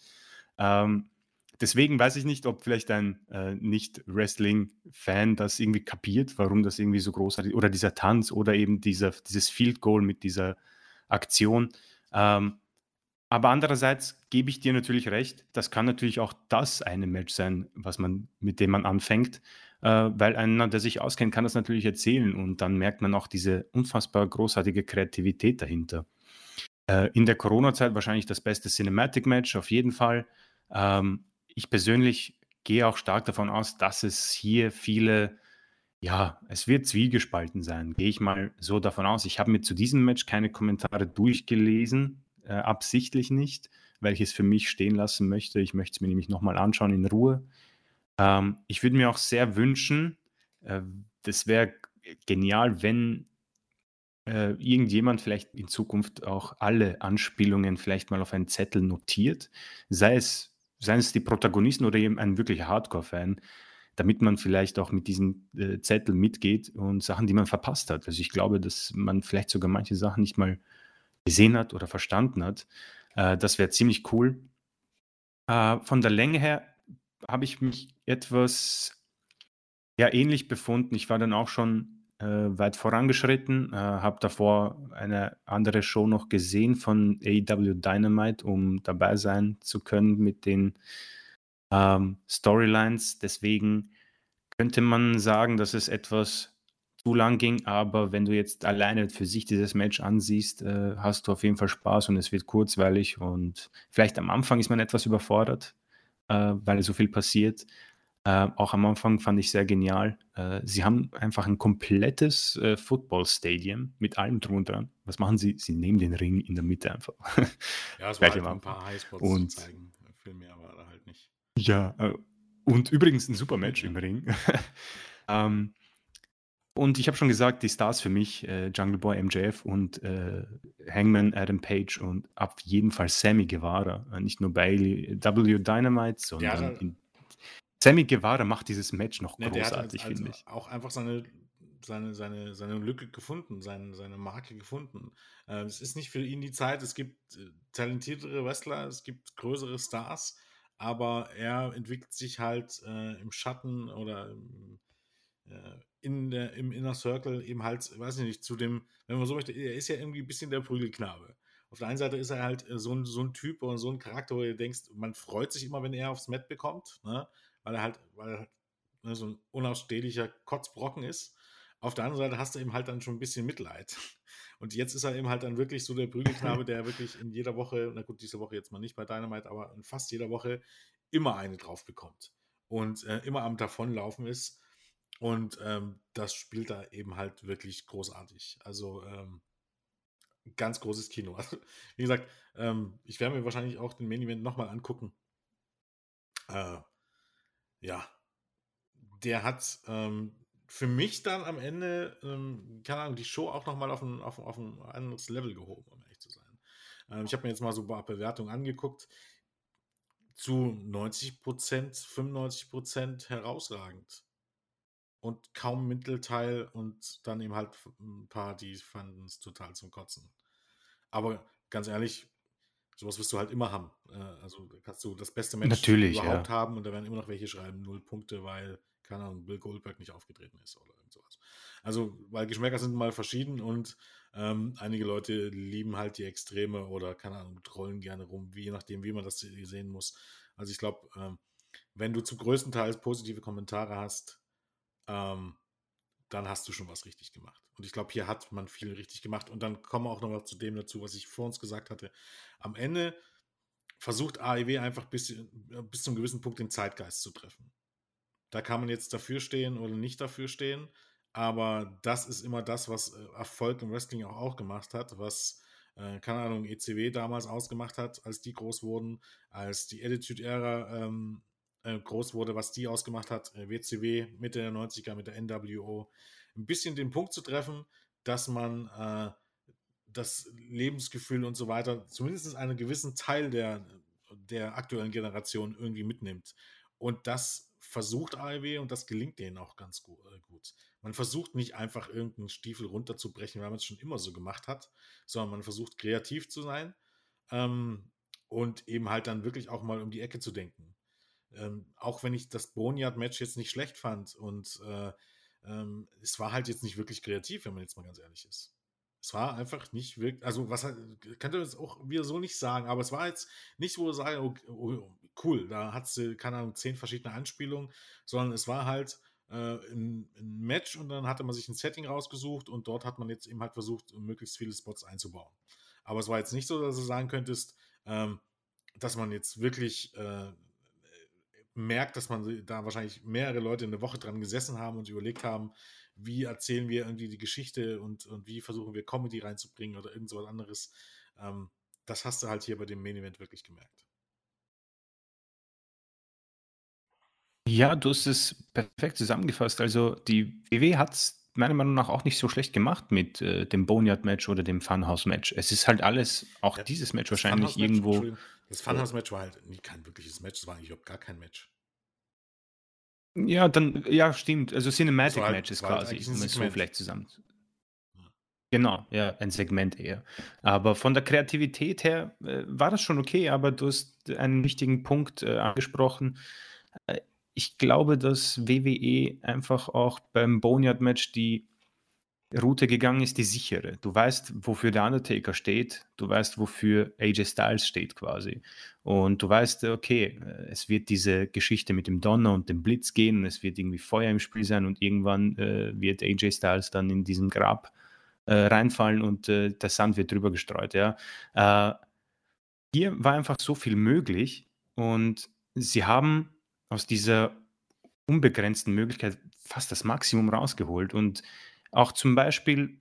ähm, deswegen weiß ich nicht, ob vielleicht ein äh, Nicht-Wrestling-Fan das irgendwie kapiert, warum das irgendwie so großartig oder dieser Tanz oder eben dieser, dieses Field Goal mit dieser Aktion. Ähm, aber andererseits gebe ich dir natürlich recht, das kann natürlich auch das eine Match sein, was man, mit dem man anfängt, äh, weil einer, der sich auskennt, kann das natürlich erzählen und dann merkt man auch diese unfassbar großartige Kreativität dahinter. Äh, in der Corona-Zeit wahrscheinlich das beste Cinematic-Match, auf jeden Fall. Ähm, ich persönlich gehe auch stark davon aus, dass es hier viele, ja, es wird zwiegespalten sein, gehe ich mal so davon aus. Ich habe mir zu diesem Match keine Kommentare durchgelesen, äh, absichtlich nicht, weil ich es für mich stehen lassen möchte. Ich möchte es mir nämlich nochmal anschauen in Ruhe. Ähm, ich würde mir auch sehr wünschen, äh, das wäre genial, wenn äh, irgendjemand vielleicht in Zukunft auch alle Anspielungen vielleicht mal auf einen Zettel notiert, sei es, seien es die Protagonisten oder eben ein wirklicher Hardcore-Fan, damit man vielleicht auch mit diesem äh, Zettel mitgeht und Sachen, die man verpasst hat. Also ich glaube, dass man vielleicht sogar manche Sachen nicht mal gesehen hat oder verstanden hat. Äh, das wäre ziemlich cool. Äh, von der Länge her habe ich mich etwas ja, ähnlich befunden. Ich war dann auch schon weit vorangeschritten, äh, habe davor eine andere Show noch gesehen von AEW Dynamite, um dabei sein zu können mit den ähm, Storylines. Deswegen könnte man sagen, dass es etwas zu lang ging, aber wenn du jetzt alleine für sich dieses Match ansiehst, äh, hast du auf jeden Fall Spaß und es wird kurzweilig und vielleicht am Anfang ist man etwas überfordert, äh, weil so viel passiert. Äh, auch am Anfang fand ich sehr genial. Äh, sie haben einfach ein komplettes äh, Football-Stadium mit allem drunter. Was machen sie? Sie nehmen den Ring in der Mitte einfach. Ja, es war halt ein paar Highspots und, zu zeigen. Viel mehr war da halt nicht. Ja, äh, und übrigens ein super Match im Ring. ähm, und ich habe schon gesagt, die Stars für mich, äh, Jungle Boy MJF und äh, Hangman Adam Page und auf jeden Fall Sammy Guevara. Äh, nicht nur bei W Dynamite, sondern halt, in, Sammy Guevara macht dieses Match noch ne, großartig, also finde ich. Auch einfach seine, seine, seine, seine Lücke gefunden, seine, seine Marke gefunden. Äh, es ist nicht für ihn die Zeit, es gibt äh, talentiertere Wrestler, es gibt größere Stars, aber er entwickelt sich halt äh, im Schatten oder im, äh, in der, im Inner Circle eben halt, weiß ich nicht, zu dem, wenn man so möchte, er ist ja irgendwie ein bisschen der Prügelknabe. Auf der einen Seite ist er halt äh, so ein, so ein Typ oder so ein Charakter, wo du denkst, man freut sich immer, wenn er aufs Mat bekommt, ne? Weil er halt, weil er halt ne, so ein unausstehlicher Kotzbrocken ist. Auf der anderen Seite hast du eben halt dann schon ein bisschen Mitleid. Und jetzt ist er eben halt dann wirklich so der Prügelknabe, der wirklich in jeder Woche, na gut, diese Woche jetzt mal nicht bei Dynamite, aber in fast jeder Woche immer eine drauf bekommt und äh, immer am Davonlaufen ist. Und ähm, das spielt da eben halt wirklich großartig. Also ähm, ganz großes Kino. Also, wie gesagt, ähm, ich werde mir wahrscheinlich auch den Main Event nochmal angucken. Äh, ja, der hat ähm, für mich dann am Ende, ähm, keine Ahnung, die Show auch nochmal auf ein, auf, auf ein anderes Level gehoben, um ehrlich zu sein. Ähm, ich habe mir jetzt mal so ein paar Bewertungen angeguckt. Zu 90 Prozent, 95 Prozent herausragend und kaum Mittelteil und dann eben halt ein paar, die fanden es total zum Kotzen. Aber ganz ehrlich, sowas wirst du halt immer haben. Äh, also kannst du das beste Match Natürlich, überhaupt ja. haben und da werden immer noch welche schreiben, null Punkte, weil, keine Ahnung, Bill Goldberg nicht aufgetreten ist oder irgend sowas. Also, weil Geschmäcker sind mal verschieden und ähm, einige Leute lieben halt die Extreme oder, keine Ahnung, trollen gerne rum, wie, je nachdem, wie man das sehen muss. Also ich glaube, ähm, wenn du zu größtenteils positive Kommentare hast, ähm, dann hast du schon was richtig gemacht. Und ich glaube, hier hat man viel richtig gemacht. Und dann kommen wir auch noch mal zu dem dazu, was ich vor uns gesagt hatte. Am Ende versucht AEW einfach bis, äh, bis zum gewissen Punkt den Zeitgeist zu treffen. Da kann man jetzt dafür stehen oder nicht dafür stehen. Aber das ist immer das, was äh, Erfolg im Wrestling auch, auch gemacht hat, was, äh, keine Ahnung, ECW damals ausgemacht hat, als die groß wurden, als die Attitude-Ära ähm, äh, groß wurde, was die ausgemacht hat, WCW Mitte der 90er mit der NWO, ein bisschen den Punkt zu treffen, dass man äh, das Lebensgefühl und so weiter, zumindest einen gewissen Teil der, der aktuellen Generation irgendwie mitnimmt. Und das versucht AEW und das gelingt denen auch ganz äh, gut. Man versucht nicht einfach irgendeinen Stiefel runterzubrechen, weil man es schon immer so gemacht hat, sondern man versucht kreativ zu sein ähm, und eben halt dann wirklich auch mal um die Ecke zu denken. Ähm, auch wenn ich das Boneyard-Match jetzt nicht schlecht fand und äh, ähm, es war halt jetzt nicht wirklich kreativ, wenn man jetzt mal ganz ehrlich ist. Es war einfach nicht wirklich, also was könnte man jetzt auch wieder so nicht sagen, aber es war jetzt nicht, wo ich sage, oh, oh, cool, da hat sie, keine Ahnung, zehn verschiedene Anspielungen, sondern es war halt äh, ein, ein, Match und dann hatte man sich ein Setting rausgesucht und dort hat man jetzt eben halt versucht, möglichst viele Spots einzubauen. Aber es war jetzt nicht so, dass du sagen könntest, ähm, dass man jetzt wirklich äh, merkt, dass man da wahrscheinlich mehrere Leute in der Woche dran gesessen haben und überlegt haben, wie erzählen wir irgendwie die Geschichte und, und wie versuchen wir Comedy reinzubringen oder irgend so was anderes. Ähm, das hast du halt hier bei dem Main Event wirklich gemerkt. Ja, du hast es perfekt zusammengefasst. Also die WW hat es meiner Meinung nach auch nicht so schlecht gemacht mit äh, dem Boneyard-Match oder dem Funhouse-Match. Es ist halt alles, auch ja, dieses Match wahrscheinlich irgendwo. Das Funhouse-Match war halt nie kein wirkliches Match, es war eigentlich überhaupt gar kein Match. Ja, dann, ja, stimmt. Also Cinematic halt, halt quasi, um es so vielleicht zusammen. Genau, ja, ein Segment eher. Aber von der Kreativität her äh, war das schon okay, aber du hast einen wichtigen Punkt äh, angesprochen. Ich glaube, dass WWE einfach auch beim Boneyard-Match die Route gegangen ist, die sichere. Du weißt, wofür der Undertaker steht, du weißt, wofür AJ Styles steht quasi. Und du weißt, okay, äh, es wird diese Geschichte mit dem Donner und dem Blitz gehen es wird irgendwie Feuer im Spiel sein und irgendwann äh, wird AJ Styles dann in diesem Grab äh, reinfallen und äh, der Sand wird drüber gestreut. Ja. Äh, hier war einfach so viel möglich und sie haben aus dieser unbegrenzten Möglichkeit fast das Maximum rausgeholt und auch zum Beispiel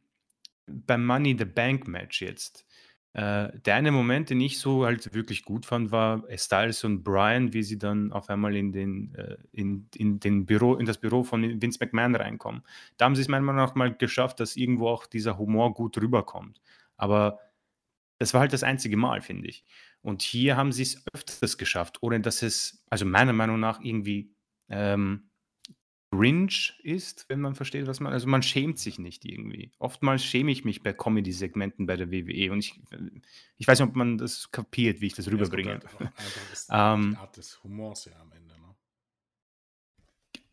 beim Money the Bank Match jetzt. Äh, der eine Moment, den ich so halt wirklich gut fand, war Styles und Brian, wie sie dann auf einmal in, den, äh, in, in, den Büro, in das Büro von Vince McMahon reinkommen. Da haben sie es meiner Meinung nach mal geschafft, dass irgendwo auch dieser Humor gut rüberkommt. Aber das war halt das einzige Mal, finde ich. Und hier haben sie es öfters geschafft, ohne dass es, also meiner Meinung nach, irgendwie ähm, cringe ist, wenn man versteht, was man also man schämt sich nicht irgendwie. Oftmals schäme ich mich bei Comedy-Segmenten bei der WWE und ich ich weiß nicht, ob man das kapiert, wie ich das Ja, rüberbringe. halt ist die Ähm Art des Humors ja am Ende, ne?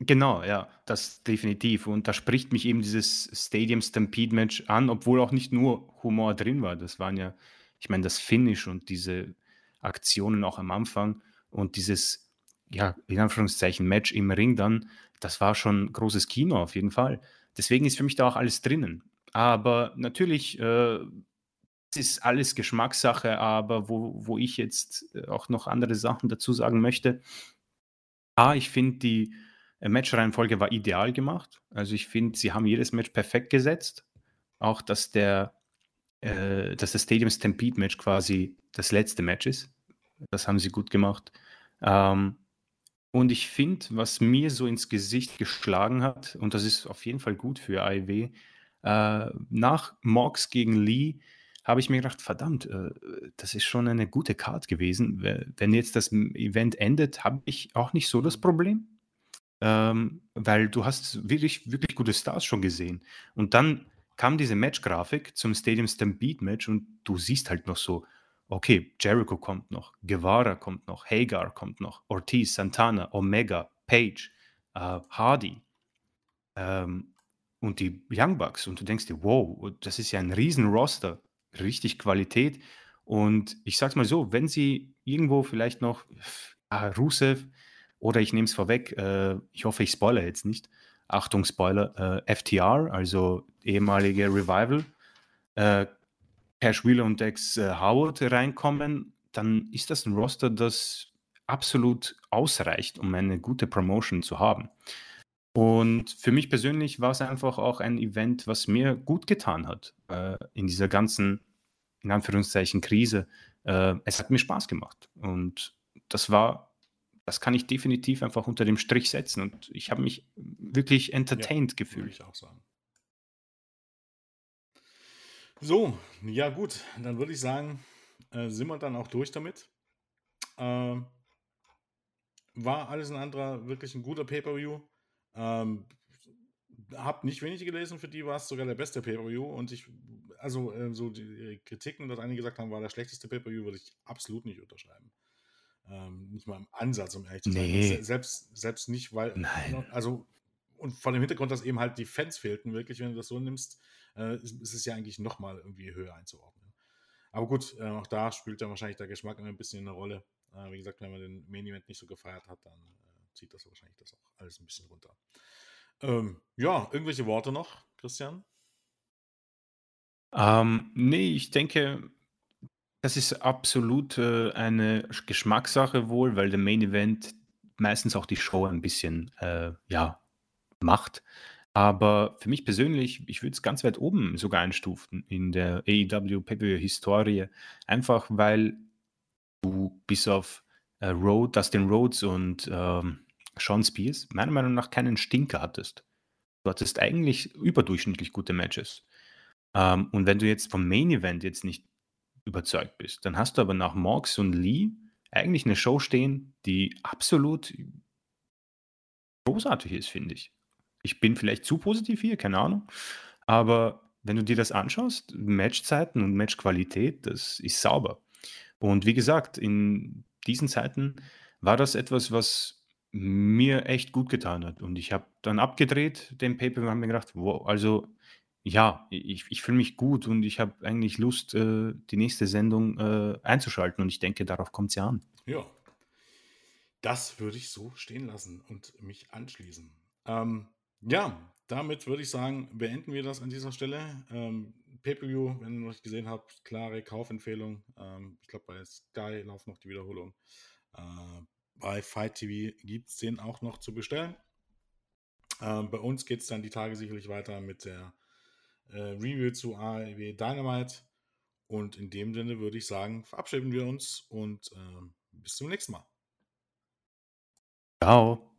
Genau, ja, das definitiv. Und da spricht mich eben dieses Stadium Stampede Match an, obwohl auch nicht nur Humor drin war. Das waren ja ich meine, das Finish und diese Aktionen auch am Anfang und dieses, ja, in Anführungszeichen Match im Ring dann, das war schon großes Kino auf jeden Fall. Deswegen ist für mich da auch alles drinnen. Aber natürlich, äh, ist alles Geschmackssache, aber wo, wo ich jetzt äh, auch noch andere Sachen dazu sagen möchte. A, ich finde, die äh, Matchreihenfolge war ideal gemacht. Also ich finde, sie haben jedes Match perfekt gesetzt. Auch, dass der, äh, dass das Stadium Stampede Match quasi das letzte Match ist. Das haben sie gut gemacht. Ähm, und ich finde, was mir so ins Gesicht geschlagen hat, und das ist auf jeden Fall gut für AEW, äh, nach Mox gegen Lee habe ich mir gedacht, verdammt, äh, das ist schon eine gute Card gewesen. Wenn jetzt das Event endet, habe ich auch nicht so das Problem. Ähm, weil du hast wirklich, wirklich gute Stars schon gesehen. Und dann kam diese Match-Grafik zum Stadium Stampede Match und du siehst halt noch so, okay, Jericho kommt noch, Guevara kommt noch, Hagar kommt noch, Ortiz, Santana, Omega, Page, äh, Hardy ähm, und die Young Bucks. Und du denkst dir, wow, das ist ja ein riesen Roster, richtig Qualität. Und ich sag's mal so, wenn sie irgendwo vielleicht noch äh, Rusev oder ich nehme es vorweg, äh, ich hoffe, ich spoilere jetzt nicht. Achtung, Spoiler, äh, FTR, also ehemalige Revival, äh, Cash Wheeler und Dex äh, Howard reinkommen, dann ist das ein Roster, das absolut ausreicht, um eine gute Promotion zu haben. Und für mich persönlich war es einfach auch ein Event, was mir gut getan hat äh, in dieser ganzen, in Anführungszeichen, Krise. Äh, es hat mir Spaß gemacht. Und das war, das kann ich definitiv einfach unter dem Strich setzen. Und ich habe mich wirklich entertained ja, gefühlt. Würde ich auch sagen. So, ja gut, dann würde ich sagen, äh, sind wir dann auch durch damit. Äh, war alles ein anderer wirklich ein guter Pay-Per-View. Ähm, hab nicht wenig gelesen, für die war es sogar der beste Pay-Per-View und ich, also äh, so die Kritiken, dass einige gesagt haben, war der schlechteste Pay-Per-View, würde ich absolut nicht unterschreiben. Ähm, nicht mal im Ansatz, um ehrlich zu sein. Nee. Selbst, selbst nicht, weil, Nein. also, und vor dem Hintergrund, dass eben halt die Fans fehlten, wirklich, wenn du das so nimmst, äh, ist, es ja eigentlich nochmal irgendwie höher einzuordnen. Aber gut, äh, auch da spielt ja wahrscheinlich der Geschmack immer ein bisschen eine Rolle. Äh, wie gesagt, wenn man den Main Event nicht so gefeiert hat, dann äh, zieht das wahrscheinlich das auch alles ein bisschen runter. Ähm, ja, irgendwelche Worte noch, Christian? Ähm, nee, ich denke, das ist absolut äh, eine Geschmackssache wohl, weil der Main Event meistens auch die Show ein bisschen, äh, ja, macht. Aber für mich persönlich, ich würde es ganz weit oben sogar einstufen in der AEW Pay-Per-View-Historie. Einfach weil du bis auf äh, Road, Dustin Rhodes und ähm, Sean Spears meiner Meinung nach keinen Stinker hattest. Du hattest eigentlich überdurchschnittlich gute Matches. Ähm, und wenn du jetzt vom Main Event jetzt nicht überzeugt bist, dann hast du aber nach Morgs und Lee eigentlich eine Show stehen, die absolut großartig ist, finde ich. Ich bin vielleicht zu positiv hier, keine Ahnung. Aber wenn du dir das anschaust, Matchzeiten und Matchqualität, das ist sauber. Und wie gesagt, in diesen Zeiten war das etwas, was mir echt gut getan hat. Und ich habe dann abgedreht, den Paper, und habe mir gedacht, wow, also ja, ich, ich fühle mich gut und ich habe eigentlich Lust, äh, die nächste Sendung äh, einzuschalten und ich denke, darauf kommt es ja an. Ja. Das würde ich so stehen lassen und mich anschließen. Ähm, ja, damit würde ich sagen, beenden wir das an dieser Stelle. Ähm, Pay-Per-View, wenn ihr noch nicht gesehen habt, klare Kaufempfehlung. Ähm, ich glaube, bei Sky laufen noch die Wiederholung. Äh, bei Fight TV gibt es den auch noch zu bestellen. Ähm, bei uns geht es dann die Tage sicherlich weiter mit der äh, Review zu AEW Dynamite. Und in dem Sinne würde ich sagen, verabschieden wir uns und äh, bis zum nächsten Mal. Ciao.